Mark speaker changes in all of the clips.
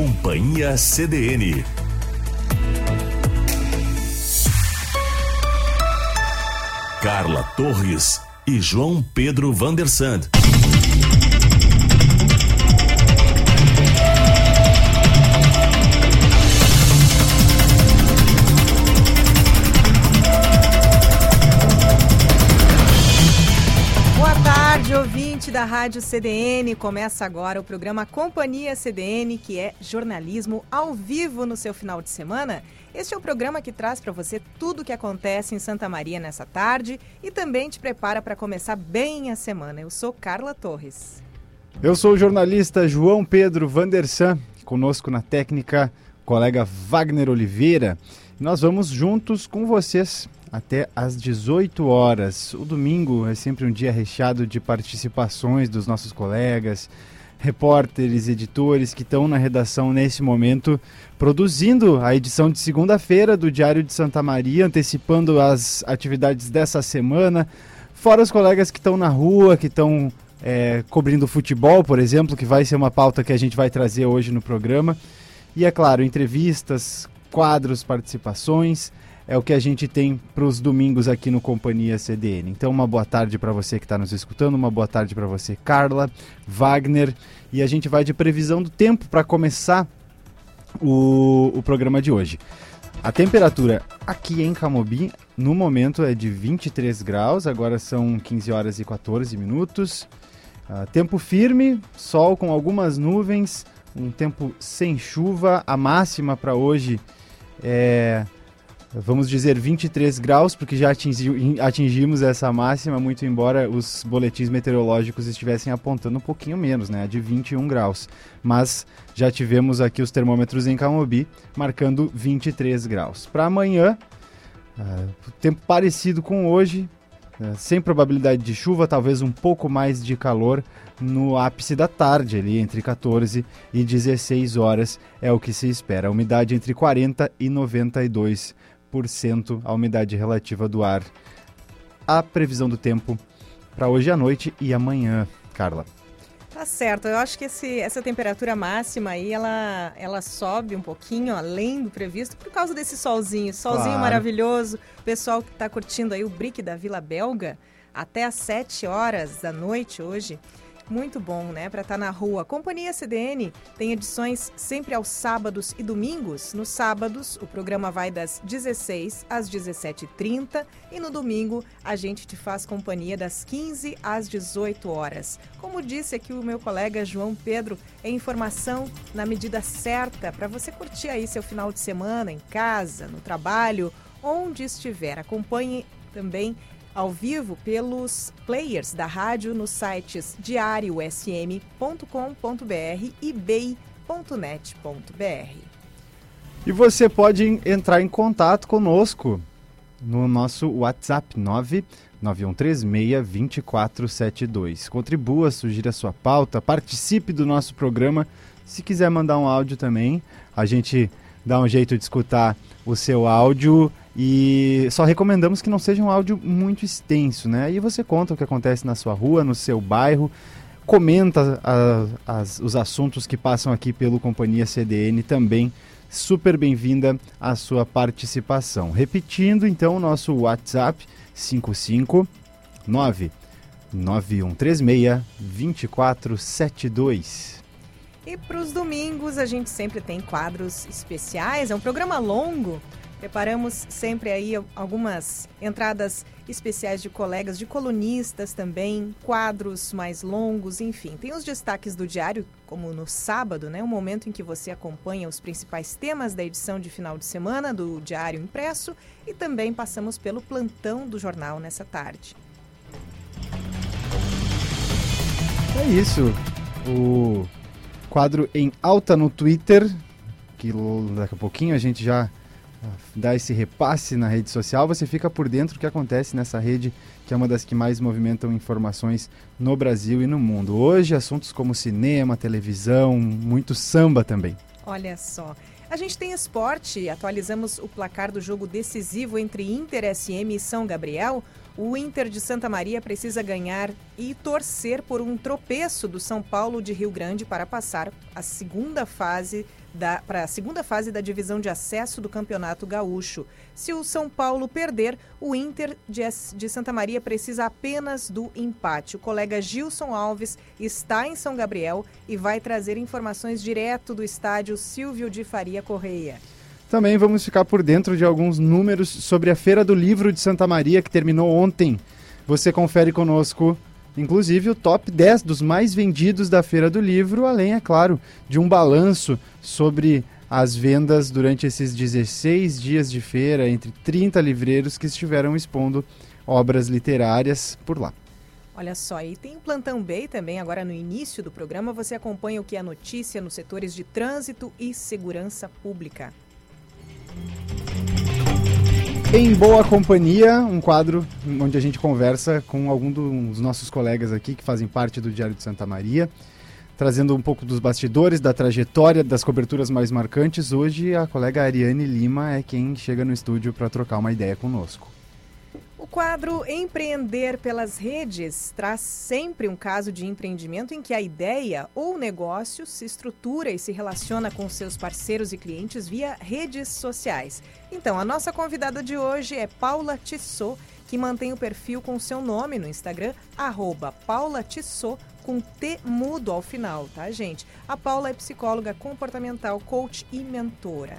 Speaker 1: Companhia CDN. Carla Torres e João Pedro Vandersand.
Speaker 2: Rádio CDN. Começa agora o programa Companhia CDN, que é jornalismo ao vivo no seu final de semana. Este é o programa que traz para você tudo o que acontece em Santa Maria nessa tarde e também te prepara para começar bem a semana. Eu sou Carla Torres.
Speaker 3: Eu sou o jornalista João Pedro Vandersan, conosco na técnica, colega Wagner Oliveira. Nós vamos juntos com vocês até às 18 horas. O domingo é sempre um dia recheado de participações dos nossos colegas, repórteres, editores que estão na redação nesse momento, produzindo a edição de segunda-feira do Diário de Santa Maria, antecipando as atividades dessa semana. Fora os colegas que estão na rua, que estão é, cobrindo futebol, por exemplo, que vai ser uma pauta que a gente vai trazer hoje no programa. E é claro, entrevistas, quadros, participações é o que a gente tem para os domingos aqui no Companhia CDN. Então, uma boa tarde para você que está nos escutando, uma boa tarde para você, Carla, Wagner, e a gente vai de previsão do tempo para começar o, o programa de hoje. A temperatura aqui em Camobi, no momento, é de 23 graus, agora são 15 horas e 14 minutos. Uh, tempo firme, sol com algumas nuvens, um tempo sem chuva. A máxima para hoje é vamos dizer 23 graus, porque já atingi, atingimos essa máxima, muito embora os boletins meteorológicos estivessem apontando um pouquinho menos, né, de 21 graus. Mas já tivemos aqui os termômetros em Camobi marcando 23 graus. Para amanhã, uh, tempo parecido com hoje, uh, sem probabilidade de chuva, talvez um pouco mais de calor no ápice da tarde, ali entre 14 e 16 horas, é o que se espera. A umidade entre 40 e 92 a umidade relativa do ar. A previsão do tempo para hoje à noite e amanhã, Carla.
Speaker 2: Tá certo. Eu acho que esse, essa temperatura máxima aí, ela, ela sobe um pouquinho além do previsto por causa desse solzinho. Solzinho claro. maravilhoso. O pessoal que está curtindo aí o Brick da Vila Belga até às 7 horas da noite hoje. Muito bom, né? Para estar tá na rua. Companhia CDN tem edições sempre aos sábados e domingos. Nos sábados, o programa vai das 16 às 17h30 e no domingo a gente te faz companhia das 15 às 18 horas. Como disse aqui o meu colega João Pedro, é informação na medida certa para você curtir aí seu final de semana em casa, no trabalho, onde estiver. Acompanhe também ao vivo pelos players da rádio nos sites diariosm.com.br e bei.net.br.
Speaker 3: E você pode entrar em contato conosco no nosso WhatsApp 991362472. Contribua, sugira sua pauta, participe do nosso programa. Se quiser mandar um áudio também, a gente dá um jeito de escutar o seu áudio e só recomendamos que não seja um áudio muito extenso, né? Aí você conta o que acontece na sua rua, no seu bairro, comenta a, as, os assuntos que passam aqui pelo Companhia CDN também. Super bem-vinda a sua participação. Repetindo então o nosso WhatsApp 559 9136 2472.
Speaker 2: E para os domingos a gente sempre tem quadros especiais, é um programa longo Preparamos sempre aí algumas entradas especiais de colegas, de colunistas também, quadros mais longos, enfim. Tem os destaques do diário, como no sábado, né? O momento em que você acompanha os principais temas da edição de final de semana do Diário Impresso e também passamos pelo plantão do jornal nessa tarde.
Speaker 3: É isso. O quadro em alta no Twitter, que daqui a pouquinho a gente já dar esse repasse na rede social, você fica por dentro do que acontece nessa rede, que é uma das que mais movimentam informações no Brasil e no mundo. Hoje, assuntos como cinema, televisão, muito samba também.
Speaker 2: Olha só. A gente tem esporte, atualizamos o placar do jogo decisivo entre Inter SM e São Gabriel. O Inter de Santa Maria precisa ganhar e torcer por um tropeço do São Paulo de Rio Grande para passar a segunda fase para a segunda fase da divisão de acesso do Campeonato Gaúcho. Se o São Paulo perder, o Inter de, de Santa Maria precisa apenas do empate. O colega Gilson Alves está em São Gabriel e vai trazer informações direto do estádio Silvio de Faria Correia.
Speaker 3: Também vamos ficar por dentro de alguns números sobre a Feira do Livro de Santa Maria, que terminou ontem. Você confere conosco inclusive o top 10 dos mais vendidos da Feira do Livro, além, é claro, de um balanço sobre as vendas durante esses 16 dias de feira entre 30 livreiros que estiveram expondo obras literárias por lá.
Speaker 2: Olha só, e tem o Plantão B também, agora no início do programa, você acompanha o que é notícia nos setores de trânsito e segurança pública.
Speaker 3: Em Boa Companhia, um quadro onde a gente conversa com algum dos nossos colegas aqui que fazem parte do Diário de Santa Maria, trazendo um pouco dos bastidores, da trajetória, das coberturas mais marcantes. Hoje a colega Ariane Lima é quem chega no estúdio para trocar uma ideia conosco.
Speaker 2: Quadro Empreender pelas Redes traz sempre um caso de empreendimento em que a ideia ou negócio se estrutura e se relaciona com seus parceiros e clientes via redes sociais. Então, a nossa convidada de hoje é Paula Tissot, que mantém o perfil com seu nome no Instagram, arroba Paula Tissot, com T mudo ao final, tá, gente? A Paula é psicóloga comportamental, coach e mentora.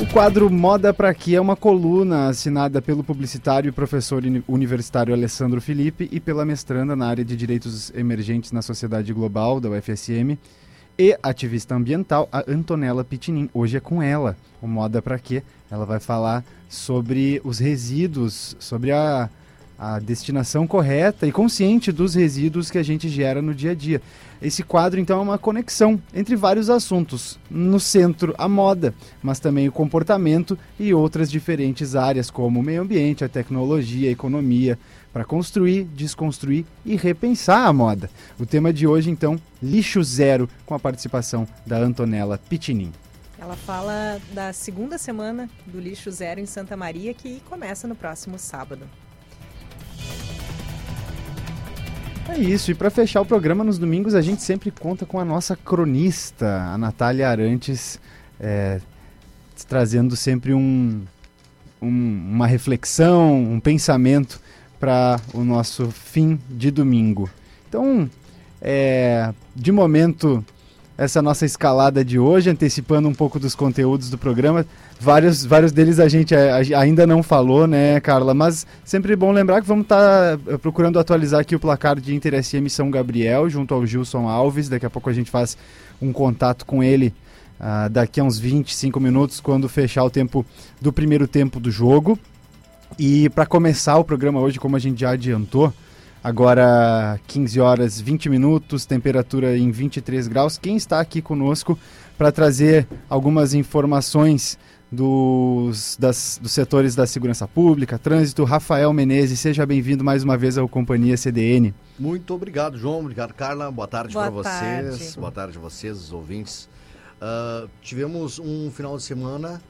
Speaker 3: O quadro Moda para Aqui é uma coluna assinada pelo publicitário e professor universitário Alessandro Felipe e pela mestranda na área de Direitos Emergentes na Sociedade Global, da UFSM, e ativista ambiental, a Antonella Pitinin. Hoje é com ela, o Moda para Quê? Ela vai falar sobre os resíduos, sobre a a destinação correta e consciente dos resíduos que a gente gera no dia a dia. Esse quadro, então, é uma conexão entre vários assuntos. No centro, a moda, mas também o comportamento e outras diferentes áreas, como o meio ambiente, a tecnologia, a economia, para construir, desconstruir e repensar a moda. O tema de hoje, então, lixo zero, com a participação da Antonella Pitinin.
Speaker 2: Ela fala da segunda semana do lixo zero em Santa Maria, que começa no próximo sábado.
Speaker 3: É isso, e para fechar o programa nos domingos, a gente sempre conta com a nossa cronista, a Natália Arantes, é, trazendo sempre um, um, uma reflexão, um pensamento para o nosso fim de domingo. Então, é, de momento, essa nossa escalada de hoje, antecipando um pouco dos conteúdos do programa. Vários, vários deles a gente ainda não falou, né, Carla? Mas sempre bom lembrar que vamos estar tá eh, procurando atualizar aqui o placar de Inter SM São Gabriel, junto ao Gilson Alves. Daqui a pouco a gente faz um contato com ele uh, daqui a uns 25 minutos, quando fechar o tempo do primeiro tempo do jogo. E para começar o programa hoje, como a gente já adiantou, Agora 15 horas 20 minutos, temperatura em 23 graus. Quem está aqui conosco para trazer algumas informações dos, das, dos setores da segurança pública, trânsito, Rafael Menezes, seja bem-vindo mais uma vez ao Companhia CDN.
Speaker 4: Muito obrigado, João. Obrigado, Carla. Boa tarde para vocês. Tarde. Boa tarde a vocês, os ouvintes. Uh, tivemos um final de semana,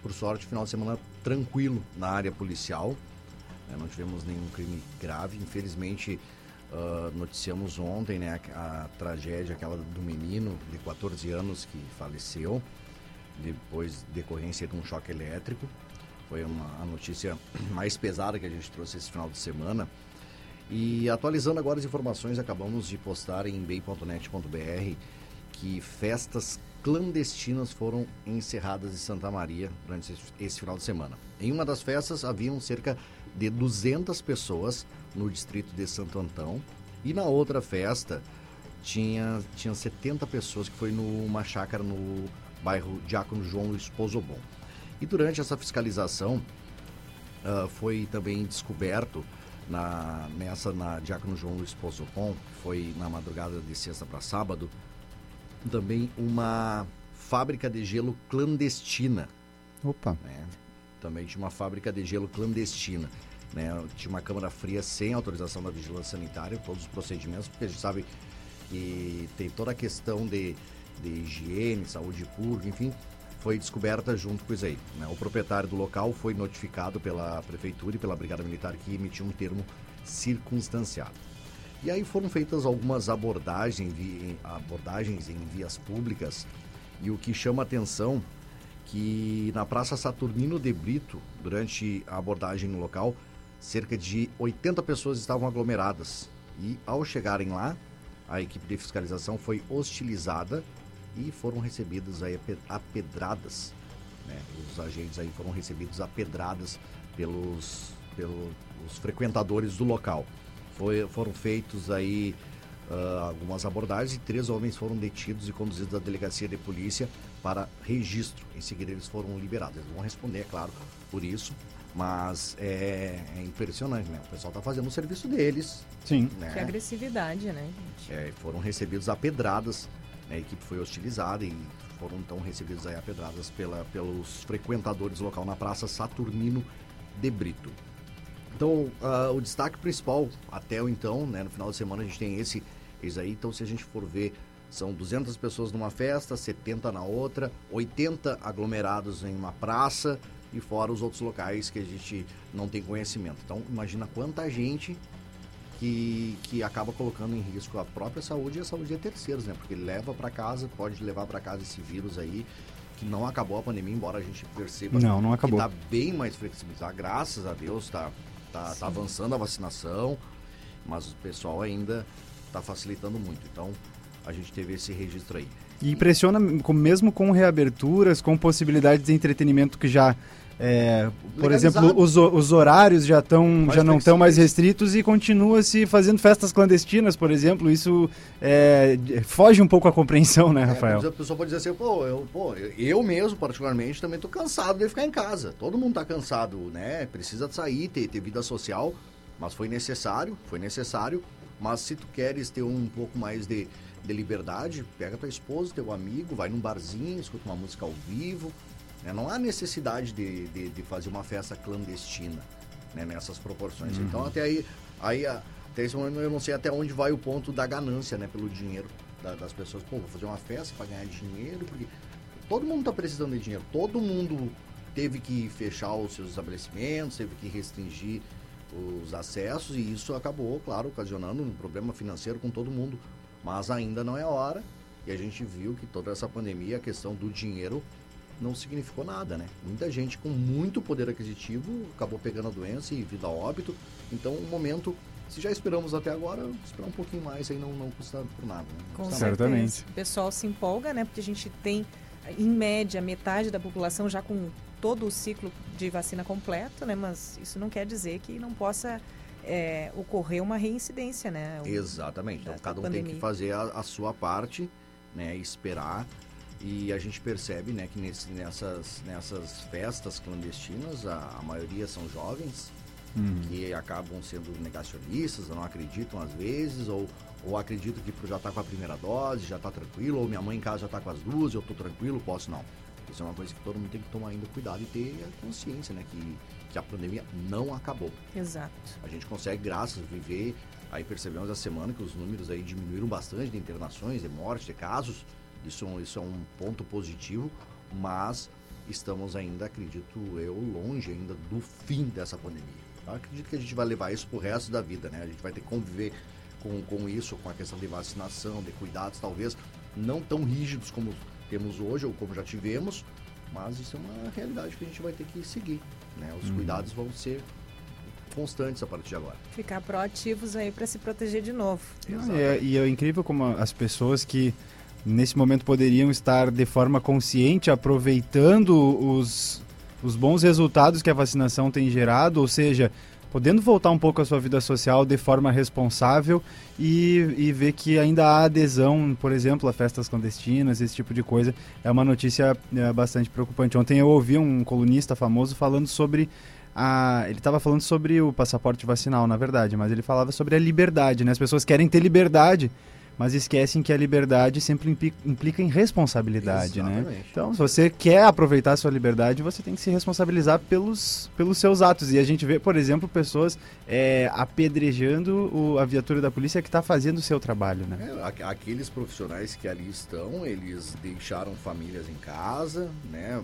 Speaker 4: por sorte, final de semana tranquilo na área policial. Né? Não tivemos nenhum crime grave. Infelizmente, uh, noticiamos ontem né, a, a, tragédia aquela do menino de 14 anos que faleceu depois decorrência de um choque elétrico. Foi uma, a notícia mais pesada que a gente trouxe esse final de semana. E atualizando agora as informações, acabamos de postar em bem.net.br que festas clandestinas foram encerradas em Santa Maria durante esse final de semana. Em uma das festas haviam cerca de 200 pessoas no distrito de Santo Antão. E na outra festa tinha, tinha 70 pessoas que foi numa chácara no bairro Diácono João Luiz Pozobon. E durante essa fiscalização uh, foi também descoberto na, nessa na Diácono João Luiz Pozobon, foi na madrugada de sexta para sábado, também uma fábrica de gelo clandestina.
Speaker 3: Opa!
Speaker 4: Né? Também tinha uma fábrica de gelo clandestina. Né? Tinha uma câmara fria sem autorização da vigilância sanitária, todos os procedimentos, porque a gente sabe que tem toda a questão de, de higiene, saúde pública, enfim, foi descoberta junto com isso aí. Né? O proprietário do local foi notificado pela prefeitura e pela Brigada Militar que emitiu um termo circunstanciado. E aí foram feitas algumas abordagens, abordagens em vias públicas e o que chama atenção que na Praça Saturnino de Brito, durante a abordagem no local, cerca de 80 pessoas estavam aglomeradas. E ao chegarem lá, a equipe de fiscalização foi hostilizada e foram recebidos aí a pedradas. Né? Os agentes aí foram recebidos a pedradas pelos, pelos frequentadores do local. Foi, foram feitos aí uh, algumas abordagens e três homens foram detidos e conduzidos à delegacia de polícia para registro. Em seguida, eles foram liberados. Eles vão responder, é claro, por isso. Mas é, é impressionante, né? O pessoal está fazendo o serviço deles.
Speaker 2: Sim. Né? Que agressividade, né, gente?
Speaker 4: É, foram recebidos a pedradas. Né? A equipe foi hostilizada e foram então recebidos aí a pedradas pela, pelos frequentadores local na Praça Saturnino de Brito. Então, uh, o destaque principal até o então, né, no final de semana a gente tem esse, esse aí. Então, se a gente for ver, são 200 pessoas numa festa, 70 na outra, 80 aglomerados em uma praça e fora os outros locais que a gente não tem conhecimento. Então, imagina quanta gente que, que acaba colocando em risco a própria saúde e a saúde de terceiros, né? Porque leva para casa, pode levar para casa esse vírus aí que não acabou a pandemia, embora a gente perceba
Speaker 3: não, não acabou.
Speaker 4: que está bem mais flexibilizado. Graças a Deus está tá, tá avançando a vacinação, mas o pessoal ainda está facilitando muito. Então a gente teve esse registro aí.
Speaker 3: E impressiona, mesmo com reaberturas, com possibilidades de entretenimento que já é, por exemplo, os, os horários já, tão, já não estão mais restritos e continua-se fazendo festas clandestinas, por exemplo. Isso é, foge um pouco a compreensão, né, é, Rafael?
Speaker 4: É, a pessoa pode dizer assim, pô, eu, pô, eu mesmo, particularmente, também estou cansado de ficar em casa. Todo mundo está cansado, né? Precisa sair, ter, ter vida social, mas foi necessário, foi necessário. Mas se tu queres ter um pouco mais de, de liberdade, pega tua esposa, teu amigo, vai num barzinho, escuta uma música ao vivo, né? Não há necessidade de, de, de, fazer uma festa clandestina né? nessas proporções. Uhum. Então, até aí, aí, até esse momento, eu não sei até onde vai o ponto da ganância né? pelo dinheiro da, das pessoas. Pô, vou fazer uma festa para ganhar dinheiro, porque todo mundo está precisando de dinheiro. Todo mundo teve que fechar os seus estabelecimentos, teve que restringir os acessos e isso acabou, claro, ocasionando um problema financeiro com todo mundo. Mas ainda não é hora e a gente viu que toda essa pandemia, a questão do dinheiro não significou nada, né? Muita gente com muito poder aquisitivo acabou pegando a doença e vida a óbito. Então, o momento, se já esperamos até agora, esperar um pouquinho mais aí não, não custa por nada. Né?
Speaker 2: Com Certamente. O pessoal se empolga, né? Porque a gente tem, em média, metade da população já com todo o ciclo de vacina completo, né? Mas isso não quer dizer que não possa é, ocorrer uma reincidência, né?
Speaker 4: Exatamente. Então, cada um pandemia. tem que fazer a, a sua parte, né? Esperar e a gente percebe né, que nesse, nessas, nessas festas clandestinas, a, a maioria são jovens, uhum. que acabam sendo negacionistas, não acreditam às vezes, ou, ou acreditam que já está com a primeira dose, já está tranquilo, ou minha mãe em casa já está com as duas, eu estou tranquilo, posso não. Isso é uma coisa que todo mundo tem que tomar ainda cuidado e ter a consciência, né? Que, que a pandemia não acabou.
Speaker 2: Exato.
Speaker 4: A gente consegue, graças a viver, aí percebemos essa semana que os números aí diminuíram bastante de internações, de mortes, de casos, isso, isso é um ponto positivo, mas estamos ainda, acredito eu, longe ainda do fim dessa pandemia. Eu acredito que a gente vai levar isso para o resto da vida, né? A gente vai ter que conviver com, com isso, com a questão de vacinação, de cuidados, talvez não tão rígidos como temos hoje ou como já tivemos, mas isso é uma realidade que a gente vai ter que seguir, né? Os hum. cuidados vão ser constantes a partir de agora.
Speaker 2: Ficar proativos aí para se proteger de novo.
Speaker 3: É, e é incrível como as pessoas que nesse momento poderiam estar de forma consciente aproveitando os, os bons resultados que a vacinação tem gerado, ou seja, podendo voltar um pouco à sua vida social de forma responsável e, e ver que ainda há adesão, por exemplo, a festas clandestinas, esse tipo de coisa, é uma notícia é, bastante preocupante. Ontem eu ouvi um colunista famoso falando sobre a, ele estava falando sobre o passaporte vacinal, na verdade, mas ele falava sobre a liberdade, né? As pessoas querem ter liberdade, mas esquecem que a liberdade sempre implica em responsabilidade, né? Exatamente. né? Então, se você quer aproveitar a sua liberdade, você tem que se responsabilizar pelos, pelos seus atos. E a gente vê, por exemplo, pessoas é, apedrejando o, a viatura da polícia que está fazendo o seu trabalho, né?
Speaker 4: É, aqueles profissionais que ali estão, eles deixaram famílias em casa, né?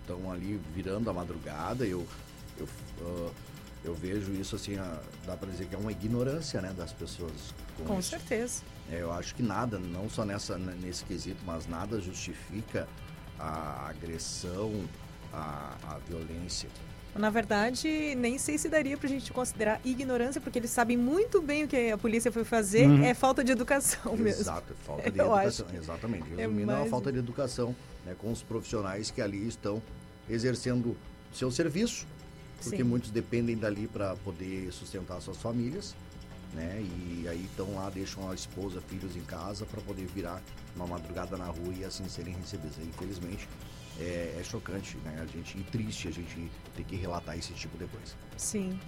Speaker 4: Estão ali virando a madrugada. Eu, eu uh, eu vejo isso assim, a, dá para dizer que é uma ignorância né, das pessoas.
Speaker 2: Com, com certeza.
Speaker 4: É, eu acho que nada, não só nessa, nesse quesito, mas nada justifica a agressão, a, a violência.
Speaker 2: Na verdade, nem sei se daria para a gente considerar ignorância, porque eles sabem muito bem o que a polícia foi fazer, uhum. é falta de educação mesmo.
Speaker 4: Exato, falta de Eu educação. Exatamente. É Resumindo, é, mais... uma falta de educação né, com os profissionais que ali estão exercendo seu serviço, porque Sim. muitos dependem dali para poder sustentar suas famílias, né? E aí estão lá, deixam a esposa, filhos em casa para poder virar uma madrugada na rua e assim serem recebidos. Infelizmente, é, é, chocante, né? A gente e triste a gente ter que relatar esse tipo de coisa.
Speaker 2: Sim.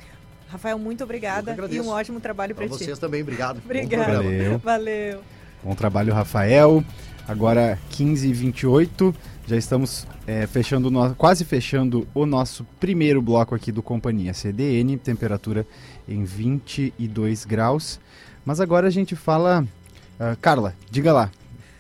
Speaker 2: Rafael, muito obrigada e um ótimo trabalho para ti.
Speaker 4: vocês também, obrigado.
Speaker 2: Obrigada. Valeu. Valeu.
Speaker 3: Bom trabalho, Rafael. Agora 15 e 28 já estamos é, fechando no, quase fechando o nosso primeiro bloco aqui do Companhia CDN, temperatura em 22 graus. Mas agora a gente fala. Uh, Carla, diga lá,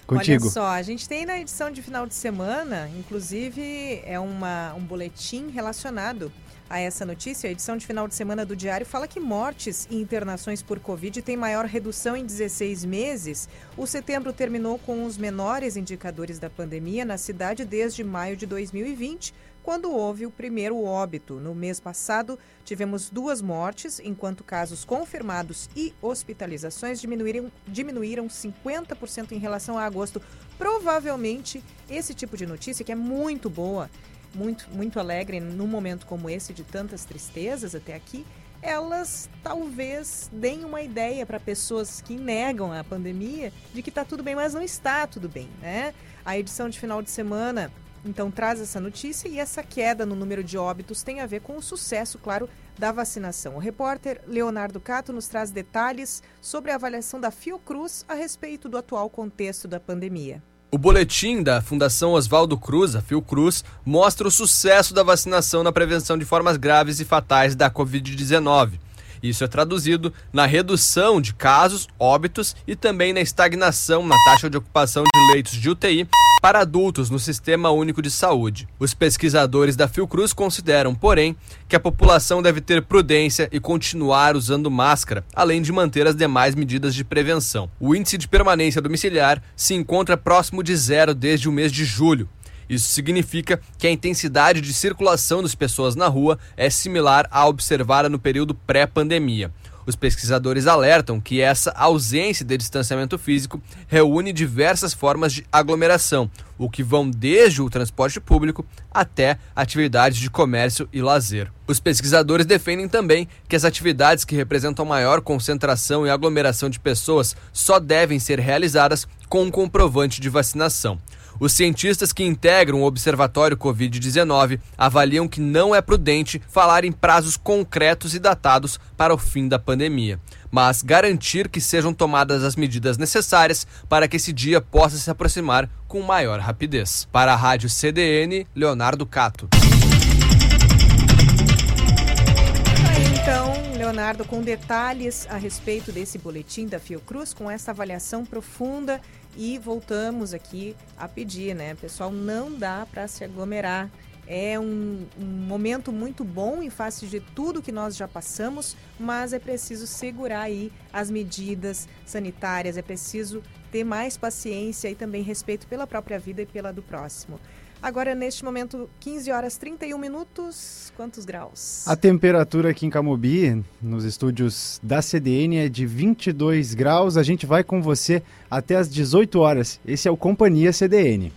Speaker 3: Contigo.
Speaker 2: Olha só, a gente tem na edição de final de semana, inclusive é uma, um boletim relacionado a essa notícia. A edição de final de semana do Diário fala que mortes e internações por Covid têm maior redução em 16 meses. O setembro terminou com os menores indicadores da pandemia na cidade desde maio de 2020, quando houve o primeiro óbito. No mês passado, tivemos duas mortes, enquanto casos confirmados e hospitalizações diminuíram, diminuíram 50% em relação a agosto. Provavelmente, esse tipo de notícia, que é muito boa, muito, muito alegre num momento como esse, de tantas tristezas até aqui, elas talvez deem uma ideia para pessoas que negam a pandemia de que está tudo bem, mas não está tudo bem, né? A edição de final de semana então traz essa notícia e essa queda no número de óbitos tem a ver com o sucesso, claro, da vacinação. O repórter Leonardo Cato nos traz detalhes sobre a avaliação da Fiocruz a respeito do atual contexto da pandemia.
Speaker 5: O boletim da Fundação Oswaldo Cruz, a Fiocruz, mostra o sucesso da vacinação na prevenção de formas graves e fatais da Covid-19. Isso é traduzido na redução de casos, óbitos e também na estagnação na taxa de ocupação de leitos de UTI para adultos no Sistema Único de Saúde. Os pesquisadores da Fiocruz consideram, porém, que a população deve ter prudência e continuar usando máscara, além de manter as demais medidas de prevenção. O índice de permanência domiciliar se encontra próximo de zero desde o mês de julho. Isso significa que a intensidade de circulação das pessoas na rua é similar à observada no período pré-pandemia. Os pesquisadores alertam que essa ausência de distanciamento físico reúne diversas formas de aglomeração, o que vão desde o transporte público até atividades de comércio e lazer. Os pesquisadores defendem também que as atividades que representam maior concentração e aglomeração de pessoas só devem ser realizadas com um comprovante de vacinação. Os cientistas que integram o Observatório Covid-19 avaliam que não é prudente falar em prazos concretos e datados para o fim da pandemia, mas garantir que sejam tomadas as medidas necessárias para que esse dia possa se aproximar com maior rapidez. Para a Rádio CDN, Leonardo Cato.
Speaker 2: Então, Leonardo, com detalhes a respeito desse boletim da Fiocruz, com essa avaliação profunda e voltamos aqui a pedir, né? Pessoal, não dá para se aglomerar. É um, um, momento muito bom em face de tudo que nós já passamos, mas é preciso segurar aí as medidas sanitárias, é preciso ter mais paciência e também respeito pela própria vida e pela do próximo. Agora, neste momento, 15 horas 31 minutos. Quantos graus?
Speaker 3: A temperatura aqui em Camobi, nos estúdios da CDN, é de 22 graus. A gente vai com você até as 18 horas. Esse é o Companhia CDN.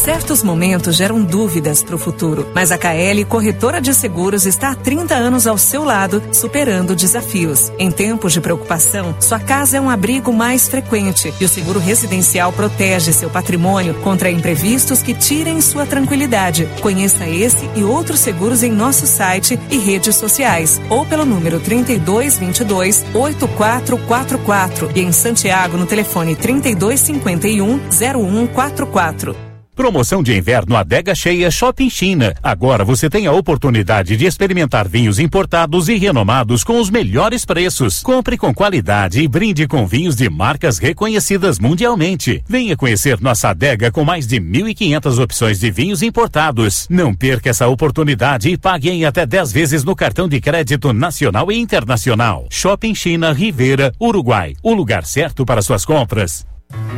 Speaker 6: Certos momentos geram dúvidas para o futuro, mas a KL Corretora de Seguros está há 30 anos ao seu lado, superando desafios. Em tempos de preocupação, sua casa é um abrigo mais frequente e o seguro residencial protege seu patrimônio contra imprevistos que tirem sua tranquilidade. Conheça esse e outros seguros em nosso site e redes sociais ou pelo número 3222 8444 e em Santiago no telefone 3251 0144.
Speaker 7: Promoção de inverno Adega Cheia Shopping China. Agora você tem a oportunidade de experimentar vinhos importados e renomados com os melhores preços. Compre com qualidade e brinde com vinhos de marcas reconhecidas mundialmente. Venha conhecer nossa adega com mais de 1.500 opções de vinhos importados. Não perca essa oportunidade e pague em até 10 vezes no cartão de crédito nacional e internacional. Shopping China Rivera, Uruguai. O lugar certo para suas compras.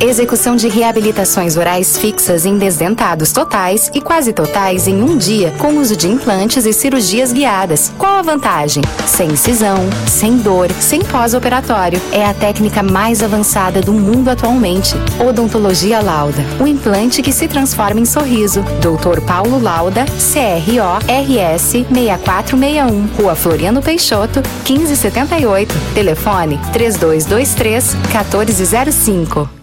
Speaker 8: Execução de reabilitações orais fixas em desdentados totais e quase totais em um dia, com uso de implantes e cirurgias guiadas. Qual a vantagem? Sem incisão, sem dor, sem pós-operatório. É a técnica mais avançada do mundo atualmente. Odontologia Lauda, o implante que se transforma em sorriso. Dr. Paulo Lauda, CRO-RS 6461, Rua Floriano Peixoto, 1578. Telefone 3223 1405.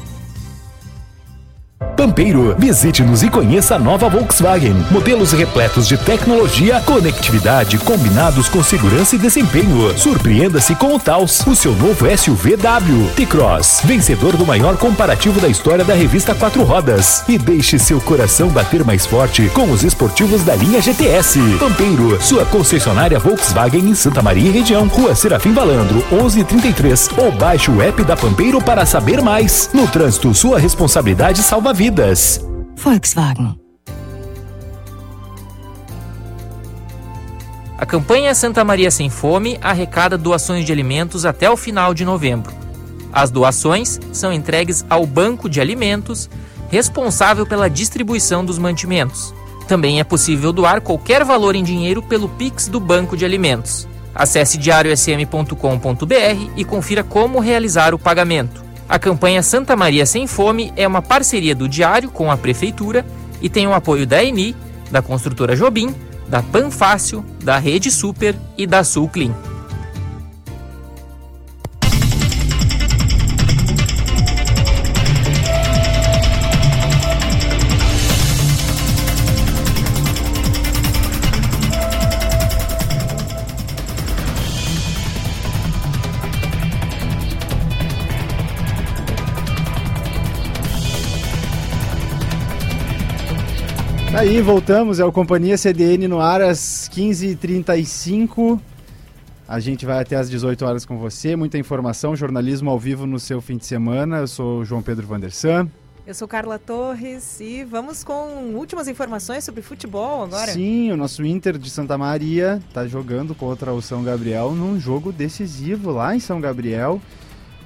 Speaker 9: Pampeiro, visite-nos e conheça a nova Volkswagen. Modelos repletos de tecnologia, conectividade, combinados com segurança e desempenho. Surpreenda-se com o Taos, o seu novo SUV W. T-Cross, vencedor do maior comparativo da história da revista Quatro Rodas. E deixe seu coração bater mais forte com os esportivos da linha GTS. Pampeiro, sua concessionária Volkswagen em Santa Maria e região. Rua Serafim Balandro, 1133. Ou baixe o app da Pampeiro para saber mais. No trânsito, sua responsabilidade salva vidas vidas.
Speaker 10: Volkswagen. A campanha Santa Maria Sem Fome arrecada doações de alimentos até o final de novembro. As doações são entregues ao Banco de Alimentos, responsável pela distribuição dos mantimentos. Também é possível doar qualquer valor em dinheiro pelo Pix do Banco de Alimentos. Acesse diariosm.com.br e confira como realizar o pagamento. A campanha Santa Maria Sem Fome é uma parceria do Diário com a Prefeitura e tem o apoio da ENI, da construtora Jobim, da Panfácil, da Rede Super e da Sul Clean.
Speaker 3: Aí, voltamos, é o Companhia CDN no ar às 15h35. A gente vai até às 18 horas com você, muita informação, jornalismo ao vivo no seu fim de semana. Eu sou o João Pedro Vandersan.
Speaker 2: Eu sou Carla Torres e vamos com últimas informações sobre futebol agora.
Speaker 3: Sim, o nosso Inter de Santa Maria está jogando contra o São Gabriel num jogo decisivo lá em São Gabriel.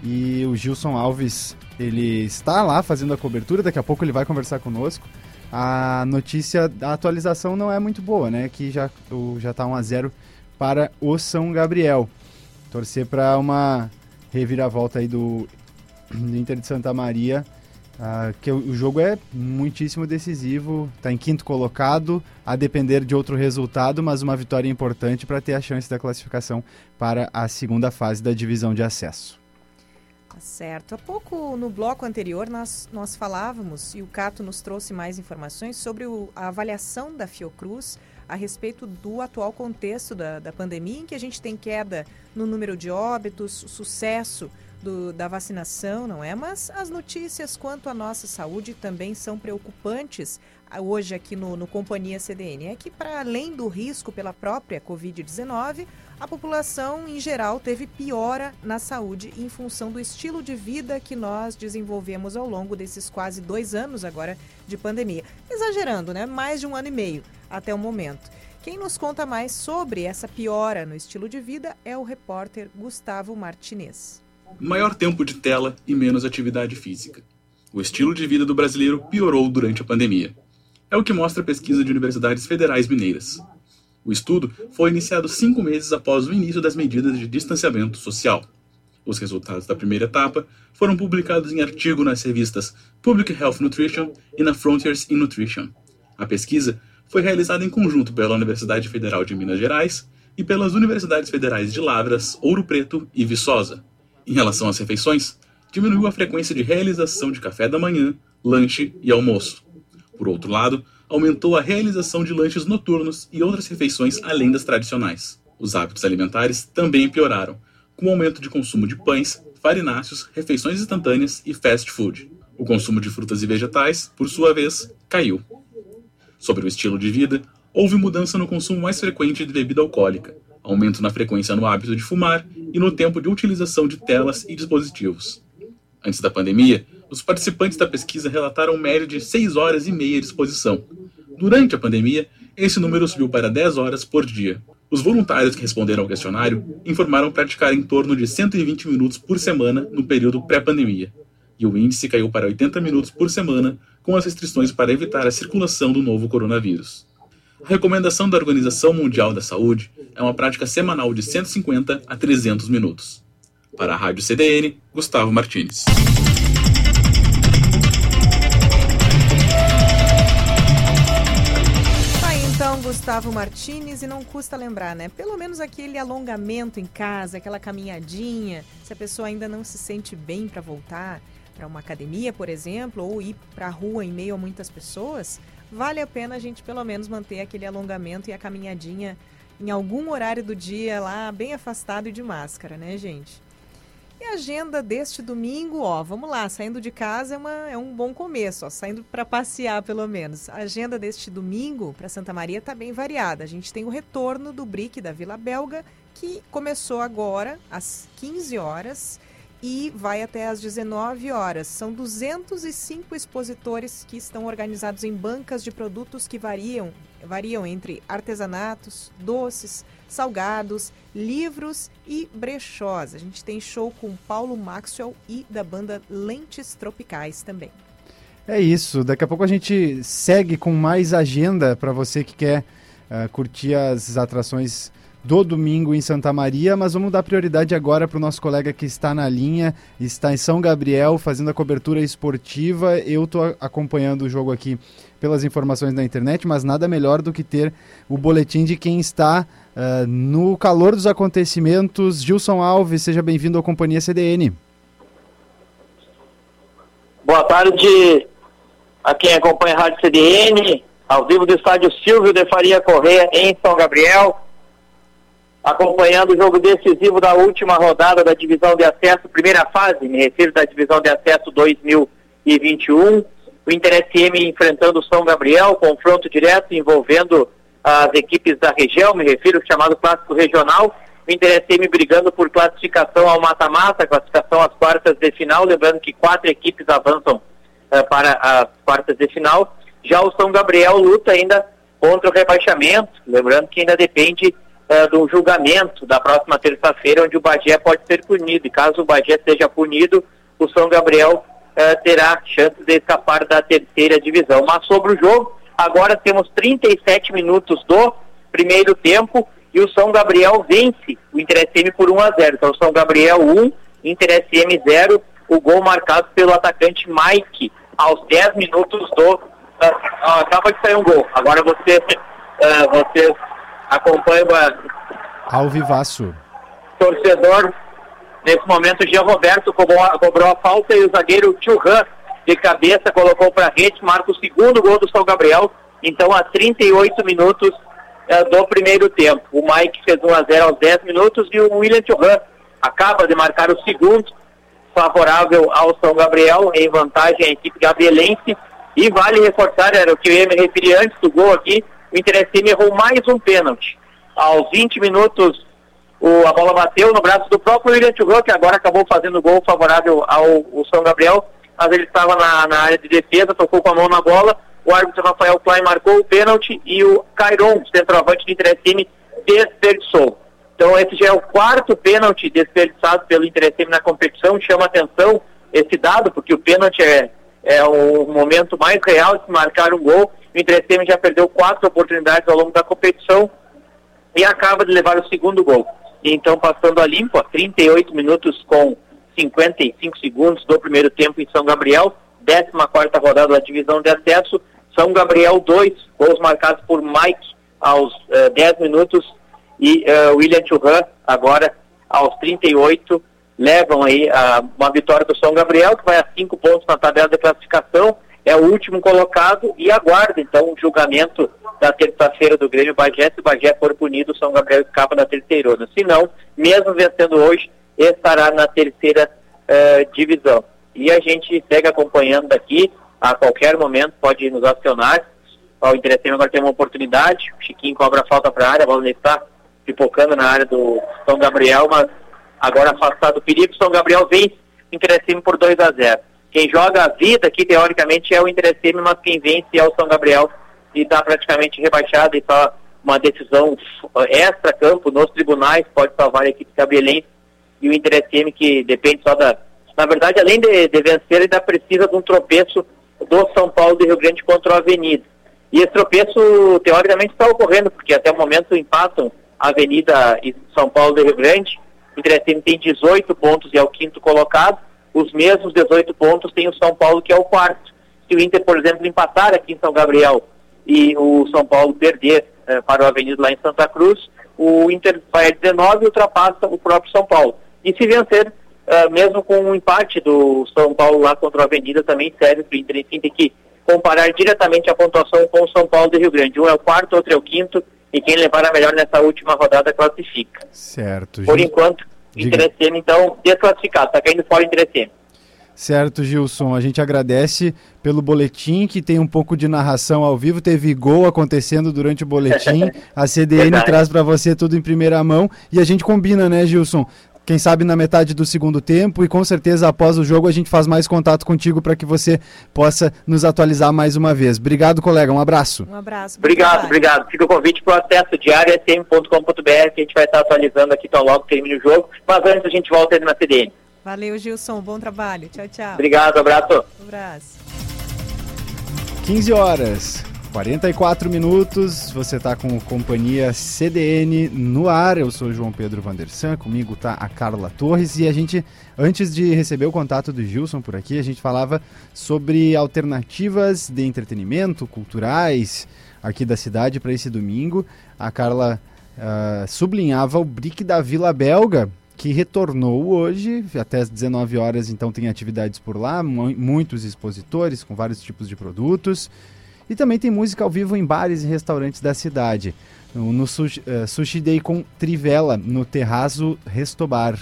Speaker 3: E o Gilson Alves, ele está lá fazendo a cobertura, daqui a pouco ele vai conversar conosco a notícia, a atualização não é muito boa, né? Que já, já tá 1 a 0 para o São Gabriel. Torcer para uma reviravolta aí do, do Inter de Santa Maria, uh, que o, o, jogo é muitíssimo decisivo, está em quinto colocado, a depender de outro resultado, mas uma vitória importante para ter a chance da classificação para a segunda fase da divisão de acesso.
Speaker 2: Tá certo. Há pouco, no bloco anterior, nós, nós falávamos, e o Cato nos trouxe mais informações sobre o, a avaliação da Fiocruz a respeito do atual contexto da, da pandemia, em que a gente tem queda no número de óbitos, sucesso do, da vacinação, não é? Mas as notícias quanto à nossa saúde também são preocupantes hoje aqui no, no Companhia CDN. É que, para além do risco pela própria Covid-19, a população em geral teve piora na saúde em função do estilo de vida que nós desenvolvemos ao longo desses quase dois anos agora de pandemia. Exagerando, né? Mais de um ano e meio até o momento. Quem nos conta mais sobre essa piora no estilo de vida é o repórter Gustavo Martinez.
Speaker 11: Maior tempo de tela e menos atividade física. O estilo de vida do brasileiro piorou durante a pandemia. É o que mostra a pesquisa de universidades federais mineiras. O estudo foi iniciado cinco meses após o início das medidas de distanciamento social. Os resultados da primeira etapa foram publicados em artigo nas revistas Public Health Nutrition e na Frontiers in Nutrition. A pesquisa
Speaker 12: foi realizada em conjunto pela Universidade Federal de Minas Gerais e pelas Universidades Federais de Lavras, Ouro Preto e Viçosa. Em relação às refeições, diminuiu a frequência de realização de café da manhã, lanche e almoço. Por outro lado, aumentou a realização de lanches noturnos e outras refeições além das tradicionais. Os hábitos alimentares também pioraram, com o aumento de consumo de pães, farináceos, refeições instantâneas e fast food. O consumo de frutas e vegetais, por sua vez, caiu. Sobre o estilo de vida, houve mudança no consumo mais frequente de bebida alcoólica, aumento na frequência no hábito de fumar e no tempo de utilização de telas e dispositivos. Antes da pandemia, os participantes da pesquisa relataram média de 6 horas e meia de exposição. Durante a pandemia, esse número subiu para 10 horas por dia. Os voluntários que responderam ao questionário informaram praticar em torno de 120 minutos por semana no período pré-pandemia, e o índice caiu para 80 minutos por semana com as restrições para evitar a circulação do novo coronavírus. A recomendação da Organização Mundial da Saúde é uma prática semanal de 150 a 300 minutos. Para a Rádio CDN, Gustavo Martins.
Speaker 2: Gustavo Martinez e não custa lembrar, né? Pelo menos aquele alongamento em casa, aquela caminhadinha, se a pessoa ainda não se sente bem para voltar para uma academia, por exemplo, ou ir para a rua em meio a muitas pessoas, vale a pena a gente pelo menos manter aquele alongamento e a caminhadinha em algum horário do dia lá, bem afastado e de máscara, né, gente? E a agenda deste domingo, ó, vamos lá, saindo de casa é, uma, é um bom começo, ó, saindo para passear pelo menos. A agenda deste domingo para Santa Maria está bem variada. A gente tem o retorno do BRIC da Vila Belga, que começou agora às 15 horas e vai até às 19 horas. São 205 expositores que estão organizados em bancas de produtos que variam, variam entre artesanatos, doces, salgados, livros e brechós. A gente tem show com Paulo Maxwell e da banda Lentes Tropicais também.
Speaker 3: É isso. Daqui a pouco a gente segue com mais agenda para você que quer uh, curtir as atrações do domingo em Santa Maria, mas vamos dar prioridade agora para o nosso colega que está na linha, está em São Gabriel fazendo a cobertura esportiva. Eu estou acompanhando o jogo aqui pelas informações na internet, mas nada melhor do que ter o boletim de quem está uh, no calor dos acontecimentos. Gilson Alves, seja bem-vindo à Companhia CDN.
Speaker 13: Boa tarde a quem acompanha a Rádio CDN, ao vivo do estádio Silvio de Faria Corrêa, em São Gabriel acompanhando o jogo decisivo da última rodada da divisão de acesso, primeira fase, me refiro da divisão de acesso 2021. O Inter SM enfrentando o São Gabriel, confronto direto envolvendo as equipes da região, me refiro ao chamado clássico regional. O Inter SM brigando por classificação ao mata-mata, classificação às quartas de final, lembrando que quatro equipes avançam uh, para as quartas de final. Já o São Gabriel luta ainda contra o rebaixamento, lembrando que ainda depende uh, do julgamento da próxima terça-feira, onde o Bagé pode ser punido. E caso o Bagé seja punido, o São Gabriel uh, terá chance de escapar da terceira divisão. Mas sobre o jogo, agora temos 37 minutos do primeiro tempo e o São Gabriel vence o Inter SM por 1 a 0. Então, São Gabriel 1, Inter SM 0, o gol marcado pelo atacante Mike aos 10 minutos do. Uh, acaba de sair um gol. Agora você, uh, vocês acompanho
Speaker 3: ao vivaço.
Speaker 13: Torcedor, nesse momento, o Jean Roberto cobrou, cobrou a falta e o zagueiro Churran de cabeça colocou para rede, marca o segundo gol do São Gabriel. Então, a 38 minutos é, do primeiro tempo. O Mike fez 1 a 0 aos 10 minutos e o William Churran acaba de marcar o segundo, favorável ao São Gabriel, em vantagem à equipe gabrielense. E vale reforçar, era o que eu ia me referir antes do gol aqui, o Inter errou mais um pênalti. Aos 20 minutos, o, a bola bateu no braço do próprio William Tugão, que agora acabou fazendo gol favorável ao, ao São Gabriel, mas ele estava na, na, área de defesa, tocou com a mão na bola, o árbitro Rafael Klein marcou o pênalti e o Cairon, centroavante do Inter desperdiçou. Então esse já é o quarto pênalti desperdiçado pelo Inter na competição, chama atenção esse dado, porque o pênalti é, é o momento mais real de marcar um gol, o Inter já perdeu quatro oportunidades ao longo da competição e acaba de levar o segundo gol. Então, passando a limpo, a 38 minutos com 55 segundos do primeiro tempo em São Gabriel, 14 rodada da divisão de acesso, São Gabriel 2, gols marcados por Mike aos uh, eh, 10 minutos. E uh, William Churran agora aos 38 levam aí a, uma vitória do São Gabriel, que vai a cinco pontos na tabela de classificação, é o último colocado e aguarda então o julgamento da terça-feira do Grêmio Bagé, se o Bagé for punido, o São Gabriel escapa da terceirona. Se não, mesmo vencendo hoje, estará na terceira uh, divisão. E a gente segue acompanhando daqui, a qualquer momento pode nos acionar. O interessante agora tem uma oportunidade, o Chiquinho cobra a falta para a área, a bola está pipocando na área do São Gabriel, mas agora afastado do perigo, São Gabriel vence o Interessime por 2 a 0. Quem joga a vida aqui, teoricamente, é o Interessime, mas quem vence é o São Gabriel e está praticamente rebaixado e só uma decisão extra-campo nos tribunais pode salvar a equipe gabrielense e o Interessime que depende só da... Na verdade, além de, de vencer, ainda precisa de um tropeço do São Paulo do Rio Grande contra o Avenida. E esse tropeço, teoricamente, está ocorrendo, porque até o momento empatam a Avenida e São Paulo do Rio Grande. O Interessime tem 18 pontos e é o quinto colocado. Os mesmos 18 pontos tem o São Paulo, que é o quarto. Se o Inter, por exemplo, empatar aqui em São Gabriel e o São Paulo perder eh, para o Avenida lá em Santa Cruz, o Inter vai a 19 e ultrapassa o próprio São Paulo. E se vencer, uh, mesmo com um empate do São Paulo lá contra o Avenida, também serve para o Inter. Enfim, tem que comparar diretamente a pontuação com o São Paulo do Rio Grande. Um é o quarto, outro é o quinto, e quem levar a melhor nessa última rodada classifica.
Speaker 3: Certo.
Speaker 13: Por enquanto, Inter então, desclassificado, está caindo fora o Inter
Speaker 3: Certo, Gilson. A gente agradece pelo boletim, que tem um pouco de narração ao vivo. Teve gol acontecendo durante o boletim. A CDN traz para você tudo em primeira mão. E a gente combina, né, Gilson? Quem sabe na metade do segundo tempo e com certeza após o jogo a gente faz mais contato contigo para que você possa nos atualizar mais uma vez. Obrigado, colega. Um abraço.
Speaker 2: Um abraço.
Speaker 13: Obrigado, obrigado. Fica o convite para o acesso diário sm.com.br que a gente vai estar atualizando aqui tão logo termine o jogo. Mas antes a gente volta na CDN.
Speaker 2: Valeu, Gilson. Bom trabalho. Tchau, tchau.
Speaker 13: Obrigado, abraço.
Speaker 2: Um abraço.
Speaker 3: 15 horas. 44 minutos, você está com companhia CDN no ar. Eu sou João Pedro Vandersan, comigo está a Carla Torres e a gente, antes de receber o contato do Gilson por aqui, a gente falava sobre alternativas de entretenimento culturais aqui da cidade para esse domingo. A Carla uh, sublinhava o Brick da Vila Belga, que retornou hoje, até às 19 horas, então tem atividades por lá, muitos expositores com vários tipos de produtos. E também tem música ao vivo em bares e restaurantes da cidade. No Sushi, uh, sushi Day com Trivela, no Terraço Restobar.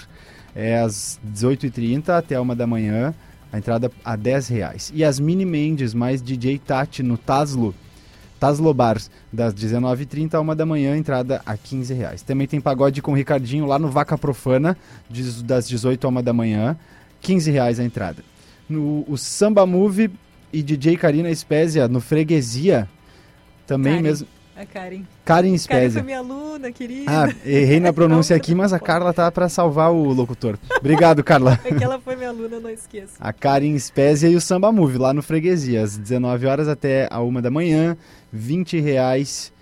Speaker 3: É às 18h30 até 1 da manhã, a entrada a 10 reais. E as Mini Mendes mais DJ Tati no Taslo, Taslo Bars, das 19h30 a 1 da manhã, entrada a 15 reais. Também tem pagode com Ricardinho lá no Vaca Profana, das 18 a 1 da manhã, 15 reais a entrada. No, o Samba Move e DJ Karina Spezia no Freguesia. Também
Speaker 2: Karen.
Speaker 3: mesmo.
Speaker 2: A Karen.
Speaker 3: Karen Spezia.
Speaker 2: Karen foi minha aluna, querida.
Speaker 3: Ah, errei na pronúncia aqui, mas a Carla tá para salvar o locutor. Obrigado, Carla.
Speaker 2: É que ela foi minha aluna, não esqueça.
Speaker 3: A Karen Spezia e o Samba Move lá no Freguesia, às 19 horas até a 1 da manhã, 20 reais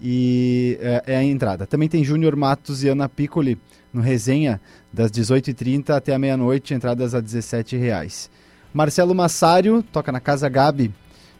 Speaker 3: e é, é a entrada. Também tem Júnior Matos e Ana Piccoli no Resenha, das 18h30 até a meia-noite, entradas a 17 reais. Marcelo Massário toca na Casa Gabi.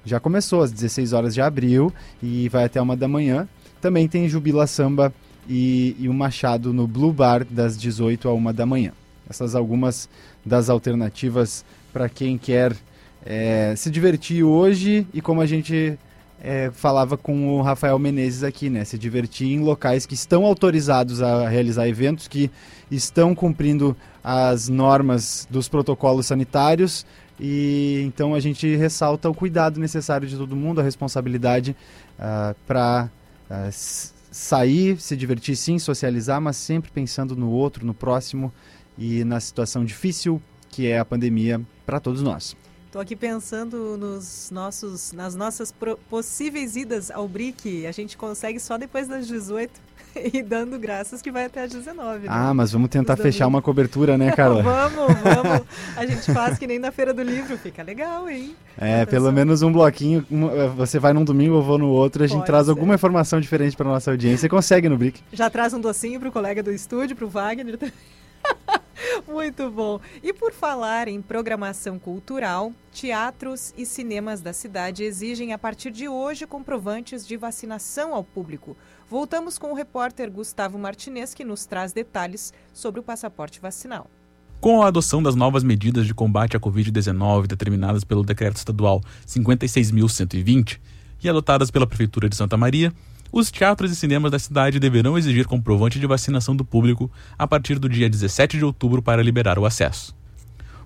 Speaker 3: Já começou às 16 horas de abril e vai até uma da manhã. Também tem Jubila Samba e, e o Machado no Blue Bar das 18 a 1 da manhã. Essas algumas das alternativas para quem quer é, se divertir hoje e como a gente é, falava com o Rafael Menezes aqui, né? Se divertir em locais que estão autorizados a realizar eventos, que estão cumprindo as normas dos protocolos sanitários, e então a gente ressalta o cuidado necessário de todo mundo, a responsabilidade uh, ah, para uh, ah, sair, se divertir sim, socializar, mas sempre pensando no outro, no próximo e na situação difícil que é a pandemia para todos nós.
Speaker 2: Estou aqui pensando nos nossos, nas nossas possíveis idas ao BRIC. A gente consegue só depois das 18. e dando graças que vai até às 19. Né?
Speaker 3: Ah, mas vamos tentar fechar uma cobertura, né, Carla?
Speaker 2: vamos, vamos. A gente faz que nem na Feira do Livro, fica legal, hein?
Speaker 3: É, pelo menos um bloquinho. Eh, você vai num domingo, eu vou no outro, a gente Pode traz ser. alguma informação diferente para nossa audiência. Você consegue no Brick.
Speaker 2: Já traz um docinho pro colega do estúdio, pro Wagner. Muito bom. E por falar em programação cultural, teatros e cinemas da cidade exigem a partir de hoje comprovantes de vacinação ao público. Voltamos com o repórter Gustavo Martinez, que nos traz detalhes sobre o passaporte vacinal.
Speaker 12: Com a adoção das novas medidas de combate à Covid-19 determinadas pelo Decreto Estadual 56.120 e adotadas pela Prefeitura de Santa Maria, os teatros e cinemas da cidade deverão exigir comprovante de vacinação do público a partir do dia 17 de outubro para liberar o acesso.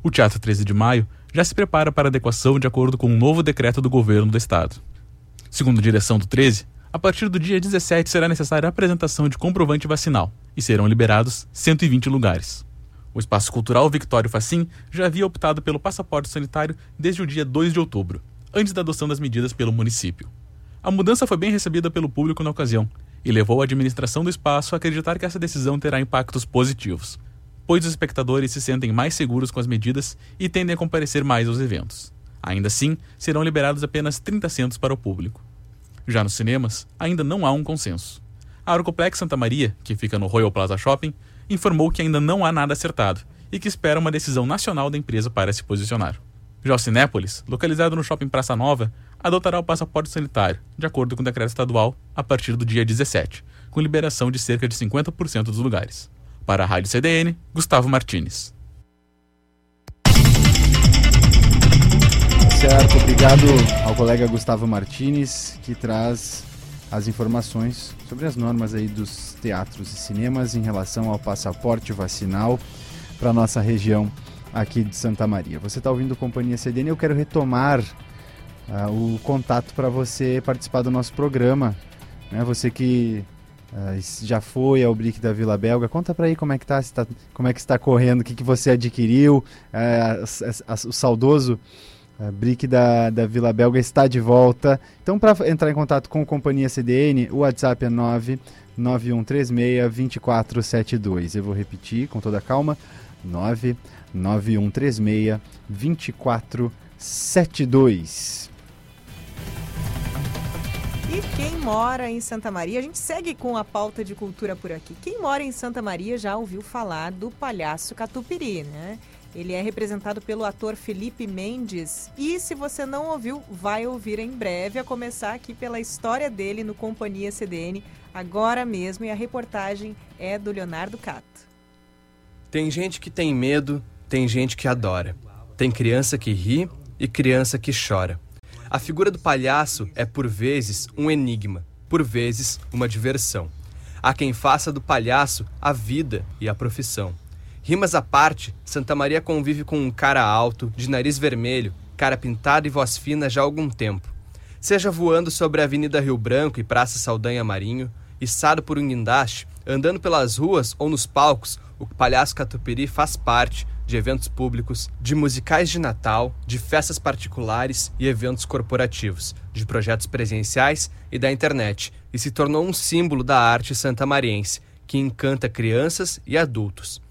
Speaker 12: O Teatro 13 de Maio já se prepara para adequação de acordo com um novo decreto do governo do estado. Segundo a direção do 13, a partir do dia 17 será necessária a apresentação de comprovante vacinal e serão liberados 120 lugares. O Espaço Cultural Victório Facim já havia optado pelo passaporte sanitário desde o dia 2 de outubro, antes da adoção das medidas pelo município. A mudança foi bem recebida pelo público na ocasião e levou a administração do espaço a acreditar que essa decisão terá impactos positivos, pois os espectadores se sentem mais seguros com as medidas e tendem a comparecer mais aos eventos. Ainda assim, serão liberados apenas 30 assentos para o público. Já nos cinemas, ainda não há um consenso. A Arcoplex Santa Maria, que fica no Royal Plaza Shopping, informou que ainda não há nada acertado e que espera uma decisão nacional da empresa para se posicionar. Já o Cinépolis, localizado no shopping Praça Nova, adotará o passaporte sanitário, de acordo com o decreto estadual, a partir do dia 17, com liberação de cerca de 50% dos lugares. Para a Rádio CDN, Gustavo Martins.
Speaker 3: Certo, obrigado ao colega Gustavo Martins, que traz as informações sobre as normas aí dos teatros e cinemas em relação ao passaporte vacinal para nossa região aqui de Santa Maria. Você está ouvindo Companhia CDN, eu quero retomar uh, o contato para você participar do nosso programa. Né? Você que uh, já foi ao Brick da Vila Belga, conta para aí como é que tá, tá, como é que está correndo, o que, que você adquiriu, uh, o saudoso a Brick da, da Vila Belga está de volta. Então, para entrar em contato com a Companhia CDN, o WhatsApp é 99136-2472. Eu vou repetir com toda calma: 99136-2472.
Speaker 2: E quem mora em Santa Maria, a gente segue com a pauta de cultura por aqui. Quem mora em Santa Maria já ouviu falar do palhaço Catupiri, né? Ele é representado pelo ator Felipe Mendes. E se você não ouviu, vai ouvir em breve, a começar aqui pela história dele no Companhia CDN, agora mesmo. E a reportagem é do Leonardo Cato.
Speaker 5: Tem gente que tem medo, tem gente que adora. Tem criança que ri e criança que chora. A figura do palhaço é, por vezes, um enigma, por vezes, uma diversão. Há quem faça do palhaço a vida e a profissão. Rimas à parte, Santa Maria convive com um cara alto, de nariz vermelho, cara pintada e voz fina já há algum tempo. Seja voando sobre a Avenida Rio Branco e Praça Saldanha Marinho, içado por um guindaste, andando pelas ruas ou nos palcos, o palhaço Catupiri faz parte de eventos públicos, de musicais de Natal, de festas particulares e eventos corporativos, de projetos presenciais e da internet, e se tornou um símbolo da arte santamariense, que encanta crianças e adultos.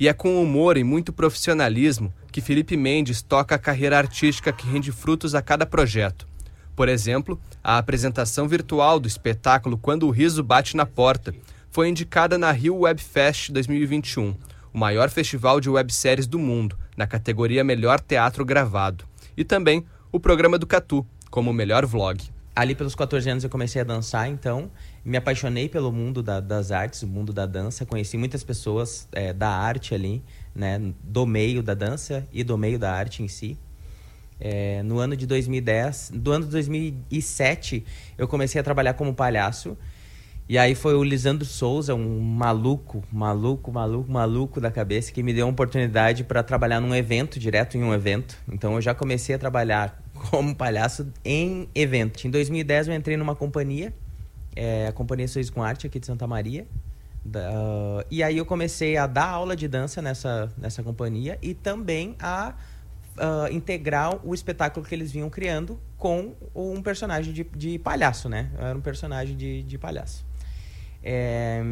Speaker 5: E é com humor e muito profissionalismo que Felipe Mendes toca a carreira artística que rende frutos a cada projeto. Por exemplo, a apresentação virtual do espetáculo Quando o Riso Bate na Porta foi indicada na Rio Web Fest 2021, o maior festival de webséries do mundo, na categoria Melhor Teatro Gravado, e também o programa do Catu, como melhor vlog.
Speaker 14: Ali pelos 14 anos eu comecei a dançar, então me apaixonei pelo mundo da, das artes, o mundo da dança. Conheci muitas pessoas é, da arte ali, né, do meio da dança e do meio da arte em si. É, no ano de 2010, do ano de 2007, eu comecei a trabalhar como palhaço. E aí foi o Lisandro Souza, um maluco, maluco, maluco, maluco da cabeça, que me deu uma oportunidade para trabalhar num evento, direto em um evento. Então eu já comecei a trabalhar como palhaço em evento. Em 2010 eu entrei numa companhia é, a Companhia Sorriso com Arte aqui de Santa Maria. Da, uh, e aí eu comecei a dar aula de dança nessa, nessa companhia e também a uh, integrar o espetáculo que eles vinham criando com um personagem de, de palhaço, né? Eu era um personagem de, de palhaço. É,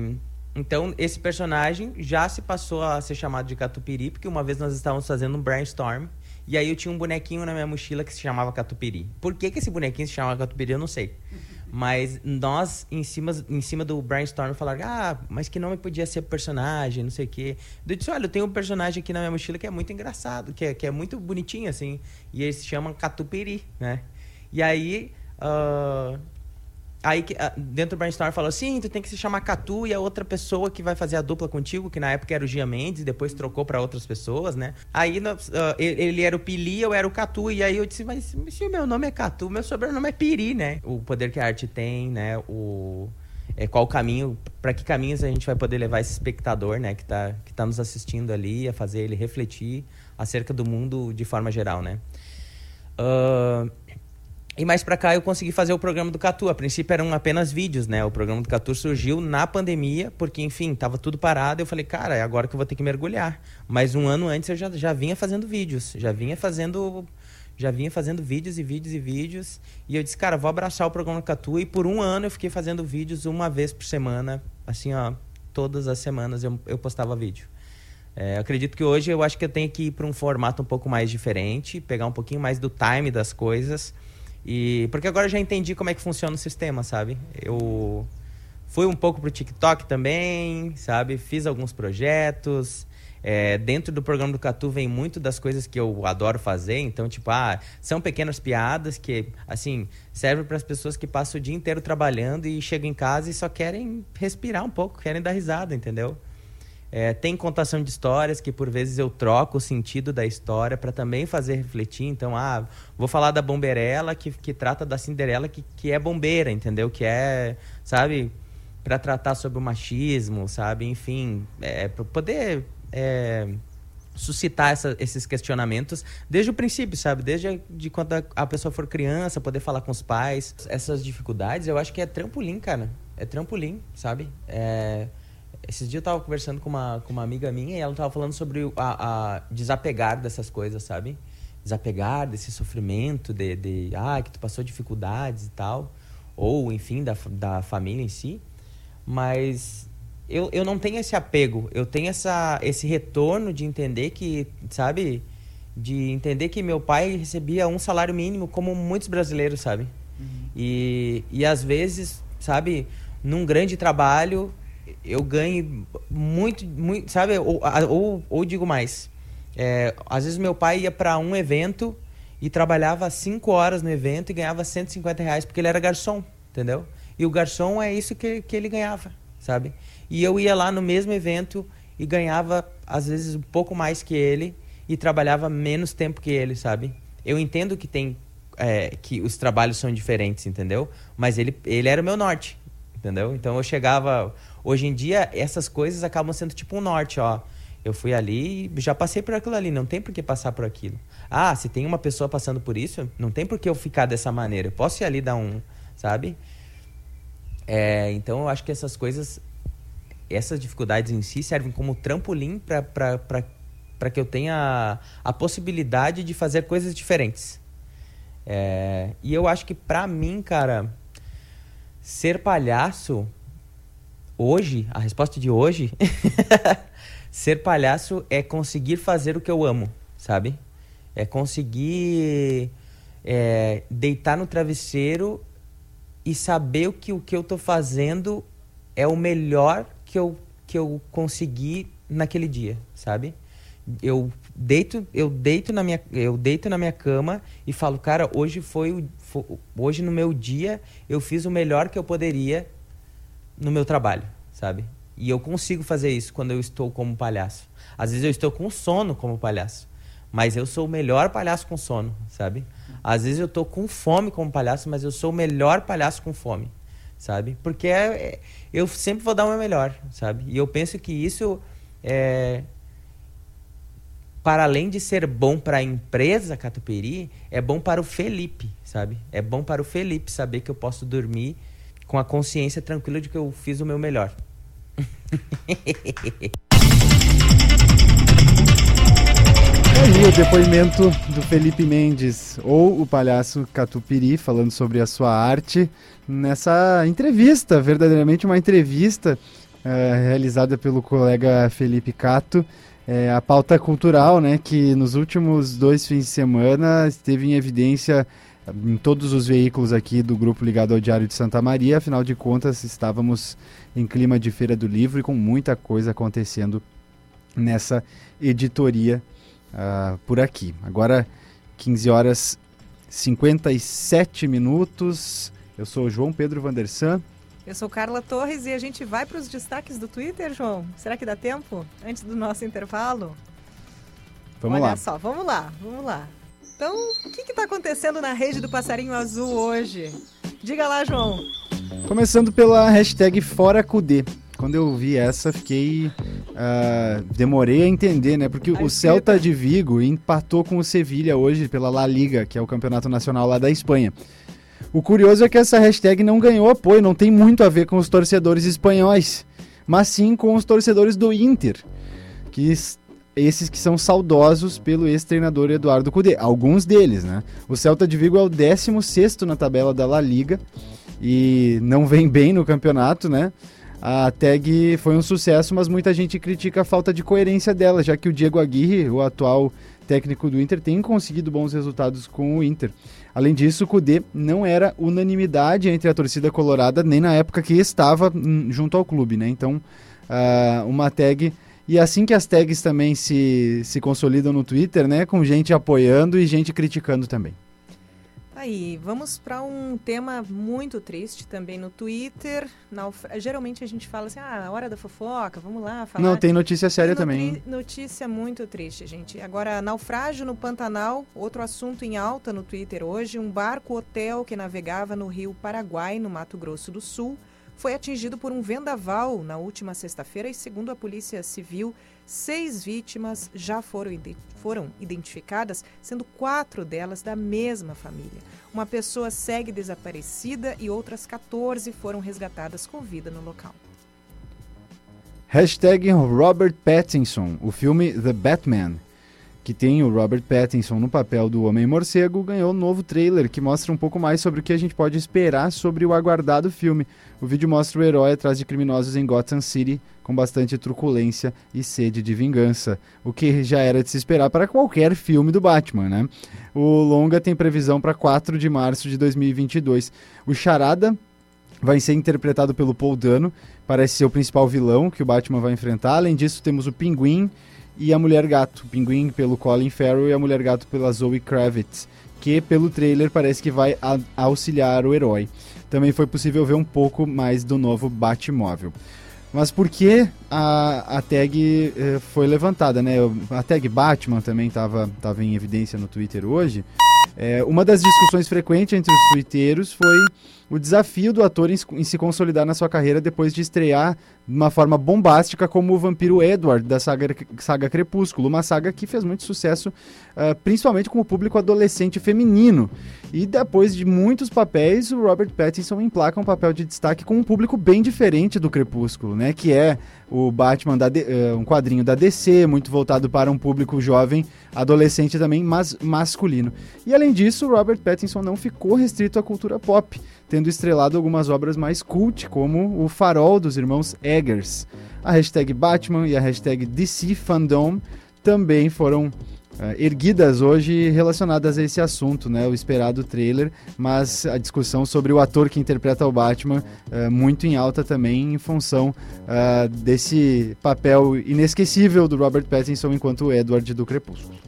Speaker 14: então, esse personagem já se passou a ser chamado de Catupiri, porque uma vez nós estávamos fazendo um brainstorm e aí eu tinha um bonequinho na minha mochila que se chamava Catupiri. Por que, que esse bonequinho se chamava Catupiri, eu não sei. Mas nós, em cima, em cima do brainstorm, falaram, ah, mas que nome podia ser personagem, não sei o quê. Eu disse, olha, eu tenho um personagem aqui na minha mochila que é muito engraçado, que é, que é muito bonitinho, assim. E ele se chama Catupiri, né? E aí, uh, Aí, ah, dentro do brainstorm, falou assim: tu tem que se chamar Catu e a outra pessoa que vai fazer a dupla contigo, que na época era o Gia Mendes, depois trocou para outras pessoas, né? Aí uh, ele era o Pili, eu era o Catu, e aí eu disse: mas se o meu nome é Catu, meu sobrenome é Piri, né? O poder que a arte tem, né? O. É, qual o caminho, para que caminhos a gente vai poder levar esse espectador, né, que está que tá nos assistindo ali, a fazer ele refletir acerca do mundo de forma geral, né? Uh, e mais para cá eu consegui fazer o programa do Catu. A princípio eram apenas vídeos, né? O programa do Catu surgiu na pandemia, porque, enfim, tava tudo parado. Eu falei, cara, é agora que eu vou ter que mergulhar. Mas um ano antes eu já, já vinha fazendo vídeos. Já vinha fazendo. Já vinha fazendo vídeos e vídeos e vídeos. E eu disse, cara, vou abraçar o programa do Catu. E por um ano eu fiquei fazendo vídeos uma vez por semana. Assim, ó, todas as semanas eu, eu postava vídeo. É, acredito que hoje eu acho que eu tenho que ir para um formato um pouco mais diferente, pegar um pouquinho mais do time das coisas e porque agora eu já entendi como é que funciona o sistema, sabe? Eu fui um pouco pro TikTok também, sabe? Fiz alguns projetos. É, dentro do programa do Catu vem muito das coisas que eu adoro fazer. Então, tipo, ah, são pequenas piadas que, assim, servem para as pessoas que passam o dia inteiro trabalhando e chegam em casa e só querem respirar um pouco, querem dar risada, entendeu? É, tem contação de histórias que por vezes eu troco o sentido da história para também fazer refletir. Então, ah, vou falar da bomberela que, que trata da Cinderela que, que é bombeira, entendeu? Que é, sabe, para tratar sobre o machismo, sabe? Enfim, é, para poder é, suscitar essa, esses questionamentos desde o princípio, sabe? Desde de quando a, a pessoa for criança, poder falar com os pais. Essas dificuldades, eu acho que é trampolim, cara. É trampolim, sabe? É esses dias eu tava conversando com uma, com uma amiga minha e ela tava falando sobre a, a desapegar dessas coisas, sabe? Desapegar desse sofrimento, de, de ah, que tu passou dificuldades e tal. Ou, enfim, da, da família em si. Mas eu, eu não tenho esse apego. Eu tenho essa, esse retorno de entender que, sabe? De entender que meu pai recebia um salário mínimo, como muitos brasileiros, sabe? Uhum. E, e às vezes, sabe? Num grande trabalho, eu ganho muito, muito sabe? Ou, ou, ou digo mais, é, às vezes meu pai ia para um evento e trabalhava cinco horas no evento e ganhava 150 reais porque ele era garçom, entendeu? E o garçom é isso que, que ele ganhava, sabe? E eu ia lá no mesmo evento e ganhava, às vezes, um pouco mais que ele e trabalhava menos tempo que ele, sabe? Eu entendo que tem é, que os trabalhos são diferentes, entendeu? Mas ele, ele era o meu norte, entendeu? Então eu chegava Hoje em dia, essas coisas acabam sendo tipo um norte, ó. Eu fui ali e já passei por aquilo ali, não tem por que passar por aquilo. Ah, se tem uma pessoa passando por isso, não tem por que eu ficar dessa maneira. Eu posso ir ali dar um, sabe? É, então eu acho que essas coisas, essas dificuldades em si servem como trampolim para que eu tenha a, possibilidade de fazer coisas diferentes. É, e eu acho que para mim, cara, ser palhaço hoje, a resposta de hoje, ser palhaço é conseguir fazer o que eu amo, sabe? É conseguir é, deitar no travesseiro e saber o que o que eu tô fazendo é o melhor que eu, que eu consegui naquele dia, sabe? Eu deito, eu deito na minha, eu deito na minha cama e falo, cara, hoje foi, foi hoje no meu dia eu fiz o melhor que eu poderia no meu trabalho, sabe? E eu consigo fazer isso quando eu estou como palhaço. Às vezes eu estou com sono como palhaço, mas eu sou o melhor palhaço com sono, sabe? Às vezes eu estou com fome como palhaço, mas eu sou o melhor palhaço com fome, sabe? Porque é, é, eu sempre vou dar o meu melhor, sabe? E eu penso que isso é para além de ser bom para a empresa Catupiry, é bom para o Felipe, sabe? É bom para o Felipe saber que eu posso dormir com a consciência tranquila de que eu fiz o meu melhor.
Speaker 3: Aí o depoimento do Felipe Mendes, ou o palhaço Catupiri, falando sobre a sua arte, nessa entrevista, verdadeiramente uma entrevista é, realizada pelo colega Felipe Cato. É, a pauta cultural, né, que nos últimos dois fins de semana esteve em evidência em todos os veículos aqui do grupo ligado ao Diário de Santa Maria. Afinal de contas, estávamos em clima de Feira do Livro e com muita coisa acontecendo nessa editoria uh, por aqui. Agora, 15 horas 57 minutos. Eu sou o João Pedro Vandersan.
Speaker 2: Eu sou Carla Torres e a gente vai para os destaques do Twitter, João. Será que dá tempo? Antes do nosso intervalo?
Speaker 3: Vamos
Speaker 2: Olha
Speaker 3: lá.
Speaker 2: só, vamos lá, vamos lá. Então, o que está acontecendo na rede do Passarinho Azul hoje? Diga lá, João.
Speaker 3: Começando pela hashtag ForaCudê. Quando eu vi essa, fiquei. Uh, demorei a entender, né? Porque a o Celta de Vigo empatou com o Sevilha hoje pela La Liga, que é o campeonato nacional lá da Espanha. O curioso é que essa hashtag não ganhou apoio, não tem muito a ver com os torcedores espanhóis, mas sim com os torcedores do Inter, que esses que são saudosos pelo ex-treinador Eduardo Cudê, alguns deles, né? O Celta de Vigo é o 16 na tabela da La Liga e não vem bem no campeonato, né? A tag foi um sucesso, mas muita gente critica a falta de coerência dela, já que o Diego Aguirre, o atual técnico do Inter, tem conseguido bons resultados com o Inter. Além disso, o Cudê não era unanimidade entre a torcida colorada, nem na época que estava hum, junto ao clube, né? Então, uh, uma tag. E assim que as tags também se, se consolidam no Twitter, né? Com gente apoiando e gente criticando também.
Speaker 2: Aí, vamos para um tema muito triste também no Twitter. Geralmente a gente fala assim, ah, hora da fofoca, vamos lá falar.
Speaker 3: Não, tem notícia séria tem também.
Speaker 2: Notícia muito triste, gente. Agora, naufrágio no Pantanal, outro assunto em alta no Twitter hoje. Um barco-hotel que navegava no rio Paraguai, no Mato Grosso do Sul, foi atingido por um vendaval na última sexta-feira e, segundo a Polícia Civil, Seis vítimas já foram, foram identificadas, sendo quatro delas da mesma família. Uma pessoa segue desaparecida e outras 14 foram resgatadas com vida no local.
Speaker 3: Hashtag Robert Pattinson, o filme The Batman, que tem o Robert Pattinson no papel do Homem-Morcego, ganhou um novo trailer que mostra um pouco mais sobre o que a gente pode esperar sobre o aguardado filme. O vídeo mostra o herói atrás de criminosos em Gotham City, com bastante truculência e sede de vingança, o que já era de se esperar para qualquer filme do Batman, né? O longa tem previsão para 4 de março de 2022. O Charada vai ser interpretado pelo Paul Dano, parece ser o principal vilão que o Batman vai enfrentar. Além disso, temos o Pinguim e a Mulher Gato. Pinguim pelo Colin Farrell e a Mulher Gato pela Zoe Kravitz, que pelo trailer parece que vai auxiliar o herói também foi possível ver um pouco mais do novo Batmóvel. Mas por que a, a tag eh, foi levantada, né? A tag Batman também estava tava em evidência no Twitter hoje. É, uma das discussões frequentes entre os twitteiros foi o desafio do ator em, em, se consolidar na sua carreira depois de estrear de uma forma bombástica como o vampiro Edward da saga, saga Crepúsculo, uma saga que fez muito sucesso, uh, principalmente com o público adolescente feminino. E depois de muitos papéis, o Robert Pattinson emplaca um papel de destaque com um público bem diferente do Crepúsculo, né? Que é o Batman, da uh, um quadrinho da DC, muito voltado para um público jovem, adolescente também, mas masculino. E além disso, Robert Pattinson não ficou restrito à cultura pop tendo estrelado algumas obras mais cult, como O Farol dos Irmãos Eggers. A hashtag Batman e a hashtag DC Fandom também foram erguidas hoje relacionadas a esse assunto, né? O esperado trailer, mas a discussão sobre o ator que interpreta o Batman uh, muito em alta também em função uh, desse papel inesquecível do Robert Pattinson enquanto Edward do Crepúsculo.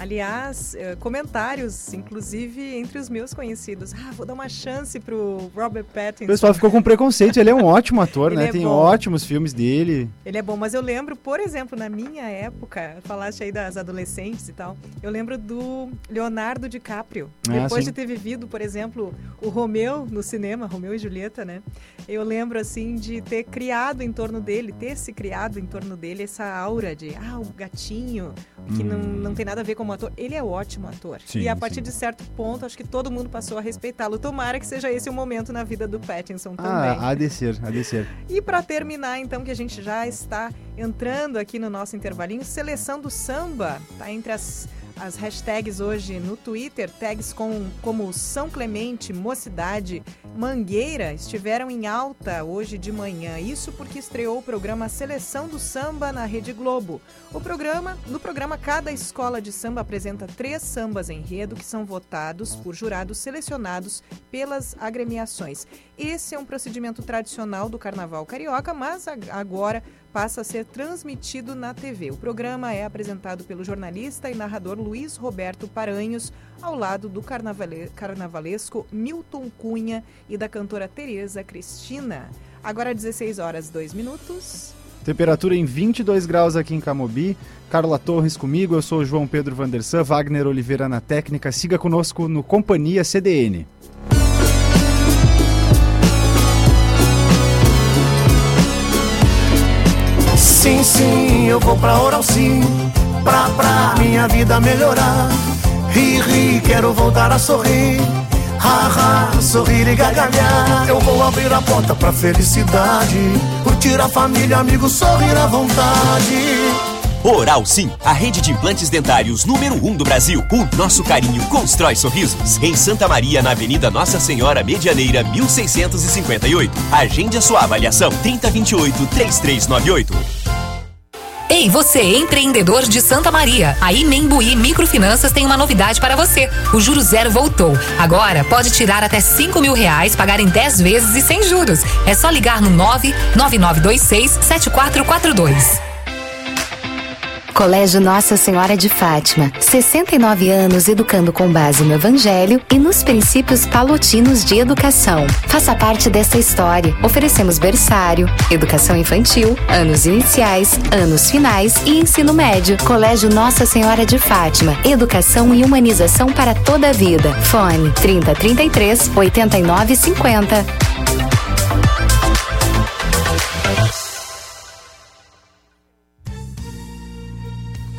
Speaker 2: Aliás, eh, comentários, inclusive entre os meus conhecidos. Ah, vou dar uma chance pro Robert Pattinson.
Speaker 3: O pessoal ficou com preconceito. Ele é um ótimo ator, né? É Tem bom. ótimos filmes dele.
Speaker 2: Ele é bom, mas eu lembro, por exemplo, na minha época, falaste aí das adolescentes e tal, eu lembro do Leonardo DiCaprio. Ah, Depois sim. de ter vivido, por exemplo, o Romeu no cinema, Romeu e Julieta, né? Eu lembro, assim, de ter criado em torno dele, ter se criado em torno dele essa aura de, ah, o gatinho, que hum. não, não tem nada a ver com como ator, ele é ótimo ator. Sim, e a partir sim. de certo ponto, acho que todo mundo passou a respeitá-lo. Tomara que seja esse o momento na vida do Pattinson ah, também.
Speaker 3: Ah, a descer, a descer.
Speaker 2: E para terminar, então, que a gente já está entrando aqui no nosso intervalinho, seleção do samba, tá entre as as hashtags hoje no Twitter, tags com, como São Clemente, Mocidade, Mangueira, estiveram em alta hoje de manhã. Isso porque estreou o programa Seleção do Samba na Rede Globo. O programa, no programa, cada escola de samba apresenta três sambas enredo que são votados por jurados selecionados pelas agremiações. Esse é um procedimento tradicional do Carnaval Carioca, mas agora passa a ser transmitido na TV. O programa é apresentado pelo jornalista e narrador Luiz Roberto Paranhos, ao lado do carnavale carnavalesco Milton Cunha e da cantora Tereza Cristina. Agora 16 horas 2 minutos.
Speaker 3: Temperatura em 22 graus aqui em Camobi. Carla Torres comigo, eu sou João Pedro Vandersan, Wagner Oliveira na técnica. Siga conosco no Companhia CDN.
Speaker 15: Sim, sim, eu vou pra Oral Sim Pra, pra minha vida melhorar Ri, ri, quero voltar a sorrir Ha, ha, sorrir e gargalhar Eu vou abrir a porta pra felicidade Curtir a família, amigos, sorrir à vontade
Speaker 16: Oral Sim, a rede de implantes dentários número 1 um do Brasil. O nosso carinho constrói sorrisos. Em Santa Maria, na Avenida Nossa Senhora Medianeira, 1658. Agende a sua avaliação 3028 3398.
Speaker 17: Ei, você, empreendedor de Santa Maria. A Imembuí Microfinanças tem uma novidade para você. O Juro Zero voltou. Agora pode tirar até 5 mil reais, pagar em 10 vezes e sem juros. É só ligar no 99926 7442.
Speaker 8: Colégio Nossa Senhora de Fátima, 69 anos educando com base no Evangelho e nos princípios palotinos de educação. Faça parte dessa história. Oferecemos berçário, educação infantil, anos iniciais, anos finais e ensino médio. Colégio Nossa Senhora de Fátima, educação e humanização para toda a vida. Fone 3033 8950.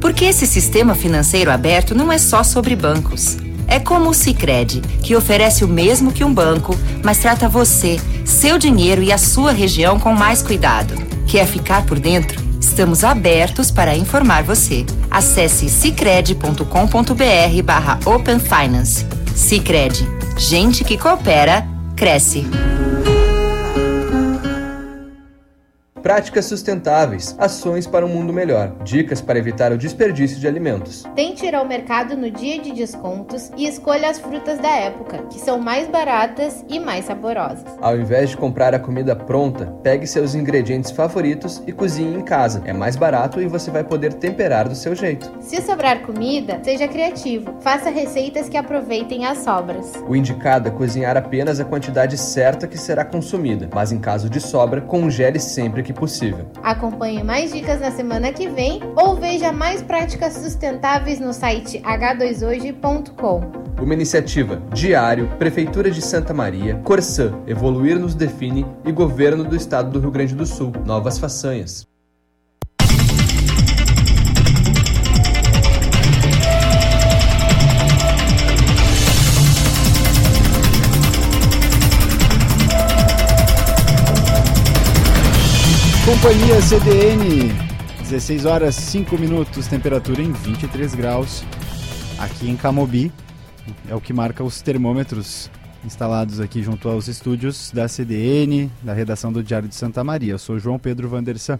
Speaker 18: Porque esse sistema financeiro aberto não é só sobre bancos. É como o Sicredi, que oferece o mesmo que um banco, mas trata você, seu dinheiro e a sua região com mais cuidado. Quer ficar por dentro? Estamos abertos para informar você. Acesse cicred.com.br barra Open Finance. Cicred. Gente que coopera, cresce.
Speaker 5: Práticas sustentáveis, ações para um mundo melhor, dicas para evitar o desperdício de alimentos.
Speaker 19: Tente ir ao mercado no dia de descontos e escolha as frutas da época, que são mais baratas e mais saborosas.
Speaker 5: Ao invés de comprar a comida pronta, pegue seus ingredientes favoritos e cozinhe em casa. É mais barato e você vai poder temperar do seu jeito.
Speaker 19: Se sobrar comida, seja criativo. Faça receitas que aproveitem as sobras.
Speaker 5: O indicado é cozinhar apenas a quantidade certa que será consumida, mas em caso de sobra, congele sempre que que possível.
Speaker 19: Acompanhe mais dicas na semana que vem ou veja mais práticas sustentáveis no site h2hoje.com.
Speaker 5: Uma iniciativa Diário, Prefeitura de Santa Maria, Corsã, Evoluir nos Define e Governo do Estado do Rio Grande do Sul. Novas façanhas.
Speaker 3: Companhia CDN, 16 horas 5 minutos, temperatura em 23 graus aqui em Camobi. É o que marca os termômetros instalados aqui junto aos estúdios da CDN, da redação do Diário de Santa Maria. Eu sou João Pedro Vandersan.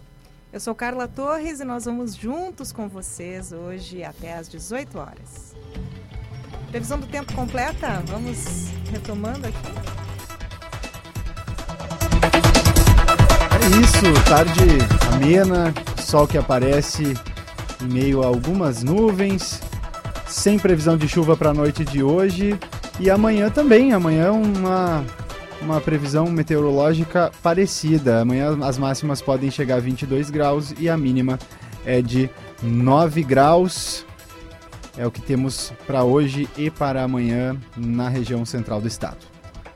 Speaker 2: Eu sou Carla Torres e nós vamos juntos com vocês hoje até às 18 horas. Previsão do tempo completa? Vamos retomando aqui.
Speaker 3: É isso, tarde amena, sol que aparece em meio a algumas nuvens, sem previsão de chuva para a noite de hoje e amanhã também. Amanhã uma uma previsão meteorológica parecida. Amanhã as máximas podem chegar a 22 graus e a mínima é de 9 graus. é o que temos para hoje e para amanhã na região central do estado.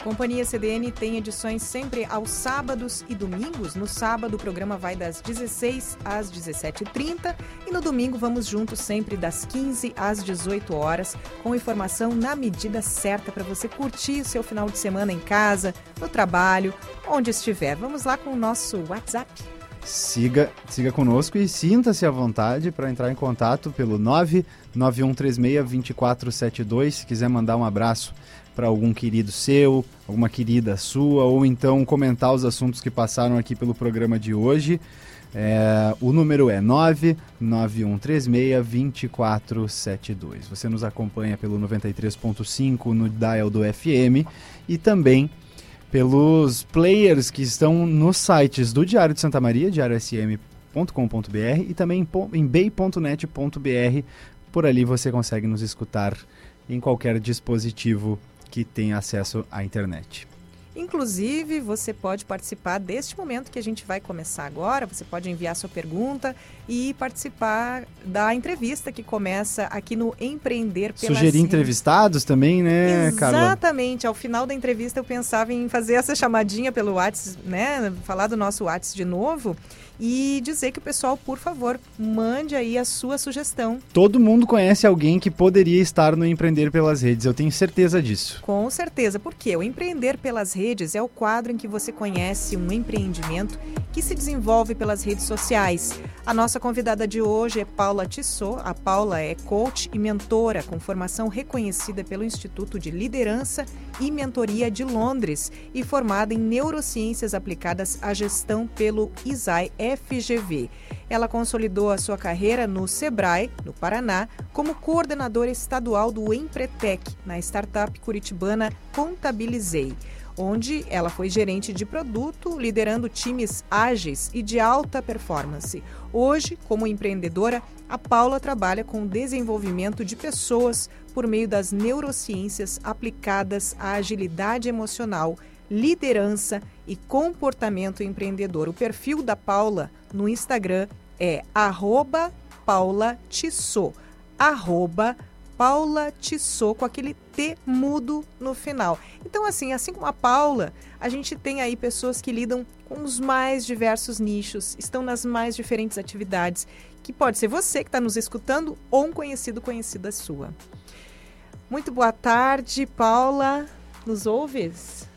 Speaker 2: Companhia CDN tem edições sempre aos sábados e domingos. No sábado, o programa vai das 16 às 17h30 e no domingo vamos juntos sempre das 15 às 18 horas, com informação na medida certa para você curtir o seu final de semana em casa, no trabalho, onde estiver. Vamos lá com o nosso WhatsApp.
Speaker 3: Siga, siga conosco e sinta-se à vontade para entrar em contato pelo 991362472. Se quiser mandar um abraço para algum querido seu, alguma querida sua, ou então comentar os assuntos que passaram aqui pelo programa de hoje. É, o número é 99136-2472. Você nos acompanha pelo 93.5 no dial do FM e também pelos players que estão nos sites do Diário de Santa Maria, diariosm.com.br e também em bay.net.br. Por ali você consegue nos escutar em qualquer dispositivo que tem acesso à internet.
Speaker 2: Inclusive, você pode participar deste momento que a gente vai começar agora. Você pode enviar sua pergunta e participar da entrevista que começa aqui no Empreender pela
Speaker 3: Sugerir entrevistados também, né, Carla?
Speaker 2: Exatamente. Ao final da entrevista eu pensava em fazer essa chamadinha pelo WhatsApp, né? Falar do nosso WhatsApp de novo e dizer que o pessoal, por favor, mande aí a sua sugestão.
Speaker 3: Todo mundo conhece alguém que poderia estar no Empreender pelas Redes, eu tenho certeza disso.
Speaker 2: Com certeza, porque o Empreender pelas Redes é o quadro em que você conhece um empreendimento que se desenvolve pelas redes sociais. A nossa convidada de hoje é Paula Tissot. A Paula é coach e mentora com formação reconhecida pelo Instituto de Liderança e Mentoria de Londres e formada em neurociências aplicadas à gestão pelo ISAI FGV. Ela consolidou a sua carreira no Sebrae, no Paraná, como coordenadora estadual do Empretec, na startup curitibana Contabilizei onde ela foi gerente de produto, liderando times ágeis e de alta performance. Hoje, como empreendedora, a Paula trabalha com o desenvolvimento de pessoas por meio das neurociências aplicadas à agilidade emocional, liderança e comportamento empreendedor. O perfil da Paula no Instagram é arroba Paula Tissot, com aquele T mudo no final. Então, assim, assim como a Paula, a gente tem aí pessoas que lidam com os mais diversos nichos, estão nas mais diferentes atividades, que pode ser você que está nos escutando ou um conhecido conhecida sua. Muito boa tarde, Paula. Nos ouves?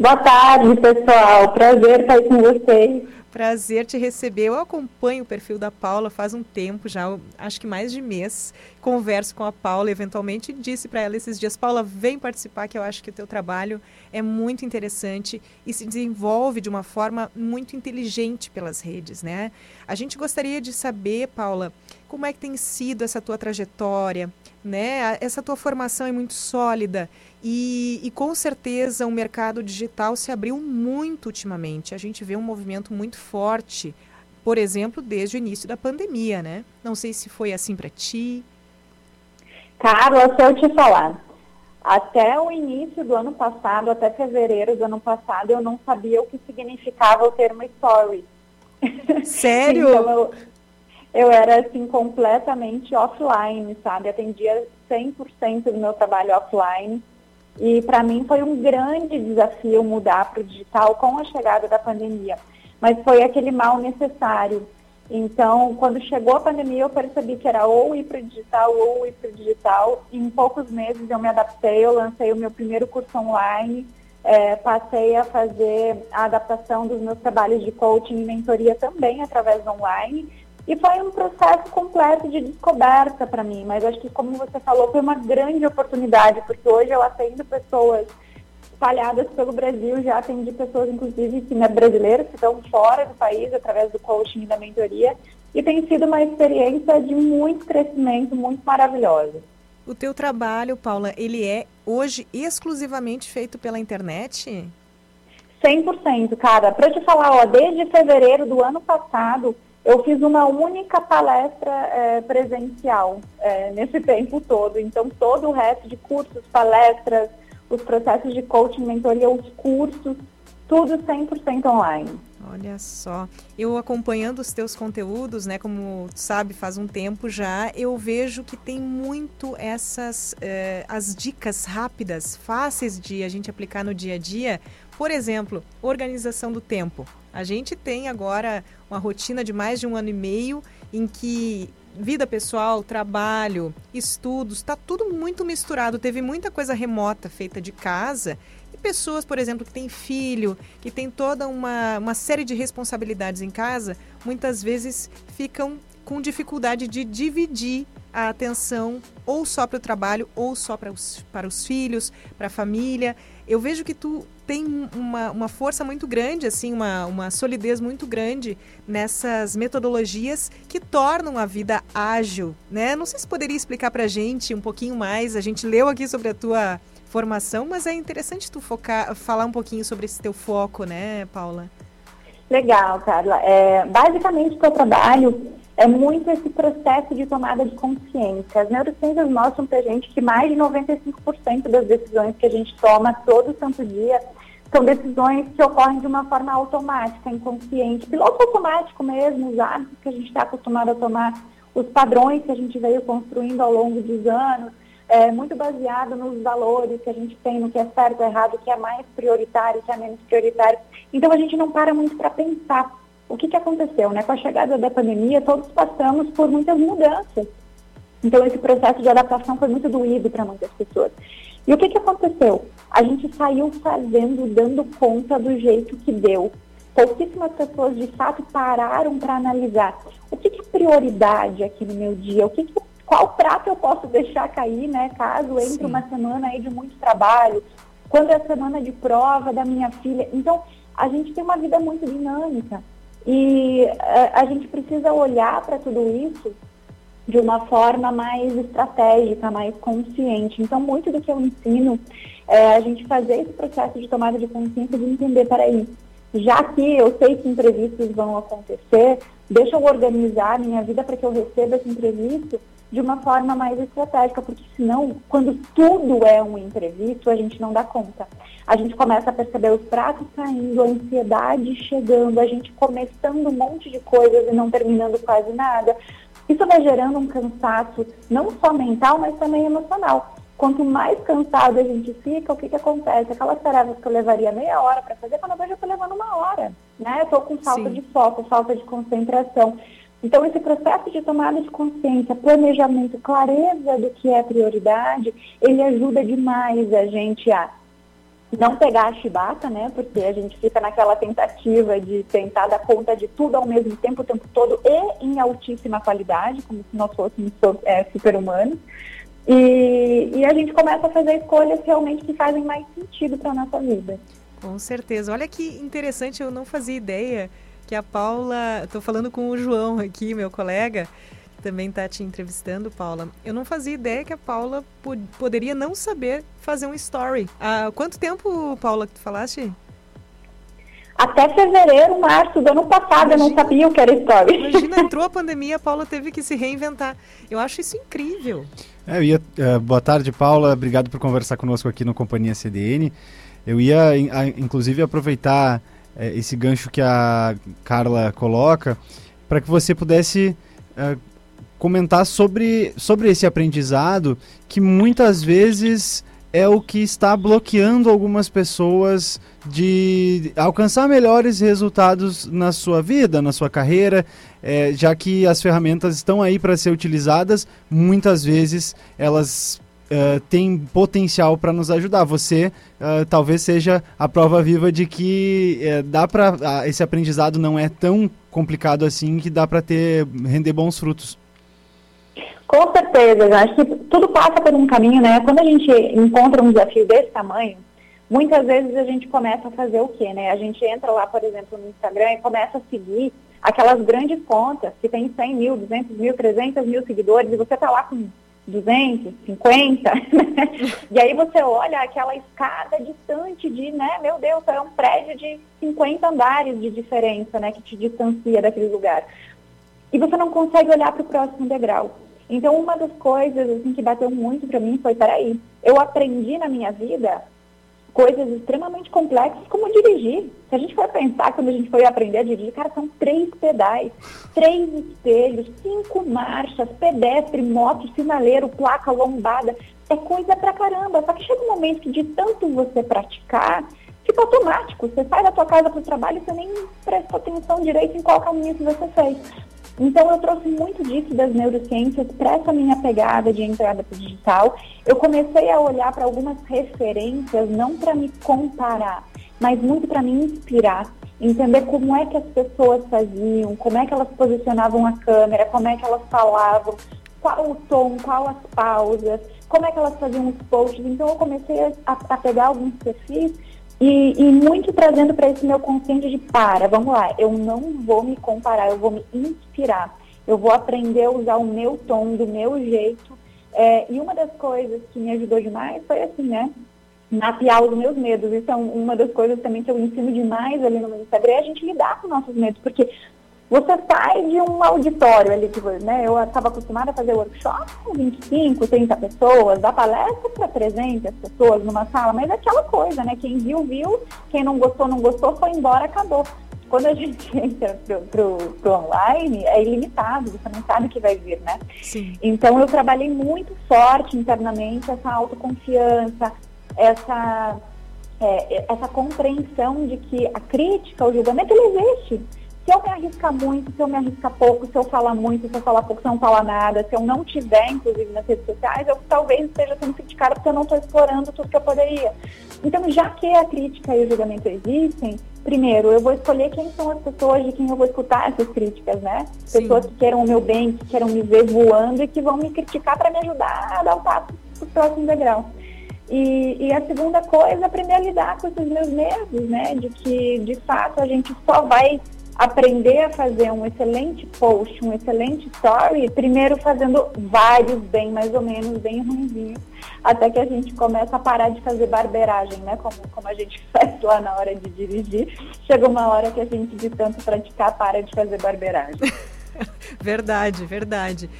Speaker 20: Boa tarde, pessoal. Prazer estar com vocês.
Speaker 2: Prazer te receber. Eu acompanho o perfil da Paula faz um tempo já, acho que mais de mês. Converso com a Paula eventualmente e disse para ela esses dias: Paula, vem participar, que eu acho que o teu trabalho é muito interessante e se desenvolve de uma forma muito inteligente pelas redes, né? A gente gostaria de saber, Paula, como é que tem sido essa tua trajetória, né? Essa tua formação é muito sólida e, e, com certeza o mercado digital se abriu muito ultimamente. A gente vê um movimento muito forte, por exemplo, desde o início da pandemia, né? Não sei se foi assim para ti.
Speaker 20: Carla, se eu te falar, até o início do ano passado, até fevereiro do ano passado, eu não sabia o que significava o termo story.
Speaker 2: Sério?
Speaker 20: então, eu, eu era assim completamente offline, sabe? Atendia 100% do meu trabalho offline e para mim foi um grande desafio mudar para o digital com a chegada da pandemia. Mas foi aquele mal necessário. Então, quando chegou a pandemia, eu percebi que era ou ir para o digital ou ir para o digital. E em poucos meses eu me adaptei, eu lancei o meu primeiro curso online, é, passei a fazer a adaptação dos meus trabalhos de coaching e mentoria também através do online. E foi um processo completo de descoberta para mim, mas acho que, como você falou, foi uma grande oportunidade, porque hoje eu atendo pessoas espalhadas pelo Brasil, já atendi pessoas, inclusive, que, né, brasileiras que estão fora do país através do coaching e da mentoria, e tem sido uma experiência de muito crescimento, muito maravilhosa.
Speaker 2: O teu trabalho, Paula, ele é hoje exclusivamente feito pela internet?
Speaker 20: 100%, cara. Para te falar, ó, desde fevereiro do ano passado, eu fiz uma única palestra é, presencial é, nesse tempo todo. Então, todo o resto de cursos, palestras, os processos de coaching, mentoria, os cursos, tudo 100% online.
Speaker 2: Olha só, eu acompanhando os teus conteúdos, né, como tu sabe, faz um tempo já, eu vejo que tem muito essas eh, as dicas rápidas, fáceis de a gente aplicar no dia a dia. Por exemplo, organização do tempo. A gente tem agora uma rotina de mais de um ano e meio em que vida pessoal, trabalho, estudos, está tudo muito misturado. Teve muita coisa remota feita de casa pessoas, por exemplo, que têm filho, que tem toda uma, uma série de responsabilidades em casa, muitas vezes ficam com dificuldade de dividir a atenção ou só para o trabalho ou só para os, para os filhos, para a família. Eu vejo que tu tem uma, uma força muito grande, assim, uma, uma solidez muito grande nessas metodologias que tornam a vida ágil, né? Não sei se poderia explicar para a gente um pouquinho mais. A gente leu aqui sobre a tua formação, mas é interessante tu focar, falar um pouquinho sobre esse teu foco, né, Paula?
Speaker 20: Legal, Carla. É, basicamente, o que eu trabalho é muito esse processo de tomada de consciência. As neurociências mostram para gente que mais de 95% das decisões que a gente toma todo santo dia são decisões que ocorrem de uma forma automática, inconsciente, piloto automático mesmo, os hábitos que a gente está acostumado a tomar, os padrões que a gente veio construindo ao longo dos anos, é, muito baseado nos valores que a gente tem, no que é certo, errado, o que é mais prioritário, o que é menos prioritário. Então a gente não para muito para pensar o que, que aconteceu, né? Com a chegada da pandemia, todos passamos por muitas mudanças. Então esse processo de adaptação foi muito doído para muitas pessoas. E o que, que aconteceu? A gente saiu fazendo, dando conta do jeito que deu. Pouquíssimas pessoas de fato pararam para analisar o que, que é prioridade aqui no meu dia, o que, que qual prato eu posso deixar cair, né, caso entre Sim. uma semana aí de muito trabalho, quando é a semana de prova da minha filha. Então, a gente tem uma vida muito dinâmica e a, eh, a gente precisa olhar para tudo isso de uma forma mais estratégica, mais consciente. Então, muito do que eu ensino é a gente fazer esse processo de tomada de consciência de entender, peraí, já que eu sei que imprevistos vão acontecer, deixa eu organizar minha vida para que eu receba esse imprevisto de uma forma mais estratégica, porque senão, quando tudo é um imprevisto, a gente não dá conta. A gente começa a perceber os pratos caindo, a ansiedade chegando, a gente começando um monte de coisas e não terminando quase nada. Isso vai gerando um cansaço, não só mental, mas também emocional. Quanto mais cansado a gente fica, o que, que acontece? Aquelas tarefas que eu levaria meia hora para fazer, quando eu vejo eu estou levando uma hora. Né? Estou com falta Sim. de foco, falta de concentração. Então, esse processo de tomada de consciência, planejamento, clareza do que é prioridade, ele ajuda demais a gente a não pegar a chibata, né? Porque a gente fica naquela tentativa de tentar dar conta de tudo ao mesmo tempo, o tempo todo, e em altíssima qualidade, como se nós fôssemos é, super-humanos. E, e a gente começa a fazer escolhas realmente que fazem mais sentido para a nossa vida.
Speaker 2: Com certeza. Olha que interessante, eu não fazia ideia que a Paula. Estou falando com o João aqui, meu colega, também está te entrevistando, Paula. Eu não fazia ideia que a Paula poderia não saber fazer um story. Há quanto tempo, Paula, que tu falaste?
Speaker 20: Até fevereiro, março do ano passado, imagina, eu não sabia o que era story.
Speaker 2: Imagina, entrou a pandemia, a Paula teve que se reinventar. Eu acho isso incrível.
Speaker 3: É, eu ia, uh, boa tarde, Paula. Obrigado por conversar conosco aqui no Companhia CDN. Eu ia, inclusive, aproveitar é, esse gancho que a Carla coloca, para que você pudesse é, comentar sobre, sobre esse aprendizado que muitas vezes é o que está bloqueando algumas pessoas de alcançar melhores resultados na sua vida, na sua carreira, é, já que as ferramentas estão aí para ser utilizadas, muitas vezes elas uh, potencial para nos ajudar. Você uh, talvez seja a prova viva de que uh, dá para esse aprendizado não é tão complicado assim que dá para ter render bons frutos.
Speaker 20: Com certeza, eu acho que tudo passa por um caminho, né? Quando a gente encontra um desafio desse tamanho, muitas vezes a gente começa a fazer o quê, né? A gente entra lá, por exemplo, no Instagram e começa a seguir aquelas grandes contas que tem 100 mil, 200 mil, 300 mil seguidores e você está lá com 250, né? e aí você olha aquela escada distante de, né, meu Deus, é um prédio de 50 andares de diferença, né, que te distancia daquele lugar. E você não consegue olhar para o próximo degrau. Então, uma das coisas assim, que bateu muito para mim foi, peraí, eu aprendi na minha vida coisas extremamente complexas como dirigir. Se a gente for pensar, quando a gente foi aprender a dirigir, cara, são três pedais, três espelhos, cinco marchas, pedestre, moto, sinaleiro, placa, lombada. É coisa pra caramba. Só que chega um momento que de tanto você praticar, fica automático. Você sai da tua casa para o trabalho e você nem presta atenção direito em qual caminho que você fez. Então, eu trouxe muito disso das neurociências para essa minha pegada de entrada para o digital. Eu comecei a olhar para algumas referências, não para me comparar, mas muito para me inspirar. Entender como é que as pessoas faziam, como é que elas posicionavam a câmera, como é que elas falavam, qual o tom, qual as pausas, como é que elas faziam os posts. Então, eu comecei a, a pegar alguns perfis e, e muito trazendo para esse meu consciente de para, vamos lá, eu não vou me comparar, eu vou me inspirar, eu vou aprender a usar o meu tom, do meu jeito. É, e uma das coisas que me ajudou demais foi assim, né? Mapear os meus medos. Isso é uma das coisas também que eu ensino demais ali no meu Instagram, é a gente lidar com nossos medos, porque você sai de um auditório ali, que, né? Eu estava acostumada a fazer workshop com 25, 30 pessoas, dar palestra para 300 pessoas numa sala, mas é aquela coisa, né? Quem viu, viu, quem não gostou, não gostou, foi embora, acabou. Quando a gente entra pro, pro, pro online, é ilimitado, você não sabe o que vai vir, né? Sim. Então eu trabalhei muito forte internamente essa autoconfiança, essa, é, essa compreensão de que a crítica, o julgamento, ele existe se eu me arriscar muito, se eu me arriscar pouco, se eu falar muito, se eu falar pouco, se eu não falar nada, se eu não tiver, inclusive, nas redes sociais, eu talvez esteja sendo criticada porque eu não estou explorando tudo que eu poderia. Então, já que a crítica e o julgamento existem, primeiro, eu vou escolher quem são as pessoas de quem eu vou escutar essas críticas, né? Sim. Pessoas que queiram o meu bem, que queiram me ver voando e que vão me criticar para me ajudar a dar o passo para o próximo degrau. E, e, a segunda coisa, aprender a lidar com esses meus medos, né? De que, de fato, a gente só vai aprender a fazer um excelente post, um excelente story, primeiro fazendo vários bem mais ou menos, bem ruimzinhos, até que a gente começa a parar de fazer barbeiragem, né? Como, como a gente faz lá na hora de dirigir. Chega uma hora que a gente, de tanto praticar, para de fazer barbeiragem.
Speaker 2: verdade, verdade.